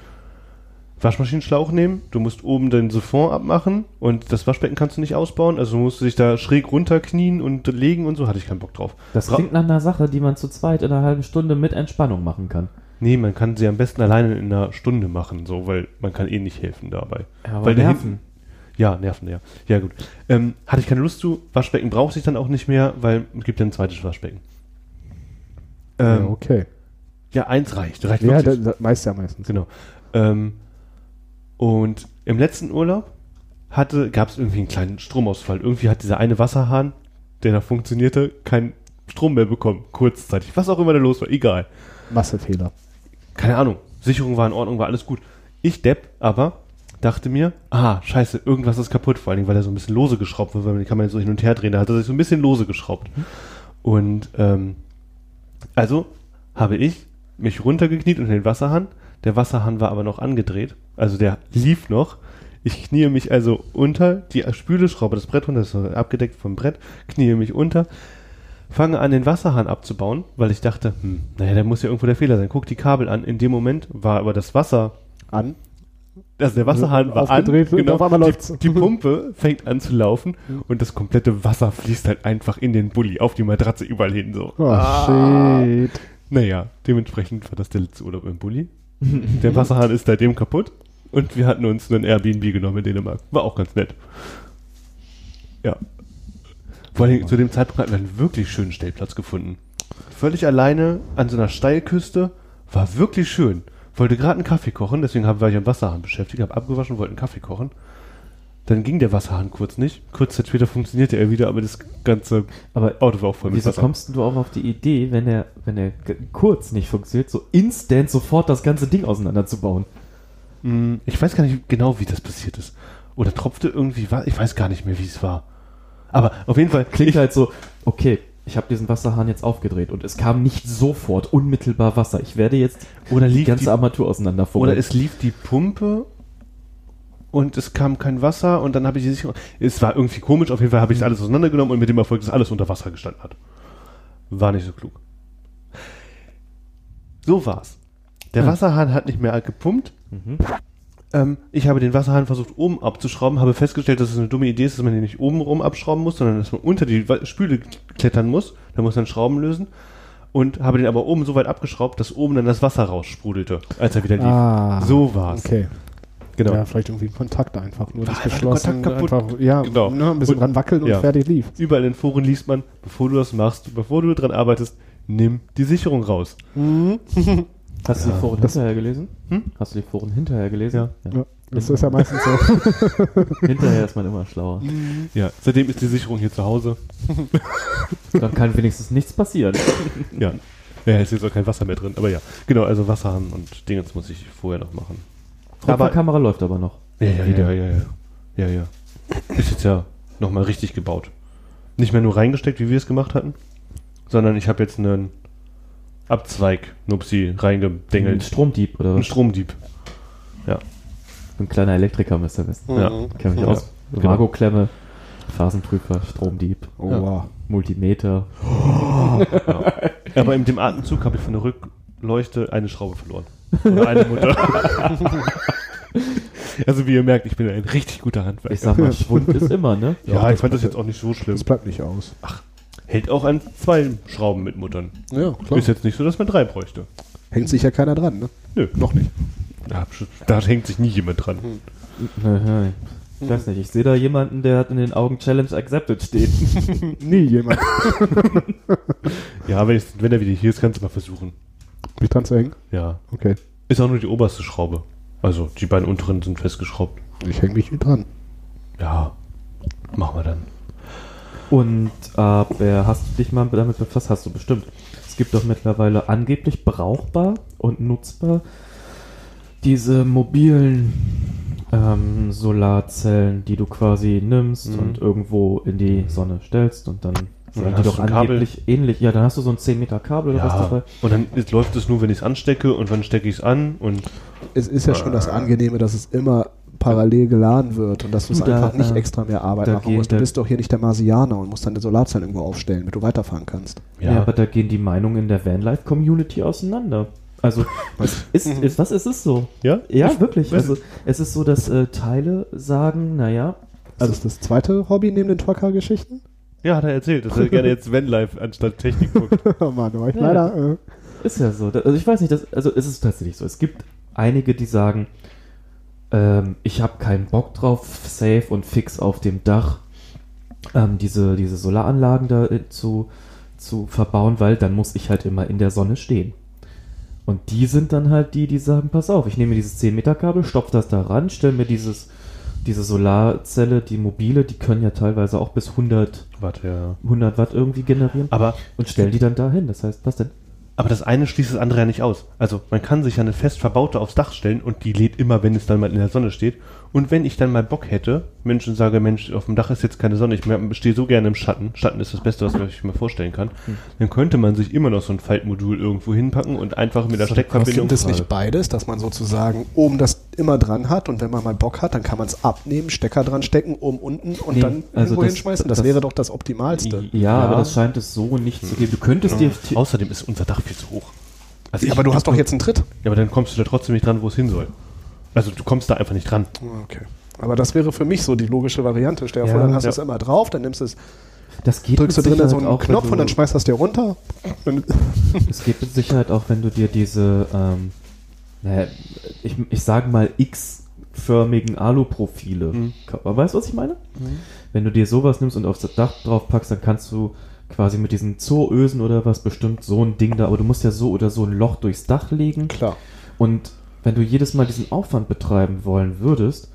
Waschmaschinenschlauch nehmen, du musst oben den Siphon abmachen und das Waschbecken kannst du nicht ausbauen, also musst du dich da schräg runterknien und legen und so, hatte ich keinen Bock drauf. Das Bra- klingt nach einer Sache, die man zu zweit in einer halben Stunde mit Entspannung machen kann. Nee, man kann sie am besten alleine in einer Stunde machen, so, weil man kann eh nicht helfen dabei. Ja, Weil aber da Nerven. Ja, Nerven, ja. Ja, gut. Ähm, hatte ich keine Lust zu, Waschbecken brauchte ich dann auch nicht mehr, weil es gibt ja ein zweites Waschbecken. Ja, Ähm, okay. ja, eins reicht. reicht Ja, das, das meist ja meistens. Genau. Ähm, und im letzten Urlaub hatte, gab es irgendwie einen kleinen Stromausfall. Irgendwie hat dieser eine Wasserhahn, der da funktionierte, keinen Strom mehr bekommen, kurzzeitig. Was auch immer da los war, egal. Massefehler. Keine Ahnung. Sicherung war in Ordnung, war alles gut. Ich, Depp, aber dachte mir, ah, scheiße, irgendwas ist kaputt, vor allen Dingen, weil er so ein bisschen lose geschraubt wird, weil man die kann man so hin und her drehen, da hat er sich so ein bisschen lose geschraubt. Und ähm, also habe ich mich runtergekniet unter den Wasserhahn. Der Wasserhahn war aber noch angedreht, also der lief noch. Ich kniee mich also unter die Spüle, schraube das Brett runter, das ist abgedeckt vom Brett, kniee mich unter, fange an, den Wasserhahn abzubauen, weil ich dachte, hm, naja, da muss ja irgendwo der Fehler sein. Guck die Kabel an. In dem Moment war aber das Wasser An. Also der Wasserhahn war an, und auf einmal die, läuft's. die Pumpe fängt an zu laufen und das komplette Wasser fließt halt einfach in den Bulli, auf die Matratze, überall hin so. Oh, Ah. shit. Naja, dementsprechend war das der letzte Urlaub im Bulli. Der Wasserhahn ist seitdem kaputt und wir hatten uns einen Airbnb genommen in Dänemark. War auch ganz nett. Ja. Vor allem zu dem Zeitpunkt hatten wir einen wirklich schönen Stellplatz gefunden. Völlig alleine an so einer Steilküste. War wirklich schön. Wollte gerade einen Kaffee kochen, deswegen war ich am Wasserhahn beschäftigt, habe abgewaschen, wollte einen Kaffee kochen. Dann ging der Wasserhahn kurz nicht. Kurz Zeit später funktionierte er wieder, aber das ganze Aber Auto war auch voll mit wieso Wasser. kommst du auch auf die Idee, wenn er, wenn er kurz nicht funktioniert, so instant sofort das ganze Ding auseinanderzubauen? Mm, Ich weiß gar nicht genau, wie das passiert ist. Oder tropfte irgendwie was? Ich weiß gar nicht mehr, wie es war. Aber auf jeden Fall Klingt ich, halt so, okay, ich habe diesen Wasserhahn jetzt aufgedreht und es kam nicht sofort unmittelbar Wasser. Ich werde jetzt oder die ganze die, Armatur auseinanderfummeln. oder es lief die Pumpe und es kam kein Wasser und dann habe ich die Sicherung. Es war irgendwie komisch. Auf jeden Fall habe ich alles auseinandergenommen und mit dem Erfolg, dass alles unter Wasser gestanden hat. War nicht so klug. So war's. Der Hm. Wasserhahn hat nicht mehr gepumpt. Mhm. Ähm, ich habe den Wasserhahn versucht oben abzuschrauben, habe festgestellt, dass es eine dumme Idee ist, dass man den nicht oben rum abschrauben muss, sondern dass man unter die Spüle klettern muss. Da muss man Schrauben lösen. Und habe den aber oben so weit abgeschraubt, dass oben dann das Wasser raussprudelte, als er wieder lief. Ah, so war's. Okay. Genau. Ja, vielleicht irgendwie ein Kontakt einfach. Nur War das geschlossen. Kontakt kaputt. Einfach, ja, Genau. ne, ein bisschen Und- dran wackeln und ja. fertig lief. Überall in Foren liest man, bevor du das machst, bevor du dran arbeitest, nimm die Sicherung raus. Hast du die Foren das- hinterher gelesen? Hm? Hast du die Foren hinterher gelesen? Ja, das ist ja meistens so. Hinterher ist man immer schlauer. Ja, seitdem ist die Sicherung hier zu Hause. Dann kann wenigstens nichts passieren. Ja. Ja, ist jetzt auch kein Wasser mehr drin, aber ja. Genau, also Wasserhahn und Dingens muss ich vorher noch machen. Aber- Kamera läuft aber noch. Ja, ja, ja, ja, ja. Ja, ja. Ist jetzt ja nochmal richtig gebaut. Nicht mehr nur reingesteckt, wie wir es gemacht hatten, sondern ich habe jetzt einen Abzweig, Nupsi, Ein reingedengelt. Stromdieb oder Ein was? Stromdieb. Ein kleiner Elektriker müsste wissen. Ja. Kenn mich Ja, aus. genau. Vago-Klemme, Phasenprüfer, Stromdieb, Oh, Ja. wow. Multimeter. Aber in dem Atemzug habe ich von der Rückleuchte eine Schraube verloren. Oder eine Mutter. also wie ihr merkt, ich bin ein richtig guter Handwerker. Ich sag mal, Schwund ist immer, ne? ja, ich fand das jetzt auch nicht so schlimm. Das bleibt nicht aus. Hält auch an zwei Schrauben mit Muttern. Ja, klar. Ist jetzt nicht so, dass man drei bräuchte. Hängt sich ja keiner dran, ne? Nö, noch nicht. Da, da hängt sich nie jemand dran. Aha. Ich weiß nicht, ich sehe da jemanden, der hat in den Augen Challenge Accepted stehen. Nie jemand. Ja, wenn, ich, wenn er wieder hier ist, kannst du mal versuchen. Mich dran zu hängen? Ja. Okay. Ist auch nur die oberste Schraube. Also die beiden unteren sind festgeschraubt. Ich hänge mich nicht dran. Ja. Machen wir dann. Und aber hast du dich mal damit befasst? Hast du bestimmt. Es gibt doch mittlerweile angeblich brauchbar und nutzbar diese mobilen ähm, Solarzellen, die du quasi nimmst Mhm. und irgendwo in die Sonne stellst und dann dann sollen die hast doch du ein Kabel. angeblich ähnlich. Ja, dann hast du so ein 10 Meter Kabel oder was dabei. Und dann ist, läuft es nur, wenn ich es anstecke und wann stecke ich es an und Es ist ja schon das Angenehme, dass es immer parallel geladen wird und dass du es einfach nicht äh, extra mehr Arbeit machen geht musst. Du bist doch hier nicht der Marsianer und musst deine Solarzellen irgendwo aufstellen, damit du weiterfahren kannst. Ja. aber da gehen die Meinungen in der Vanlife-Community auseinander. Also, ist, ist, was ist es so? Ja? Ja, wirklich. weiß Also, es ist so, dass äh, Teile sagen, naja, Also ist das zweite Hobby neben den Trucker-Geschichten? Ja, hat er erzählt, dass er gerne jetzt Vanlife anstatt Technik guckt. oh Mann, war ich Ja. leider. Äh, ist ja so. Also, ich weiß nicht, das, also, es ist tatsächlich so. Es gibt einige, die sagen, ähm, ich habe keinen Bock drauf, safe und fix auf dem Dach ähm, diese, diese Solaranlagen da äh, zu, zu verbauen, weil dann muss ich halt immer in der Sonne stehen. Und die sind dann halt die, die sagen, pass auf, ich nehme dieses 10 Meter Kabel, stopfe das da ran, stelle mir dieses, diese Solarzelle, die mobile, die können ja teilweise auch bis 100, Warte, ja. 100 Watt irgendwie generieren Aber, und stellen die dann dahin. Das heißt, was denn? Aber das eine schließt das andere ja nicht aus. Also man kann sich ja eine fest verbaute aufs Dach stellen und die lädt immer, wenn es dann mal in der Sonne steht. Und wenn ich dann mal Bock hätte, Menschen sage, Mensch, auf dem Dach ist jetzt keine Sonne, ich stehe so gerne im Schatten, Schatten ist das Beste, was man sich mal vorstellen kann, dann könnte man sich immer noch so ein Faltmodul irgendwo hinpacken und einfach mit der Steckverbindung... Gibt es nicht beides, dass man sozusagen oben das immer dran hat und wenn man mal Bock hat, dann kann man es abnehmen, Stecker dran stecken, oben unten und Nee, dann also irgendwo das- hinschmeißen? Das, das- wäre doch das Optimalste. Ja, aber das scheint es so nicht zu geben. Du könntest dir. Außerdem ist unser Dach viel zu hoch. Also Ja, ich- aber du hast doch jetzt einen Tritt. Ja, aber dann kommst du da trotzdem nicht dran, wo es hin soll. Also du kommst da einfach nicht dran. Okay. Aber das wäre für mich so die logische Variante. Stell dir Ja. vor, dann hast du Ja. es immer drauf, dann nimmst du es, Das geht drückst du drinnen so einen auch, Knopf du- und dann schmeißt das dir runter. Es geht mit Sicherheit auch, wenn du dir diese, ähm, naja, ich, ich sage mal X-förmigen Aluprofile. Mhm. Weißt du, was ich meine? Wenn du dir sowas nimmst und aufs Dach drauf packst, dann kannst du quasi mit diesen Zooösen oder was bestimmt so ein Ding da, aber du musst ja so oder so ein Loch durchs Dach legen. Klar. Und wenn du jedes Mal diesen Aufwand betreiben wollen würdest,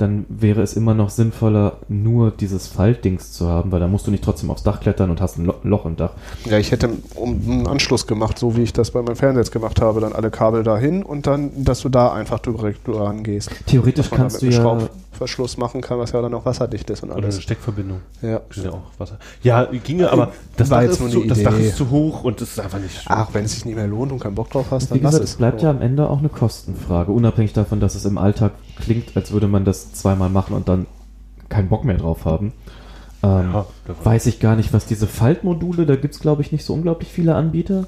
dann wäre es immer noch sinnvoller, nur dieses Faltdings zu haben, weil dann musst du nicht trotzdem aufs Dach klettern und hast ein Lo Loch im Dach. Ja, ich hätte um einen Anschluss gemacht, so wie ich das bei meinem Fernseher jetzt gemacht habe. Dann alle Kabel dahin und dann, dass du da einfach direkt dran gehst. Theoretisch kannst du ja. Schraubverschluss machen kann, was ja dann auch wasserdicht ist und Oder eine alles. Steckverbindung. Ja. Ist ja auch Wasser. Ja, ginge, aber das, War Dach jetzt ist, nur zu, das Dach ist zu hoch und es ist einfach nicht. Ach, wenn es sich nicht mehr lohnt und keinen Bock drauf hast, dann Wie lass es. es bleibt ja am Ende auch eine Kostenfrage, unabhängig davon, dass es im Alltag klingt, als würde man das zweimal machen und dann keinen Bock mehr drauf haben. Ähm, Ja, weiß ich gar nicht, was diese Faltmodule, da gibt es glaube ich nicht so unglaublich viele Anbieter,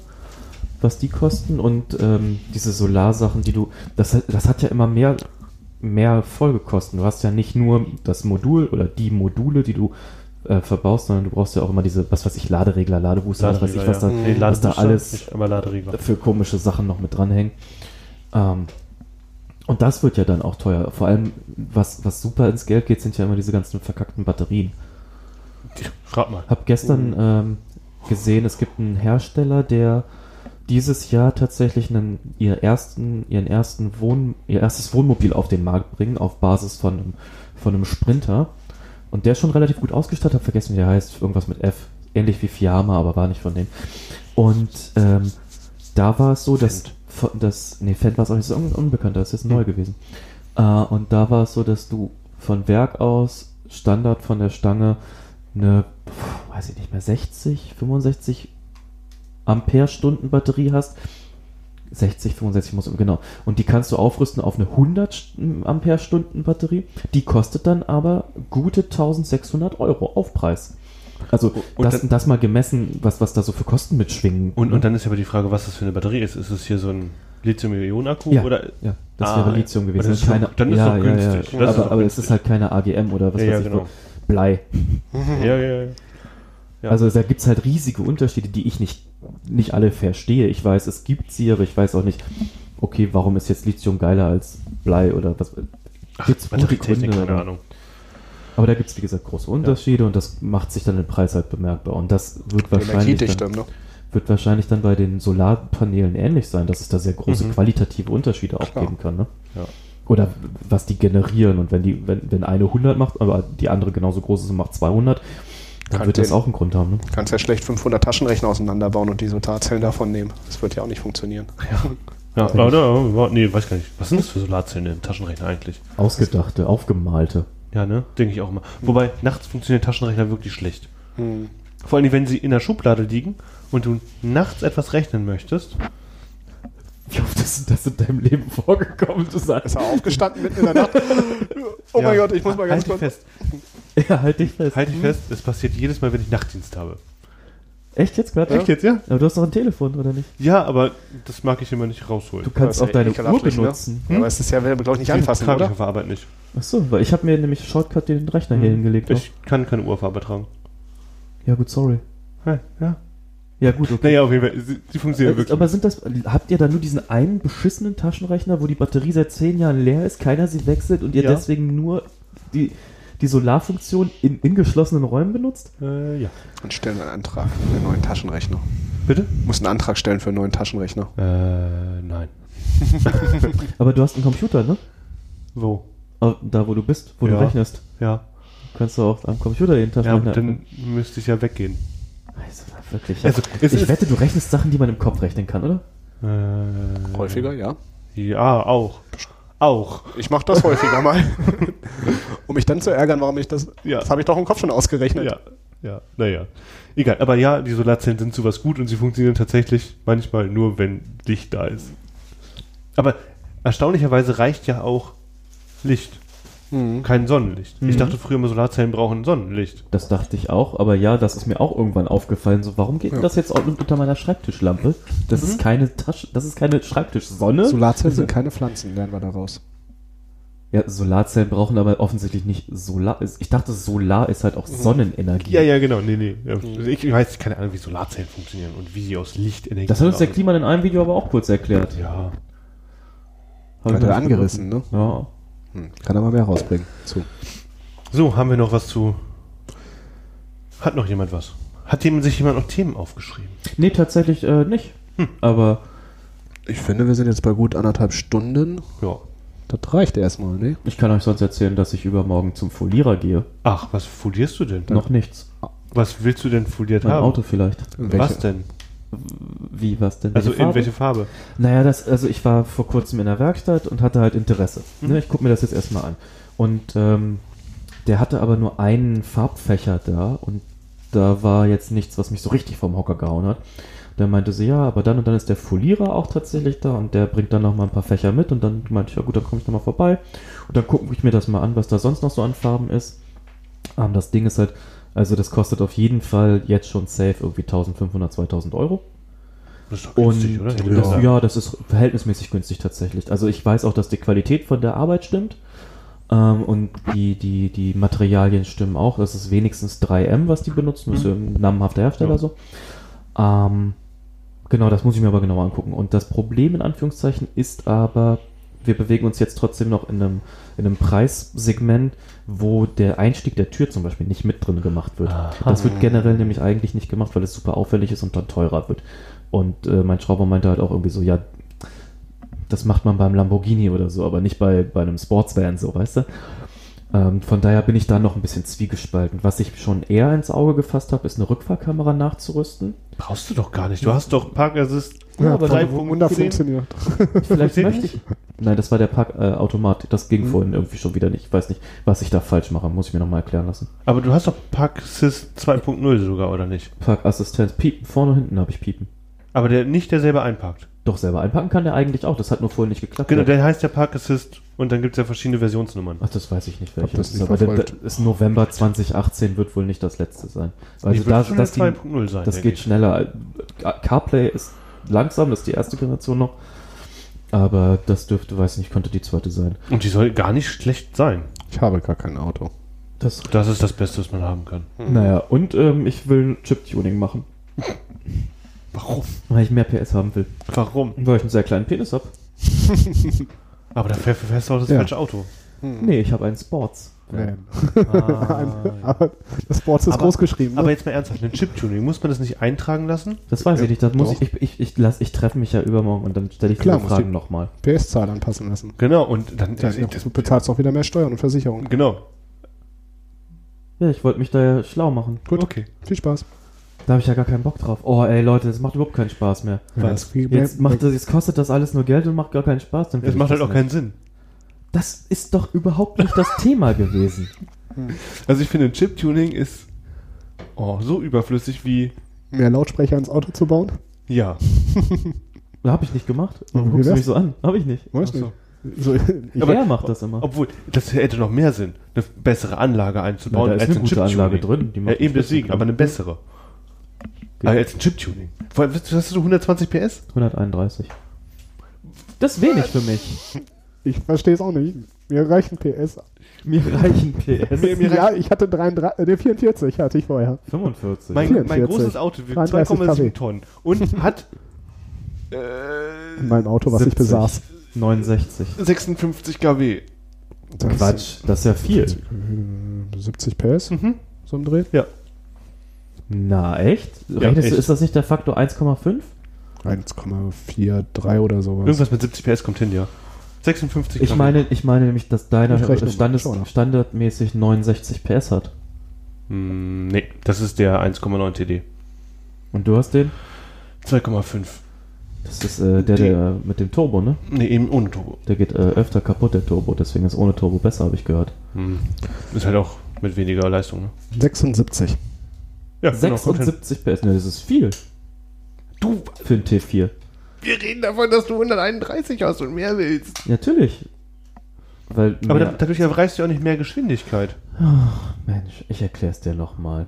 was die kosten und ähm, diese Solarsachen, die du, das, hat- das hat ja immer mehr mehr Folgekosten. Du hast ja nicht nur das Modul oder die Module, die du äh, verbaust, sondern du brauchst ja auch immer diese, was weiß ich, Laderegler, Ladebooster, was weiß ich, was da, ja. Nee, was da alles für komische Sachen noch mit dranhängen. Ähm, und das wird ja dann auch teuer. Vor allem, was, was super ins Geld geht, sind ja immer diese ganzen verkackten Batterien. Frag mal. Hab gestern ähm, gesehen, es gibt einen Hersteller, der dieses Jahr tatsächlich einen, ihr ersten, ihren ersten Wohn, ihr erstes Wohnmobil auf den Markt bringen, auf Basis von einem, von einem Sprinter. Und der ist schon relativ gut ausgestattet, hab vergessen, wie der heißt, irgendwas mit F, ähnlich wie Fiamma, aber war nicht von denen. Und ähm, da war es so, dass, Fendt. von- dass nee, Fendt war es auch nicht so un unbekannter, das ist neu Hm. gewesen. Äh, und da war es so, dass du von Werk aus Standard von der Stange eine, weiß ich nicht mehr, 60, 65 Ampere-Stunden Batterie hast. 60, 65 muss, genau. Und die kannst du aufrüsten auf eine 100 St- Ampere-Stunden Batterie. Die kostet dann aber gute 1600 Euro Aufpreis. Also das, dann- das mal gemessen, was, was da so für Kosten mitschwingen. Und, ne? und dann ist aber die Frage, was das für eine Batterie ist. Ist es hier so ein Lithium-Ionen-Akku? Ja. Oder? ja, das Ah, wäre Lithium gewesen. Aber das ist keine, dann ist ja, doch ja, günstig. Ja, Das ist aber, aber es günstig. ist halt keine AGM oder was Ja, weiß ich. genau. Blei. Ja, ja, ja. Ja. Also da gibt es halt riesige Unterschiede, die ich nicht, nicht alle verstehe. Ich weiß, es gibt sie, aber ich weiß auch nicht, okay, warum ist jetzt Lithium geiler als Blei oder was. Gibt's gute Batterietechnik, Gründe, keine aber- Ahnung. Aber da gibt es, wie gesagt, große Unterschiede und das macht sich dann im Preis halt bemerkbar. Und das wird wahrscheinlich, dann, ne? wird wahrscheinlich dann bei den Solarpanelen ähnlich sein, dass es da sehr große Mhm. qualitative Unterschiede auch Klar. geben kann. Ne? Ja. Oder was die generieren. Und wenn, die, wenn, wenn eine 100 macht, aber die andere genauso groß ist und macht 200, dann Kann wird das den- auch einen Grund haben. Ne? Du kannst ja schlecht 500 Taschenrechner auseinanderbauen und die Solarzellen davon nehmen. Das wird ja auch nicht funktionieren. Ja, ich. oder, nee, weiß gar nicht. Was sind das für Solarzellen im Taschenrechner eigentlich? Ausgedachte, aufgemalte. Ja, ne? Denke ich auch immer. Wobei, nachts funktionieren Taschenrechner wirklich schlecht. Hm. Vor allem, wenn sie in der Schublade liegen und du nachts etwas rechnen möchtest. Wie oft ist das in deinem Leben vorgekommen? Du sagst, Ist er aufgestanden mitten in der Nacht? Oh mein Ja. Gott, ich muss mal ganz halt dich kurz. fest. ja, halt dich fest. Halt dich fest, es passiert jedes Mal, wenn ich Nachtdienst habe. Echt jetzt gerade? Echt jetzt, ja? Aber du hast doch ein Telefon, oder nicht? Ja, aber das mag ich immer nicht rausholen. Du kannst auch deine Uhr ne? benutzen. Ja, aber es ist ja, glaube ich, nicht anfassen, trage ich oder? auf der Arbeit nicht. Achso, weil ich habe mir nämlich Shortcut den Rechner hier hingelegt. Ich kann keine Uhr auf Arbeit tragen. Ja gut, sorry. Ja, ja. Ja gut, okay. Naja, auf jeden Fall. Sie, sie funktionieren Äh, wirklich. aber sind das, habt ihr da nur diesen einen beschissenen Taschenrechner, wo die Batterie seit zehn Jahren leer ist, keiner sie wechselt und ihr Ja. deswegen nur die, die Solarfunktion in, in geschlossenen Räumen benutzt? äh, ja. Und stellen einen Antrag für einen neuen Taschenrechner. Bitte? Muss einen Antrag stellen für einen neuen Taschenrechner. Äh, nein. Aber du hast einen Computer, ne? Wo? Da, wo du bist, wo Ja. du rechnest. Ja. Kannst du auch am Computer den Ja, Taschenrechner... dann müsste ich ja weggehen. also, wirklich. Also, ich ist- wette, du rechnest Sachen, die man im Kopf rechnen kann, oder? Äh, Häufiger, ja. Ja, auch. Auch. Ich mache das häufiger mal. um mich dann zu ärgern, warum ich das. Ja. Das habe ich doch im Kopf schon ausgerechnet. Ja, ja, naja. Egal, aber ja, die Solarzellen sind sowas gut und sie funktionieren tatsächlich manchmal nur, wenn Licht da ist. Aber erstaunlicherweise reicht ja auch Licht, Mhm. kein Sonnenlicht. Ich Mhm. dachte früher immer, Solarzellen brauchen Sonnenlicht. Das dachte ich auch, aber ja, das ist mir auch irgendwann aufgefallen. So, warum geht denn Ja. das jetzt auch unter meiner Schreibtischlampe? Das Mhm. ist keine Tasche, das ist keine Schreibtischsonne. Solarzellen sind keine Pflanzen, lernen wir daraus. ja, Solarzellen brauchen aber offensichtlich nicht Solar. Ich dachte, Solar ist halt auch Sonnenenergie. Ja, ja, genau. Nee, nee. Ja, Ich weiß keine Ahnung, wie Solarzellen funktionieren und wie sie aus Lichtenergie. Das hat uns der Klima in einem Video aber auch kurz erklärt. Ja. Ich Hat er angerissen, ne? Ja. Hm. Kann er mal mehr rausbringen. Zu. So, haben wir noch was zu. Hat noch jemand was? Hat jemand, sich jemand noch Themen aufgeschrieben? Nee, tatsächlich äh, nicht. Hm. Aber Ich finde, wir sind jetzt bei gut anderthalb Stunden. Ja. Das reicht erstmal, ne? ich kann euch sonst erzählen, dass ich übermorgen zum Folierer gehe. Ach, was folierst du denn? Noch nichts. Was willst du denn foliert Mein haben? Auto vielleicht. Was denn? Wie, was denn? Also Welche in Farbe? welche Farbe? Naja, das, also ich war vor kurzem in der Werkstatt und hatte halt Interesse. Mhm. Ne, ich gucke mir das jetzt erstmal an. Und ähm, der hatte aber nur einen Farbfächer da und da war jetzt nichts, was mich so richtig vom Hocker gehauen hat. Da meinte sie, ja, aber dann und dann ist der Folierer auch tatsächlich da und der bringt dann noch mal ein paar Fächer mit und dann meinte ich, ja gut, dann komme ich noch mal vorbei und dann gucke ich mir das mal an, was da sonst noch so an Farben ist. Ähm, das Ding ist halt, also das kostet auf jeden Fall jetzt schon safe irgendwie 1500, 2000 Euro. Das ist doch Und günstig, oder? Hätte Ja. das, gesagt. ja, das ist verhältnismäßig günstig tatsächlich. Also ich weiß auch, dass die Qualität von der Arbeit stimmt. Ähm, und die, die, die Materialien stimmen auch. Das ist wenigstens 3M, was die benutzen. Das ist ja ein namenhafter Hersteller Ja. so. Ähm, genau, das muss ich mir aber genauer angucken. Und das Problem in Anführungszeichen ist aber, wir bewegen uns jetzt trotzdem noch in einem, in einem Preissegment, wo der Einstieg der Tür zum Beispiel nicht mit drin gemacht wird. Aha. Das wird generell nämlich eigentlich nicht gemacht, weil es super aufwendig ist und dann teurer wird. Und äh, mein Schrauber meinte halt auch irgendwie so, ja, das macht man beim Lamborghini oder so, aber nicht bei, bei einem Sportsvan, so, weißt du? Ähm, von daher bin ich da noch ein bisschen zwiegespalten. Was ich schon eher ins Auge gefasst habe, ist eine Rückfahrkamera nachzurüsten. Brauchst du doch gar nicht. Du hast doch Park Assist. Ja, aber drei Wunder funktioniert. Vielleicht möchte ich. Nein, das war der Parkautomat. das ging vorhin irgendwie schon wieder nicht. Ich weiß nicht, was ich da falsch mache. Muss ich mir nochmal erklären lassen. Aber du hast doch Park Assist 2.0 sogar, oder nicht? Parkassistenz. Piepen. Vorne und hinten habe ich Piepen. Aber der nicht der selber einparkt. Doch selber einpacken kann der eigentlich auch. Das hat nur vorhin nicht geklappt. Genau, der heißt ja Park Assist und dann gibt es ja verschiedene Versionsnummern. Ach, das weiß ich nicht, welche das ist. Aber der, ist November 2018 wird wohl nicht das letzte sein. Also Die wird das, schon das, der ging, 2.0 sein. das geht ich. schneller. CarPlay ist langsam, das ist die erste Generation noch. Aber das dürfte, weiß nicht, könnte die zweite sein. Und die soll gar nicht schlecht sein. Ich habe gar kein Auto. Das, Das ist das Beste, was man haben kann. Naja, und ähm, ich will ein Chip-Tuning machen, Warum? weil ich mehr PS haben will. Warum? Weil ich einen sehr kleinen Penis habe. Aber da fähr- fährst du auch das Ja. falsche Auto. Nee, ich habe einen Sports. Van. Ah, Aber das Board ist Aber- groß geschrieben. Ne? Aber jetzt mal ernsthaft, ein Chip-Tuning, muss man das nicht eintragen lassen? Das weiß Ja, ich nicht, das muss doch. ich, ich, ich, ich, lass, ich treffe mich ja übermorgen und dann stelle ich Klar, diese Fragen nochmal. PS-Zahl anpassen lassen. Genau, und dann. Das, du bezahlst auch wieder mehr Steuern und Versicherung. genau. Ja, ich wollte mich da ja schlau machen. Gut. Okay. Viel Spaß. Da habe ich ja gar keinen Bock drauf. Oh, ey, Leute, das macht überhaupt keinen Spaß mehr. Was? Jetzt, macht das, jetzt kostet das alles nur Geld und macht gar keinen Spaß. Dann Das macht halt das auch nicht. keinen Sinn. Das ist doch überhaupt nicht das Thema gewesen. Also ich finde, ein Chip-Tuning ist oh, so überflüssig wie. mehr Lautsprecher ins Auto zu bauen? Ja. Habe ich nicht gemacht. Warum guckst du mich so an? Habe ich nicht. Weiß Ach so. Aber- er macht das immer. Obwohl, das hätte noch mehr Sinn, eine bessere Anlage einzubauen da ist als eine ein gute. Anlage drin. Die Ja, macht eben die deswegen, aber eine drin. Bessere. Ah, als ein Chip-Tuning. Vor allem, Hast du 120 PS? 131. Das ist wenig für mich. ich verstehe es auch nicht. Mir reichen PS. Mir reichen PS. Mir- mir ja, ich hatte 33, äh, nee, 44 hatte ich vorher. 45. Mein, 44. mein großes Auto wiegt 33 kW. 2,7 Tonnen und hat In meinem Auto, was ich 70. besaß. 69. 56 kW. Das- Quatsch, das ist ja viel. äh, 70 PS, Mhm. so im Dreh. Ja. Na, echt? Ja, Rechnest du, echt. ist das nicht der Faktor 1,5? 1,43 oder sowas. Irgendwas mit 70 PS kommt hin, ja. 56 Ich meine, ich meine nämlich, dass deiner Standes, standardmäßig 69 PS hat. Hm, nee, das ist der 1,9 TD. Und du hast den? 2,5. Das ist äh, der, der mit dem Turbo, ne? Nee, eben ohne Turbo. Der geht äh, öfter kaputt, der Turbo. Deswegen ist ohne Turbo besser, habe ich gehört. Hm. Ist halt auch mit weniger Leistung, ne? 76. Ja, genau, kommt hin. 76 PS, ne, das ist viel. Du, Für ein T4. wir reden davon, dass du 131 hast und mehr willst. Natürlich. Weil, Aber da, dadurch erreichst du auch nicht mehr Geschwindigkeit. Mensch, ich erklär's dir nochmal.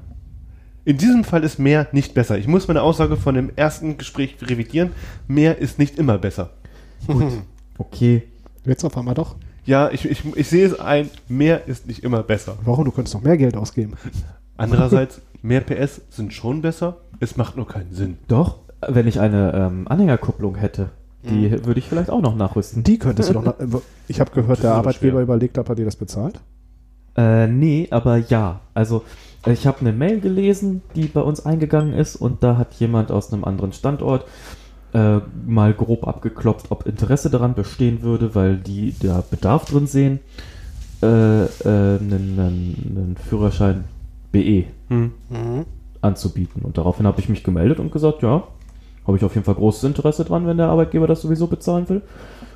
In diesem Fall ist mehr nicht besser. Ich muss meine Aussage von dem ersten Gespräch revidieren. Mehr ist nicht immer besser. Okay, Jetzt auf einmal doch. Ja, ich, ich, ich sehe es ein, mehr ist nicht immer besser. Warum? Du könntest noch mehr Geld ausgeben. Andererseits, mehr PS sind schon besser, es macht nur keinen Sinn. doch, wenn ich eine ähm, Anhängerkupplung hätte, die Mhm. würde ich vielleicht auch noch nachrüsten. Die könntest du doch. Noch, ich habe gehört, der Arbeitgeber schwer. überlegt, ob er dir das bezahlt. Äh, nee, aber ja. Also, ich habe eine Mail gelesen, die bei uns eingegangen ist und da hat jemand aus einem anderen Standort äh, mal grob abgeklopft, ob Interesse daran bestehen würde, weil die da Bedarf drin sehen, äh, äh, einen, einen, einen Führerschein BE Hm. anzubieten. Und daraufhin habe ich mich gemeldet und gesagt, ja, habe ich auf jeden Fall großes Interesse dran, wenn der Arbeitgeber das sowieso bezahlen will.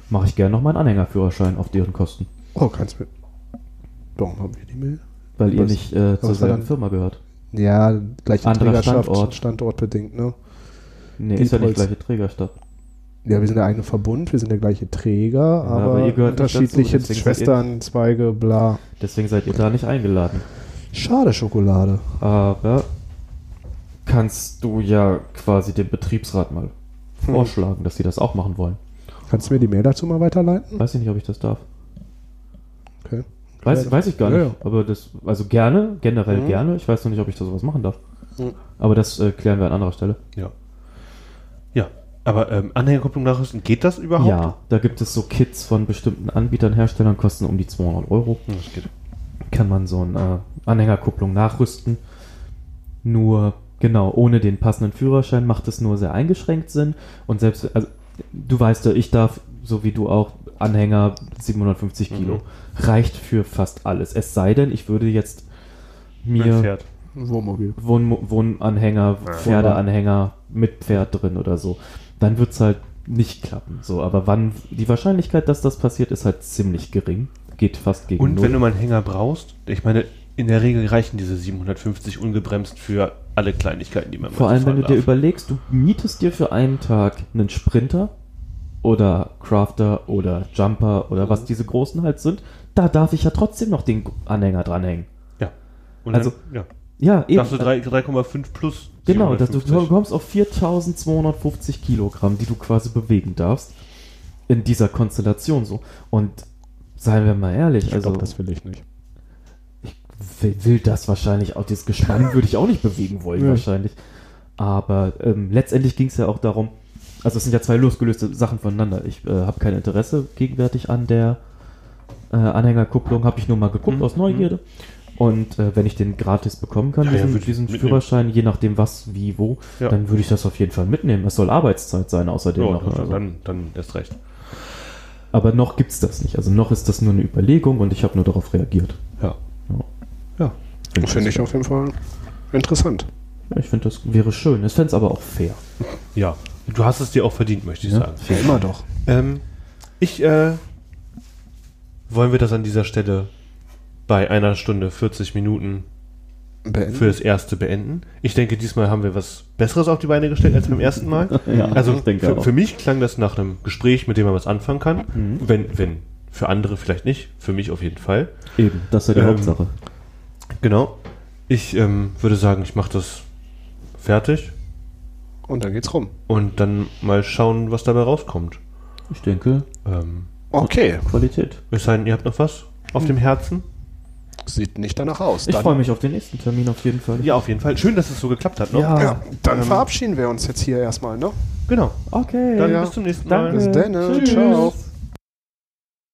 Mache ich gerne noch meinen Anhängerführerschein auf deren Kosten. Oh, keins mit. Warum haben wir die Mail? Weil ihr nicht äh, zur selben? Firma gehört. Ja, gleiche Anderer Trägerschaft, Standort. standortbedingt, ne? Nee, ist ja nicht gleiche Trägerstadt. Ja, wir sind der eigene Verbund, wir sind der gleiche Träger, aber, aber ihr gehört nicht unterschiedliche dazu, ihr- Schwesternzweige, bla. Deswegen seid ihr da nicht eingeladen. Schade Schokolade. Aber kannst du ja quasi den Betriebsrat mal vorschlagen, dass sie das auch machen wollen. Kannst du mir die Mail dazu mal weiterleiten? Weiß ich nicht, ob ich das darf. Okay. Weiß, Ja. weiß ich gar Ja, nicht. Aber das, also gerne, generell Mhm. gerne. Ich weiß noch nicht, ob ich da sowas machen darf. Mhm. Aber das äh, klären wir an anderer Stelle. Ja. Ja. Aber ähm, Anhängerkupplung nachrüsten, geht das überhaupt? Ja, da gibt es so Kits von bestimmten Anbietern, Herstellern, kosten um die 200 Euro. Hm, Das geht. Kann man so eine äh, Anhängerkupplung nachrüsten. Nur, genau, ohne den passenden Führerschein macht es nur sehr eingeschränkt Sinn. Und selbst, also, du weißt ja, ich darf, so wie du auch, Anhänger 750 Kilo. Mhm. Reicht für fast alles. Es sei denn, ich würde jetzt Ein mir Pferd. Wohnmobil. Wohn Wohnanhänger, Ja. Pferdeanhänger mit Pferd drin oder so, dann wird es halt nicht klappen. So, aber wann die Wahrscheinlichkeit, dass das passiert, ist halt ziemlich gering. Geht fast gegen Und null. wenn du mal einen Hänger brauchst, ich meine, in der Regel reichen diese 750 ungebremst für alle Kleinigkeiten, die man Vor allem, wenn du fahren dir darf. überlegst, du mietest dir für einen Tag einen Sprinter oder Crafter oder Jumper oder was diese großen halt sind, da darf ich ja trotzdem noch den Anhänger dranhängen. Ja. Und Also, dann, ja. Ja, eben. Darfst du drei- 3,5 plus. Genau, dass du 750. du kommst auf 4250 Kilogramm, die du quasi bewegen darfst. In dieser Konstellation so. Und seien wir mal ehrlich, Ich also glaube, das will ich nicht. ich will, will das wahrscheinlich auch, dieses Gespann würde ich auch nicht bewegen wollen, Nee. wahrscheinlich. Aber ähm, letztendlich ging es ja auch darum, also es sind ja zwei losgelöste Sachen voneinander. Ich äh, habe kein Interesse gegenwärtig an der äh, Anhängerkupplung, habe ich nur mal geguckt Mhm. aus Neugierde. Und äh, wenn ich den gratis bekommen kann, Ja, ja, diesen, ich diesen. Führerschein, je nachdem was, wie, wo, Ja. dann würde ich das auf jeden Fall mitnehmen. Es soll Arbeitszeit sein, außerdem Ja, noch. dann, Also. dann, dann erst recht. Aber noch gibt es das nicht. Also noch ist das nur eine Überlegung und ich habe nur darauf reagiert. Ja. Ja. Ja. Finde ich auf jeden Fall interessant. Ja, ich finde, das wäre schön. Ich fände es aber auch fair. Ja. Du hast es dir auch verdient, möchte ich Ja. sagen. Ja, immer doch. Ähm, ich, äh, wollen wir das an dieser Stelle bei einer Stunde 40 Minuten Beenden. für das erste beenden? Ich denke, diesmal haben wir was Besseres auf die Beine gestellt als beim ersten Mal. Ja, also ich denke für, auch. für mich klang das nach einem Gespräch, mit dem man was anfangen kann. Mhm. Wenn, wenn für andere vielleicht nicht, für mich auf jeden Fall. Eben, das ist ja die Ähm, Hauptsache. Genau. Ich ähm, würde sagen, ich mache das fertig Und dann geht's rum. und dann mal schauen, was dabei rauskommt. Ich denke, Ähm, Okay. Qualität. es sei denn, ihr habt noch was auf dem Herzen? Sieht nicht danach aus. Ich Dann- freue mich auf den nächsten Termin auf jeden Fall. Ja, auf jeden Fall. Schön, dass es so geklappt hat. Noch. Ja. Ja, dann Ähm, verabschieden wir uns jetzt hier erstmal, ne? Genau. Okay. Dann Ja. bis zum nächsten Danke. Mal. Bis dann. Tschüss. Ciao.